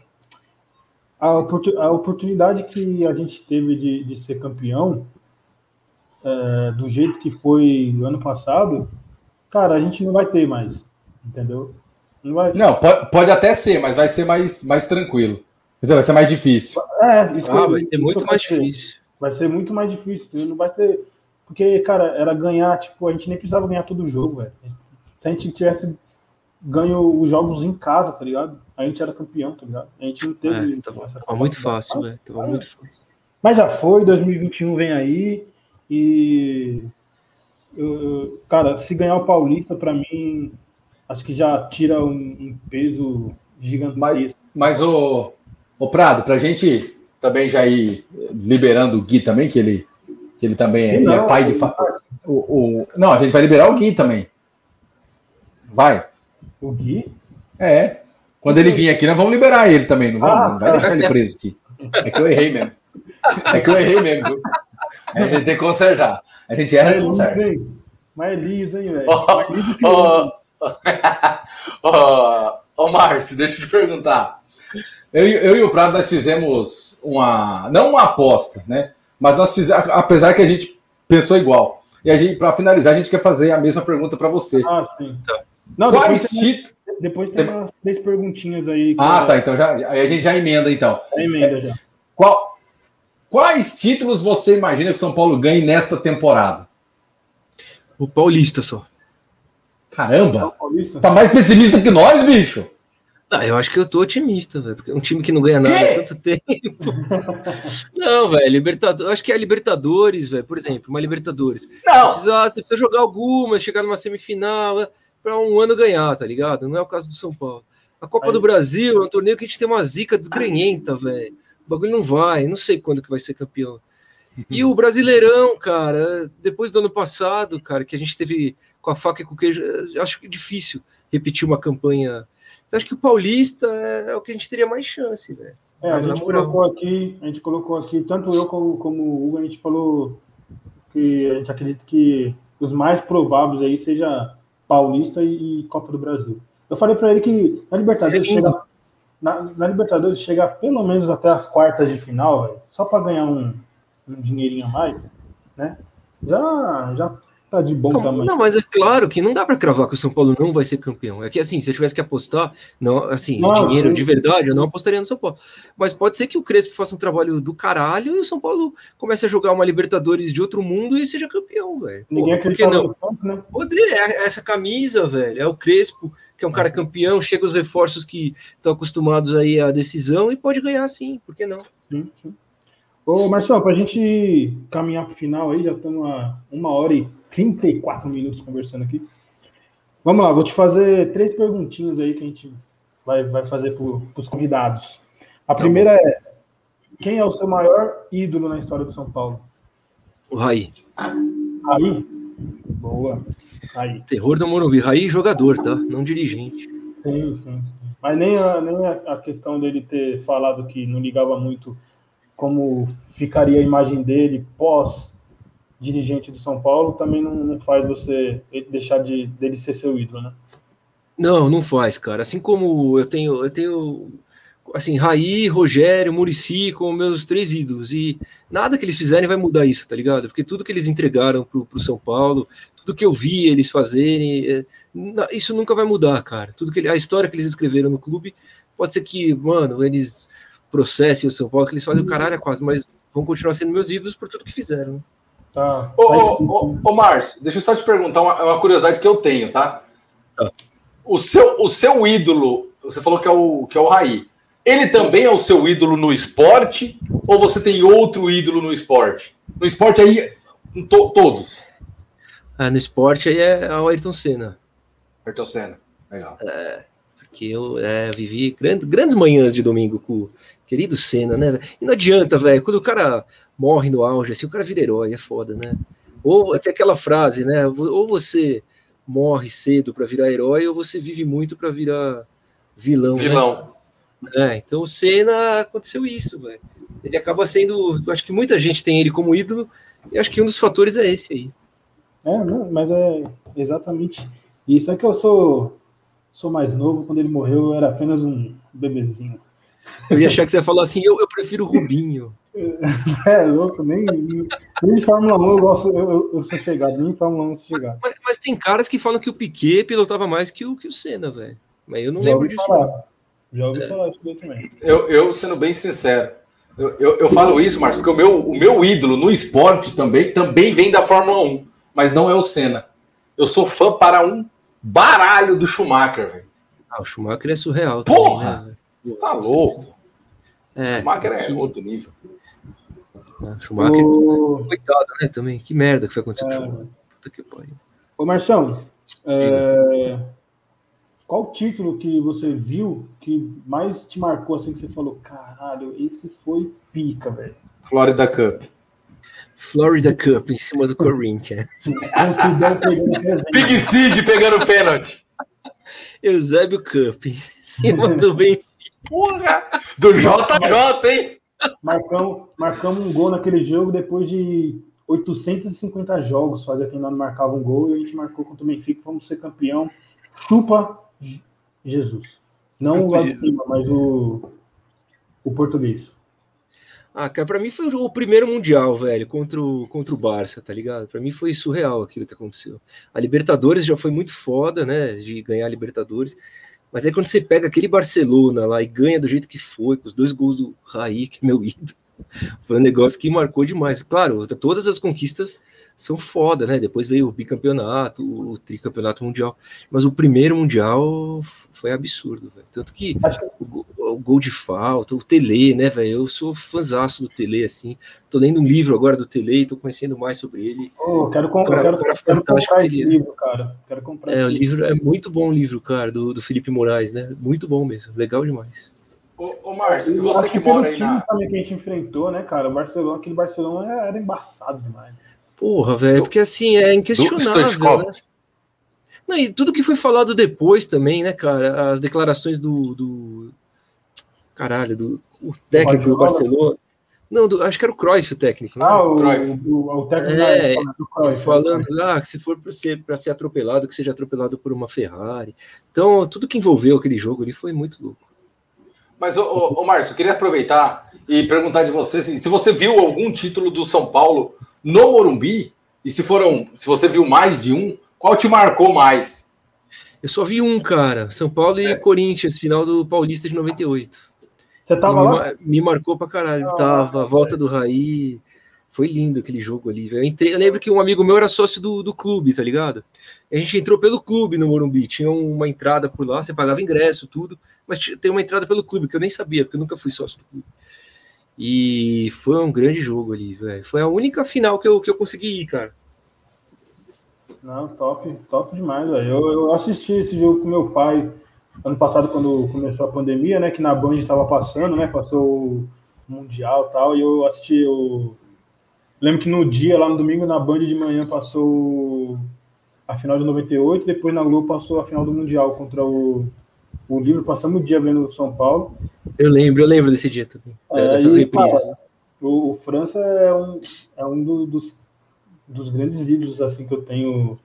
a, a oportunidade que a gente teve de, de ser campeão, é, do jeito que foi no ano passado, cara, a gente não vai ter mais, entendeu? Não pode, pode até ser, mas vai ser mais, mais tranquilo. Quer dizer, vai ser mais difícil. É, isso Ah, vai ser muito mais difícil. Vai ser muito mais difícil, não vai ser. Porque, cara, era ganhar, tipo, a gente nem precisava ganhar todo o jogo, velho. Se a gente tivesse ganho os jogos em casa, tá ligado? A gente era campeão, tá ligado? A gente não teve. É, tava, tava muito fácil, velho. Tava muito fácil. Mas já foi, 2021 vem aí e eu- cara, se ganhar o Paulista pra mim acho que já tira um, um peso gigantesco. Mas o, o Prado, pra gente também já ir liberando o Gui também, que ele, que ele também é, ele é Não, pai de fa... o, o- Não, a gente vai liberar o Gui também. Vai. O Gui? É. Quando ele vir aqui, nós vamos liberar ele também, não vamos? Ah, não vai deixar ele preso aqui. É que eu errei mesmo. É que eu errei mesmo, viu? A gente tem que consertar. A gente erra e Mas é conserta. Mas é liso, hein, velho? Ó, Mais Ô, ô Márcio, deixa eu te perguntar. Eu, e- eu e o Prado, nós fizemos uma. Não uma aposta, né? Mas nós fizemos. Apesar que a gente pensou igual. E a gente, para finalizar, a gente quer fazer a mesma pergunta para você. Ah, sim. Não, Quais depois, tem, títulos. depois tem umas três perguntinhas aí. Ah, é- tá. Então já, aí a gente já emenda, então. é emenda já. Qual, quais títulos você imagina que o São Paulo ganhe nesta temporada? O Paulista só. Caramba! Você tá mais pessimista que nós, bicho? Ah, eu acho que eu tô otimista, velho, porque é um time que não ganha nada há tanto tempo. não, velho, Libertadores. Acho que é Libertadores, velho, por exemplo, uma Libertadores. Não! Precisa, você precisa jogar alguma, chegar numa semifinal, é, pra um ano ganhar, tá ligado? Não é o caso do São Paulo. A Copa Aí- do Brasil é um torneio que a gente tem uma zica desgrenhenta, velho. O bagulho não vai, não sei quando que vai ser campeão. E o Brasileirão, cara, depois do ano passado, cara, que a gente teve com a faca e com o queijo, eu acho que é difícil repetir uma campanha. Eu acho que o Paulista é, é o que a gente teria mais chance, velho. É, a gente colocou aqui, a gente colocou aqui, tanto eu como, como o Hugo, a gente falou que a gente acredita que os mais prováveis aí seja Paulista e, e Copa do Brasil. Eu falei para ele que na Libertadores É chega, na, na Libertadores chegar pelo menos até as quartas de final, velho, só para ganhar um, um dinheirinho a mais, né? Já, já tá de bom Não, tamanho. não, mas é claro que não dá para cravar que o São Paulo não vai ser campeão. É que assim, se eu tivesse que apostar, não, assim, dinheiro de verdade, eu não apostaria no São Paulo. Mas pode ser que o Crespo faça um trabalho do caralho e o São Paulo comece a jogar uma Libertadores de outro mundo e seja campeão, velho. Ninguém Porra, Por que acreditava não? no Santos, né? Poder, é essa camisa, velho. É o Crespo, que é um cara campeão, chega os reforços que estão acostumados aí à decisão e pode ganhar sim, por que não? Sim, sim. Ô, Marcelo, para a gente caminhar para o final aí, já estamos a uma hora e 34 minutos conversando aqui. Vamos lá, vou te fazer três perguntinhas aí que a gente vai, vai fazer para os convidados. A tá primeira é: quem é o seu maior ídolo na história do São Paulo? O Raí. Raí? Boa. Raí. Terror do Morumbi. Raí jogador, tá? Não dirigente. Sim, sim. Mas nem, a, nem a questão dele ter falado que não ligava muito como ficaria a imagem dele pós dirigente do São Paulo, também não, não faz você deixar de dele ser seu ídolo, né? Não, não faz, cara. Assim como eu tenho, eu tenho assim, Raí, Rogério, Murici como meus três ídolos. E nada que eles fizerem vai mudar isso, tá ligado? Porque tudo que eles entregaram pro, pro São Paulo, tudo que eu vi eles fazerem, é, isso nunca vai mudar, cara. Tudo que a história que eles escreveram no clube, pode ser que, mano, eles processem o São Paulo, que eles fazem o caralho é quase, mas vão continuar sendo meus ídolos por tudo que fizeram. Tá. Ô, ô, ô, ô Márcio, deixa eu só te perguntar uma, uma curiosidade que eu tenho, tá? tá? O, seu, o seu ídolo, você falou que é o, que é o Raí. Ele também é o seu ídolo no esporte? Ou você tem outro ídolo no esporte? No esporte aí, to, todos. Ah, no esporte aí é o Ayrton Senna. Ayrton Senna, legal. É, porque eu é, vivi grande, grandes manhãs de domingo com Querido Senna, né? E não adianta, velho, quando o cara morre no auge, assim, o cara vira herói, é foda, né? Ou até aquela frase, né? Ou você morre cedo para virar herói, ou você vive muito para virar vilão. Né? Vilão. Né? É, então o Senna aconteceu isso, velho. Ele acaba sendo. Acho que muita gente tem ele como ídolo, e acho que um dos fatores é esse aí. É, não, mas é exatamente isso. É que eu sou, sou mais novo, quando ele morreu eu era apenas um bebezinho. Eu ia achar que você falar assim, eu, eu prefiro o Rubinho. É louco, nem, nem Fórmula 1 eu gosto, eu, eu sou chegado, nem Fórmula 1 eu sou chegado. Mas, mas, tem caras que falam que o Piquet pilotava mais que o, que o Senna, velho. Mas eu não Já lembro disso. Falar. Já ouvi é. falar isso também. Eu, eu, sendo bem sincero, eu, eu, eu falo isso, Márcio, porque o meu, o meu ídolo no esporte também, também vem da Fórmula 1, mas não é o Senna. Eu sou fã para um baralho do Schumacher, velho. Ah, o Schumacher é surreal. Porra! Também, né? Você tá louco. É, Schumacher é outro nível. É, Schumacher, o... coitado, né? Também. Que merda que foi acontecer é... com o Schumacher. Puta que pariu. Ô, Marção, é... qual título que você viu que mais te marcou assim que você falou, caralho, esse foi pica, velho? Florida Cup. Florida Cup em cima do Corinthians. Big Seed pegando pênalti. Eusébio Cup em cima do Benfica. Porra! Do JJ, hein? Marcamos, marcamos um gol naquele jogo depois de 850 jogos. Fazia quem não marcava um gol e a gente marcou contra o Benfica. Fomos ser campeão. Chupa Jesus. Não o lá de cima, mas o, o português. Ah, cara, pra mim foi o primeiro Mundial, velho, contra o, contra o Barça, tá ligado? Pra mim foi surreal aquilo que aconteceu. A Libertadores já foi muito foda, né, de ganhar a Libertadores. Mas aí quando você pega aquele Barcelona lá e ganha do jeito que foi, com os dois gols do Raí, que é meu ídolo, foi um negócio que marcou demais. Claro, todas as conquistas são foda, né? Depois veio o bicampeonato, o tricampeonato mundial. Mas o primeiro mundial foi absurdo, velho. Tanto que o, o, gol de falta, o Tele, né, velho? Eu sou fãzaço do Tele, assim. Tô lendo um livro agora do Tele e tô conhecendo mais sobre ele. Oh, quero, com, cara, quero, quero, quero comprar esse livro, cara. Quero comprar é, o livro é muito bom o livro, cara, do, do Felipe Moraes, né? Muito bom mesmo, legal demais. Ô, ô Márcio, e você que, que mora aí na... também que a gente enfrentou, né, cara? O Barcelona, aquele Barcelona era embaçado demais. Porra, velho, porque assim, é inquestionável, né? Não, e tudo que foi falado depois também, né, cara? As declarações do. do... Caralho, do o técnico do Barcelona. Não, do, acho que era o Cruyff o técnico. Né? Ah, o, o, o técnico é, do Cruyff. Falando ah, que se for para ser, ser atropelado, que seja atropelado por uma Ferrari. Então, tudo que envolveu aquele jogo ali foi muito louco. Mas, ô, ô, ô Márcio, eu queria aproveitar e perguntar de você assim, se você viu algum título do São Paulo no Morumbi, e se foram, se você viu mais de um, qual te marcou mais? Eu só vi um, cara. São Paulo e é. Corinthians, final do Paulista de 98. Você tava me, lá? Me marcou pra caralho. Ah, tava, a volta é. do Raí. Foi lindo aquele jogo ali, velho. Eu, entrei, eu lembro que um amigo meu era sócio do, do clube, tá ligado? A gente entrou pelo clube no Morumbi. Tinha uma entrada por lá, você pagava ingresso, tudo. Mas tem uma entrada pelo clube, que eu nem sabia, porque eu nunca fui sócio do clube. E foi um grande jogo ali, velho. Foi a única final que eu, que eu consegui ir, cara. Não, top, top demais, velho. Eu, eu assisti esse jogo com meu pai ano passado, quando começou a pandemia, né? Que na Band estava passando, né? Passou o Mundial e tal, e eu assisti o. Lembro que no dia, lá no domingo, na Band de manhã, passou a final de 98, depois na Globo passou a final do Mundial contra o, o Livro. Passamos o dia vendo o São Paulo. Eu lembro, eu lembro desse dia também. É, dessas e. Cara, o, o, França é um, é um do, dos, dos grandes ídolos assim que eu tenho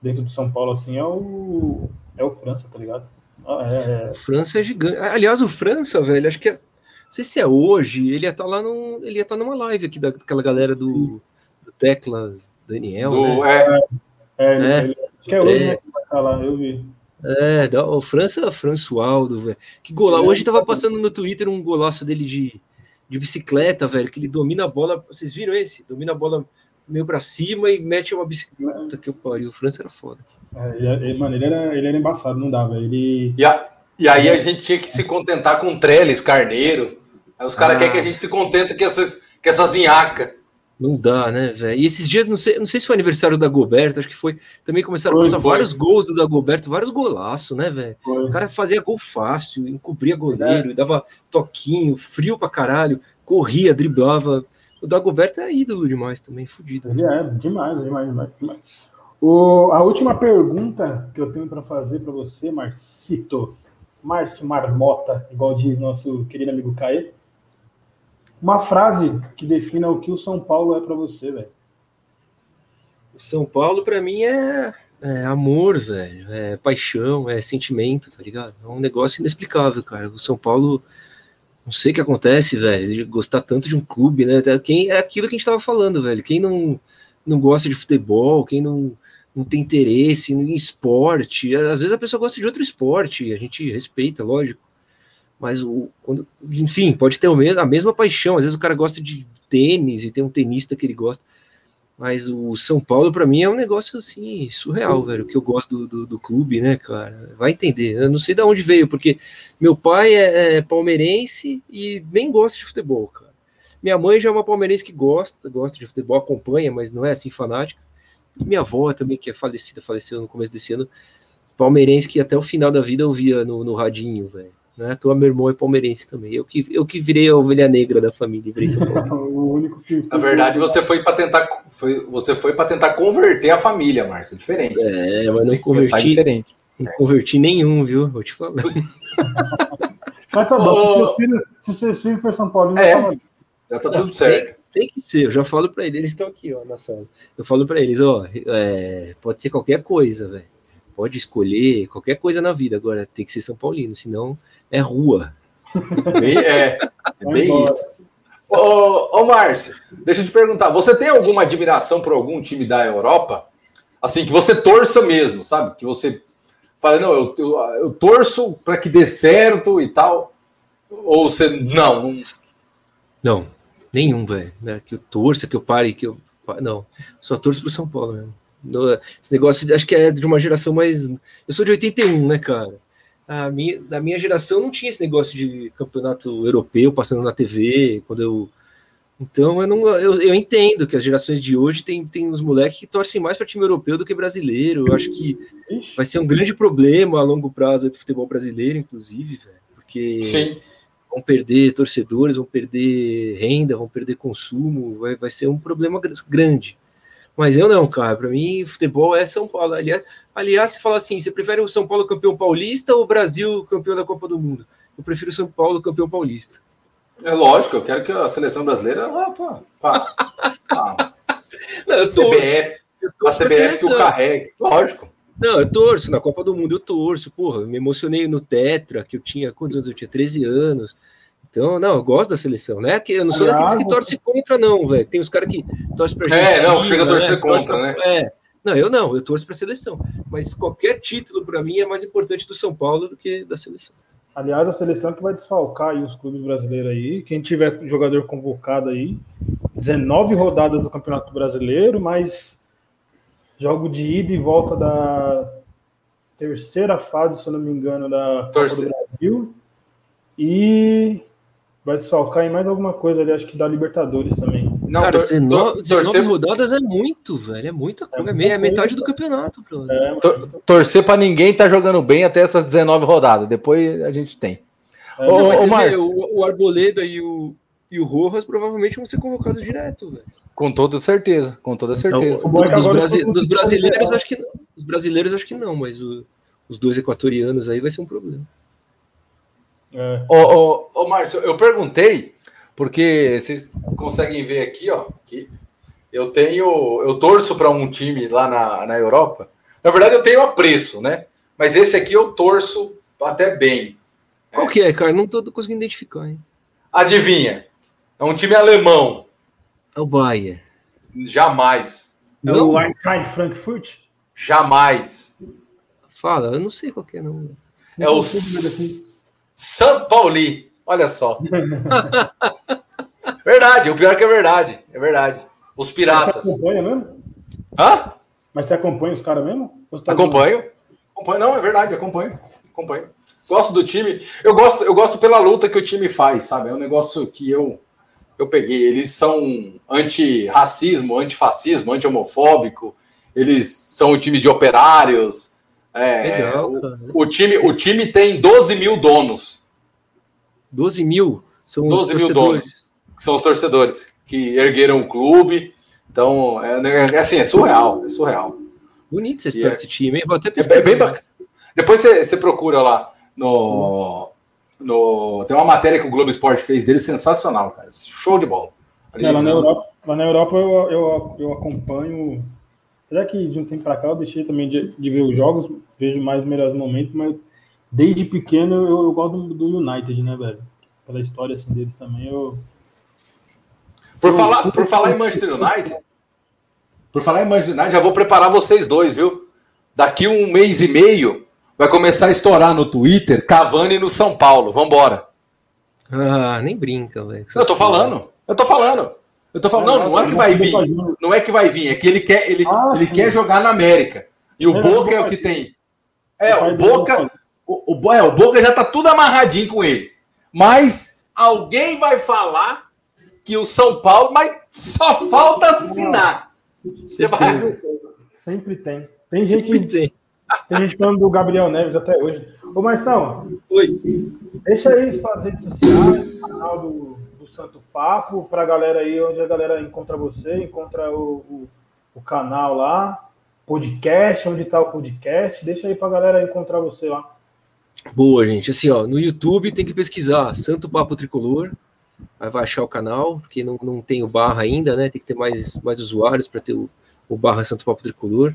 dentro do São Paulo, assim, é o, é o França, tá ligado? Ah, é, é... França é gigante. Aliás, o França, velho, acho que é. Não sei se é hoje, ele ia estar tá lá num. Ele ia tá numa live aqui daquela galera do, do Teclas, Daniel. Do, né? É, é, é, ele, acho que é hoje, né? Que vai estar lá, eu vi. É, o França, Françoaldo, velho. Que golaço. Hoje tava passando no Twitter um golaço dele de, de bicicleta, velho, que ele domina a bola. Vocês viram esse? Domina a bola meio pra cima e mete uma bicicleta que eu pariu. O França era foda. É, ele, mano, ele era, ele era embaçado, não dava. Ele... E, a, e aí a gente tinha que se contentar com Trellis, Carneiro. Aí os caras ah. querem que a gente se contente com essas, com essas inhacas. Não dá, né, velho? E esses dias, não sei, não sei se foi aniversário da Goberto, acho que foi. Também começaram foi, a passar foi. vários gols do Dagoberto, vários golaços, né, velho? O cara fazia gol fácil, encobria goleiro, é. dava toquinho, frio pra caralho, corria, driblava. O Dagoberto é ídolo demais também, fudido. Ele é, demais, demais, demais. demais. O, a última pergunta que eu tenho para fazer para você, Marcito, Márcio Marmota, igual diz nosso querido amigo Caê, uma frase que defina o que o São Paulo é para você, velho. O São Paulo, para mim, é, é, amor, velho. É paixão, é sentimento, tá ligado? É um negócio inexplicável, cara. O São Paulo, não sei o que acontece, velho, de gostar tanto de um clube, né? Quem, é aquilo que a gente tava falando, velho. Quem não, não gosta de futebol, quem não, não tem interesse em esporte, às vezes a pessoa gosta de outro esporte, a gente respeita, lógico mas o, quando, enfim, pode ter o mesmo, a mesma paixão. Às vezes o cara gosta de tênis e tem um tenista que ele gosta. Mas o São Paulo, para mim, é um negócio assim, surreal, velho. Que eu gosto do, do, do, clube, né, cara? Vai entender. Eu não sei de onde veio, porque meu pai é, é, palmeirense e nem gosta de futebol, cara. Minha mãe já é uma palmeirense que gosta, gosta de futebol, acompanha, mas não é assim fanática. E minha avó também, que é falecida, faleceu no começo desse ano, palmeirense que até o final da vida eu via no, no radinho, velho. Né? Tua meu irmão é palmeirense também. Eu que, eu que virei a ovelha negra da família. Virei São o único que... Na verdade, você foi para tentar, foi, você foi para tentar converter a família, Márcio. É diferente. É, mas não converti. diferente. Não converti nenhum, viu? Vou te falar. mas tá bom. Se seus filhos, se seus filhos for São Paulo, é, já tá tudo certo. Tem, tem, que ser. Eu já falo para eles. Eles estão aqui, ó, na sala. Eu falo para eles, ó, é, pode ser qualquer coisa, velho. Pode escolher qualquer coisa na vida. Agora tem que ser São Paulino, senão é rua. Bem, é, é bem isso. Ô, ô, Márcio, deixa eu te perguntar, você tem alguma admiração por algum time da Europa? Assim, que você torça mesmo, sabe? Que você fala, não, eu, eu, eu torço para que dê certo e tal. Ou você, não? Não, nenhum, velho. É que eu torça, que eu pare, que eu. Não, só torço pro São Paulo mesmo. Esse negócio, acho que é de uma geração mais. Eu sou de 81, né, cara? A minha, da minha geração não tinha esse negócio de campeonato europeu passando na TV, quando eu. Então eu não eu, eu entendo que as gerações de hoje tem, tem uns moleques que torcem mais para time europeu do que brasileiro. Eu acho que vai ser um grande problema a longo prazo para o futebol brasileiro, inclusive, velho, porque Sim. vão perder torcedores, vão perder renda, vão perder consumo, vai, vai ser um problema grande. Mas eu não, cara. Para mim, futebol é São Paulo. Aliás, aliás, se fala assim, você prefere o São Paulo campeão paulista ou o Brasil campeão da Copa do Mundo? Eu prefiro o São Paulo campeão paulista. É lógico, eu quero que a seleção brasileira vá para pá, não, eu CBF, eu a CBF que o carregue, lógico. Não, eu torço na Copa do Mundo, eu torço, porra, me emocionei no Tetra, que eu tinha, quantos anos eu tinha? 13 anos. Então, não, eu gosto da seleção, né? Que eu não sou daqueles que torce contra, não, velho. Tem os caras que torcem pra gente. É, não, chega a torcer né? contra, pra... né? É. Não, eu não, eu torço pra seleção. Mas qualquer título, para mim, é mais importante do São Paulo do que da seleção. Aliás, a seleção que vai desfalcar aí os clubes brasileiros aí, quem tiver jogador convocado aí, 19 rodadas do Campeonato Brasileiro, mais jogo de ida e volta da terceira fase, se eu não me engano, da Torce. Copa do Brasil. E vai desfalcar em mais alguma coisa ali, acho que da Libertadores também. Não, Cara, 19, 19 rodadas é muito, velho. É muita coisa. É, é metade do campeonato, é, Tor torcer para ninguém tá jogando bem até essas 19 rodadas. Depois a gente tem. É. Ô, Não, ô, Márcio, o, o, Arboleda e o, e o Rojas provavelmente vão ser convocados direto, velho. Com toda certeza, com toda certeza. Então, dos, brasi dos, brasileiros, acho que não. Os brasileiros, acho que não, mas o, os dois equatorianos aí vai ser um problema. É. Ô, ô, ô, Márcio, eu perguntei, porque vocês conseguem ver aqui, ó. Que eu tenho. Eu torço para um time lá na, na Europa. Na verdade, eu tenho apreço, né? Mas esse aqui eu torço até bem. Qual é. que é, cara? Não tô conseguindo identificar, hein? Adivinha? É um time alemão. É o Bayern. Jamais. É o Eintracht Frankfurt? Jamais. Fala, eu não sei qual que é, não. É o São Pauli. Olha só. verdade, o pior é que é verdade. É verdade. Os piratas. Você acompanha mesmo? Hã? Mas você acompanha os caras mesmo? Tá acompanho. acompanho. Não, é verdade, acompanho. Acompanho. Gosto do time. Eu gosto, eu gosto pela luta que o time faz, sabe? É um negócio que eu eu peguei. Eles são anti-racismo, antifascismo, anti-homofóbico. Eles são o time de operários. É, Legal, o, o, time, o time tem 12 mil donos. 12 mil? São 12 mil donos. Que são os torcedores que ergueram o clube. Então, é, é assim, é surreal. É surreal. Bonito esse, é, time, hein? Vou até pesquisar. É, é bem bacana. Depois você, você procura lá no, no, tem uma matéria que o Globo Esporte fez dele sensacional, cara. Show de bola. Ali, é, lá, na Europa, lá na Europa eu, eu, eu acompanho. Apesar que de um tempo para cá eu deixei também de, de, ver os jogos, vejo mais os melhores momentos, mas desde pequeno eu, eu gosto do, do, United, né, velho? Pela história assim, deles também. Eu... Por, falar, por falar em Manchester United, por falar em Manchester United, já vou preparar vocês dois, viu? Daqui um mês e meio Vai começar a estourar no Twitter Cavani no São Paulo. Vambora. Ah, nem brinca, velho. Eu tô falando. Eu tô falando. Eu tô falando, não, não é que vai vir. Não é que vai vir, é que ele quer, ele, ah, ele quer jogar na América. E o Boca é o que tem. É, o Boca. O, o, é, o Boca já tá tudo amarradinho com ele. Mas alguém vai falar que o São Paulo, mas só falta assinar. Você vai... Sempre tem. Tem gente. Sempre tem. Tem gente falando do Gabriel Neves até hoje. Ô, Marção. Oi. Deixa aí suas redes sociais, o canal do Santo Papo, para a galera aí, onde a galera encontra você, encontra o, o, o canal lá, podcast, onde está o podcast. Deixa aí para a galera encontrar você lá. Boa, gente. Assim, ó, no YouTube tem que pesquisar Santo Papo Tricolor. Aí vai achar o canal, porque não, não tem o barra ainda, né? Tem que ter mais, mais usuários para ter o, o barra Santo Papo Tricolor.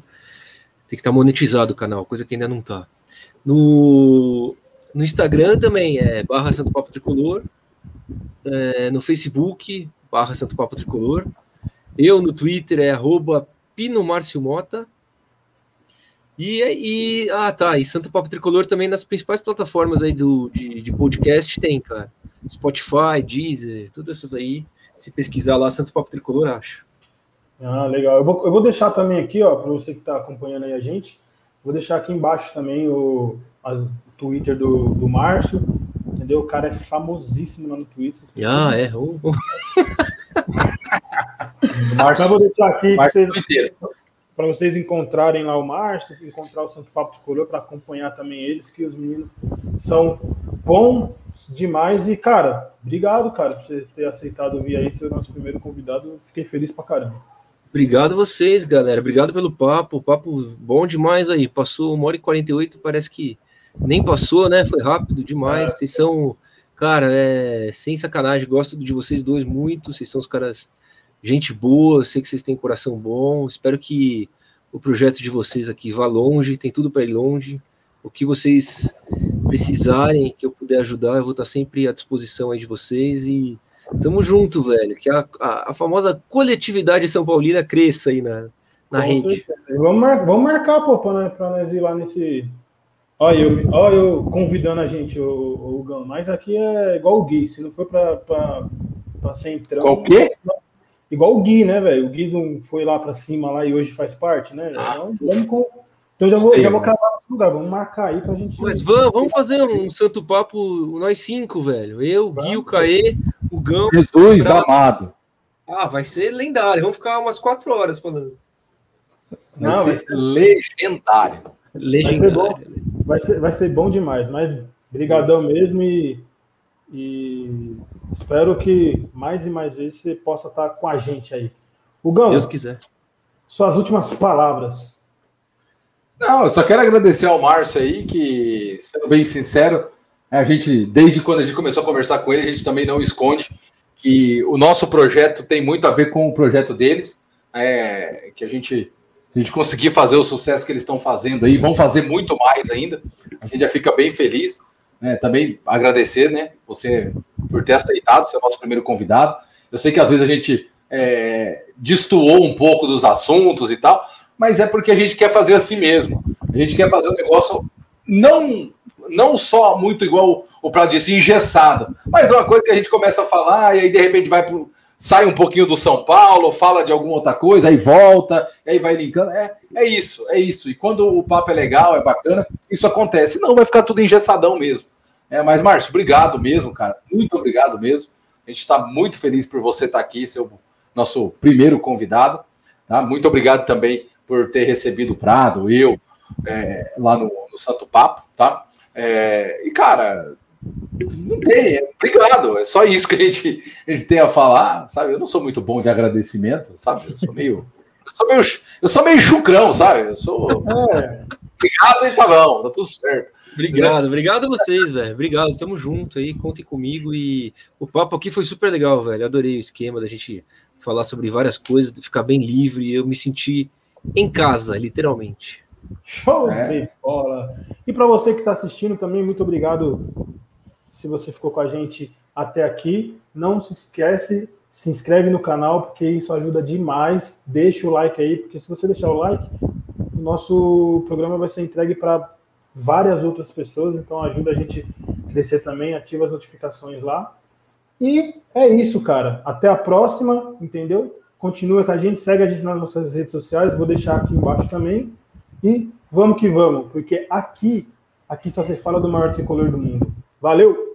Tem que estar tá monetizado o canal, coisa que ainda não está. No, no Instagram também é barra Santo Papo Tricolor. É, no Facebook, barra Santo Papo Tricolor. Eu no Twitter é arroba Pino Márcio Mota. E, e, ah, tá. E Santo Papo Tricolor também nas principais plataformas aí do, de, de podcast tem, cara. Spotify, Deezer, todas essas aí. Se pesquisar lá, Santo Papo Tricolor, acho. Ah, legal. Eu vou, eu vou deixar também aqui, ó, para você que está acompanhando aí a gente, vou deixar aqui embaixo também o, a, o Twitter do, do Márcio, entendeu? O cara é famosíssimo lá no Twitter. Ah, é. Uh. Márcio, Mas vou deixar aqui para vocês, vocês, encontrarem lá o Márcio, encontrar o Santo Papo de Coroa para acompanhar também eles, que os meninos são bons demais. E, cara, obrigado, cara, por você ter aceitado vir aí, ser o nosso primeiro convidado. Fiquei feliz pra caramba. Obrigado vocês, galera. Obrigado pelo papo. Papo bom demais aí. Passou uma hora e 48, parece que nem passou, né? Foi rápido demais. É. Vocês são, cara, é sem sacanagem. Gosto de vocês dois muito. Vocês são os caras, gente boa. sei que vocês têm coração bom. Espero que o projeto de vocês aqui vá longe. Tem tudo para ir longe. O que vocês precisarem, que eu puder ajudar, eu vou estar sempre à disposição aí de vocês e Tamo junto, velho. Que a, a, a famosa coletividade São Paulina cresça aí na, na rede. Vamos, mar, vamos marcar, pô, pra, nós, nós ir lá nesse. Olha eu, olha eu convidando a gente, o, o Gão. Mas aqui é igual o Gui. Se não for pra, pra, pra Centrão. Qual o quê? Igual o Gui, né, velho? O Gui não foi lá pra cima lá e hoje faz parte, né? Ah, então, vamos, Então já vou, já vou cravar no lugar, vamos marcar aí pra gente. Mas vamos, vamos fazer um santo papo, nós cinco, velho. Eu, vamos. Gui, o Caê, o Gão. Jesus pra... amado. Ah, vai ser lendário. Vamos ficar umas quatro horas falando. Vai Não, ser vai ser legendário. Legendário. Vai ser bom, vai ser, vai ser bom demais, mas brigadão mesmo e, e espero que mais e mais vezes você possa estar com a gente aí. O Gão, Deus quiser. Suas últimas palavras. Não, eu só quero agradecer ao Márcio aí, que, sendo bem sincero, a gente, desde quando a gente começou a conversar com ele, a gente também não esconde que o nosso projeto tem muito a ver com o projeto deles, é, que a gente, se a gente conseguir fazer o sucesso que eles estão fazendo aí, vão fazer muito mais ainda, a gente já fica bem feliz. Né, também agradecer, né, você por ter aceitado ser nosso primeiro convidado. Eu sei que às vezes a gente é, destoou um pouco dos assuntos e tal, mas é porque a gente quer fazer assim mesmo. A gente quer fazer um negócio não não só muito igual o Prado disse, engessado, mas é uma coisa que a gente começa a falar e aí de repente vai pro, sai um pouquinho do São Paulo, fala de alguma outra coisa, aí volta, aí vai linkando. É, é isso, é isso. E quando o papo é legal, é bacana, isso acontece. Não, vai ficar tudo engessadão mesmo. É, mas, Márcio, obrigado mesmo, cara. Muito obrigado mesmo. A gente está muito feliz por você estar tá aqui, seu nosso primeiro convidado. Tá? Muito obrigado também por ter recebido o Prado, eu, é, lá no, no, Santo Papo, tá? É, e, cara, não tem, é, obrigado, é só isso que a gente, a gente tem a falar, sabe? Eu não sou muito bom de agradecimento, sabe? Eu sou meio. Eu sou meio, eu sou meio chucrão, sabe? Eu sou. É. Obrigado e tá bom, tá tudo certo. Obrigado, obrigado a vocês, velho. Obrigado, tamo junto aí, contem comigo. E o papo aqui foi super legal, velho. Adorei o esquema da gente falar sobre várias coisas, ficar bem livre. Eu me senti em casa, literalmente. Show é. de bola! E para você que está assistindo também, muito obrigado se você ficou com a gente até aqui. Não se esquece, se inscreve no canal, porque isso ajuda demais. Deixa o like aí, porque se você deixar o like, o nosso programa vai ser entregue para várias outras pessoas, então ajuda a gente a crescer também, ativa as notificações lá. E é isso, cara. Até a próxima, entendeu? Continua com a gente, segue a gente nas nossas redes sociais, vou deixar aqui embaixo também. E vamos que vamos, porque aqui, aqui só se fala do maior tricolor do mundo. Valeu!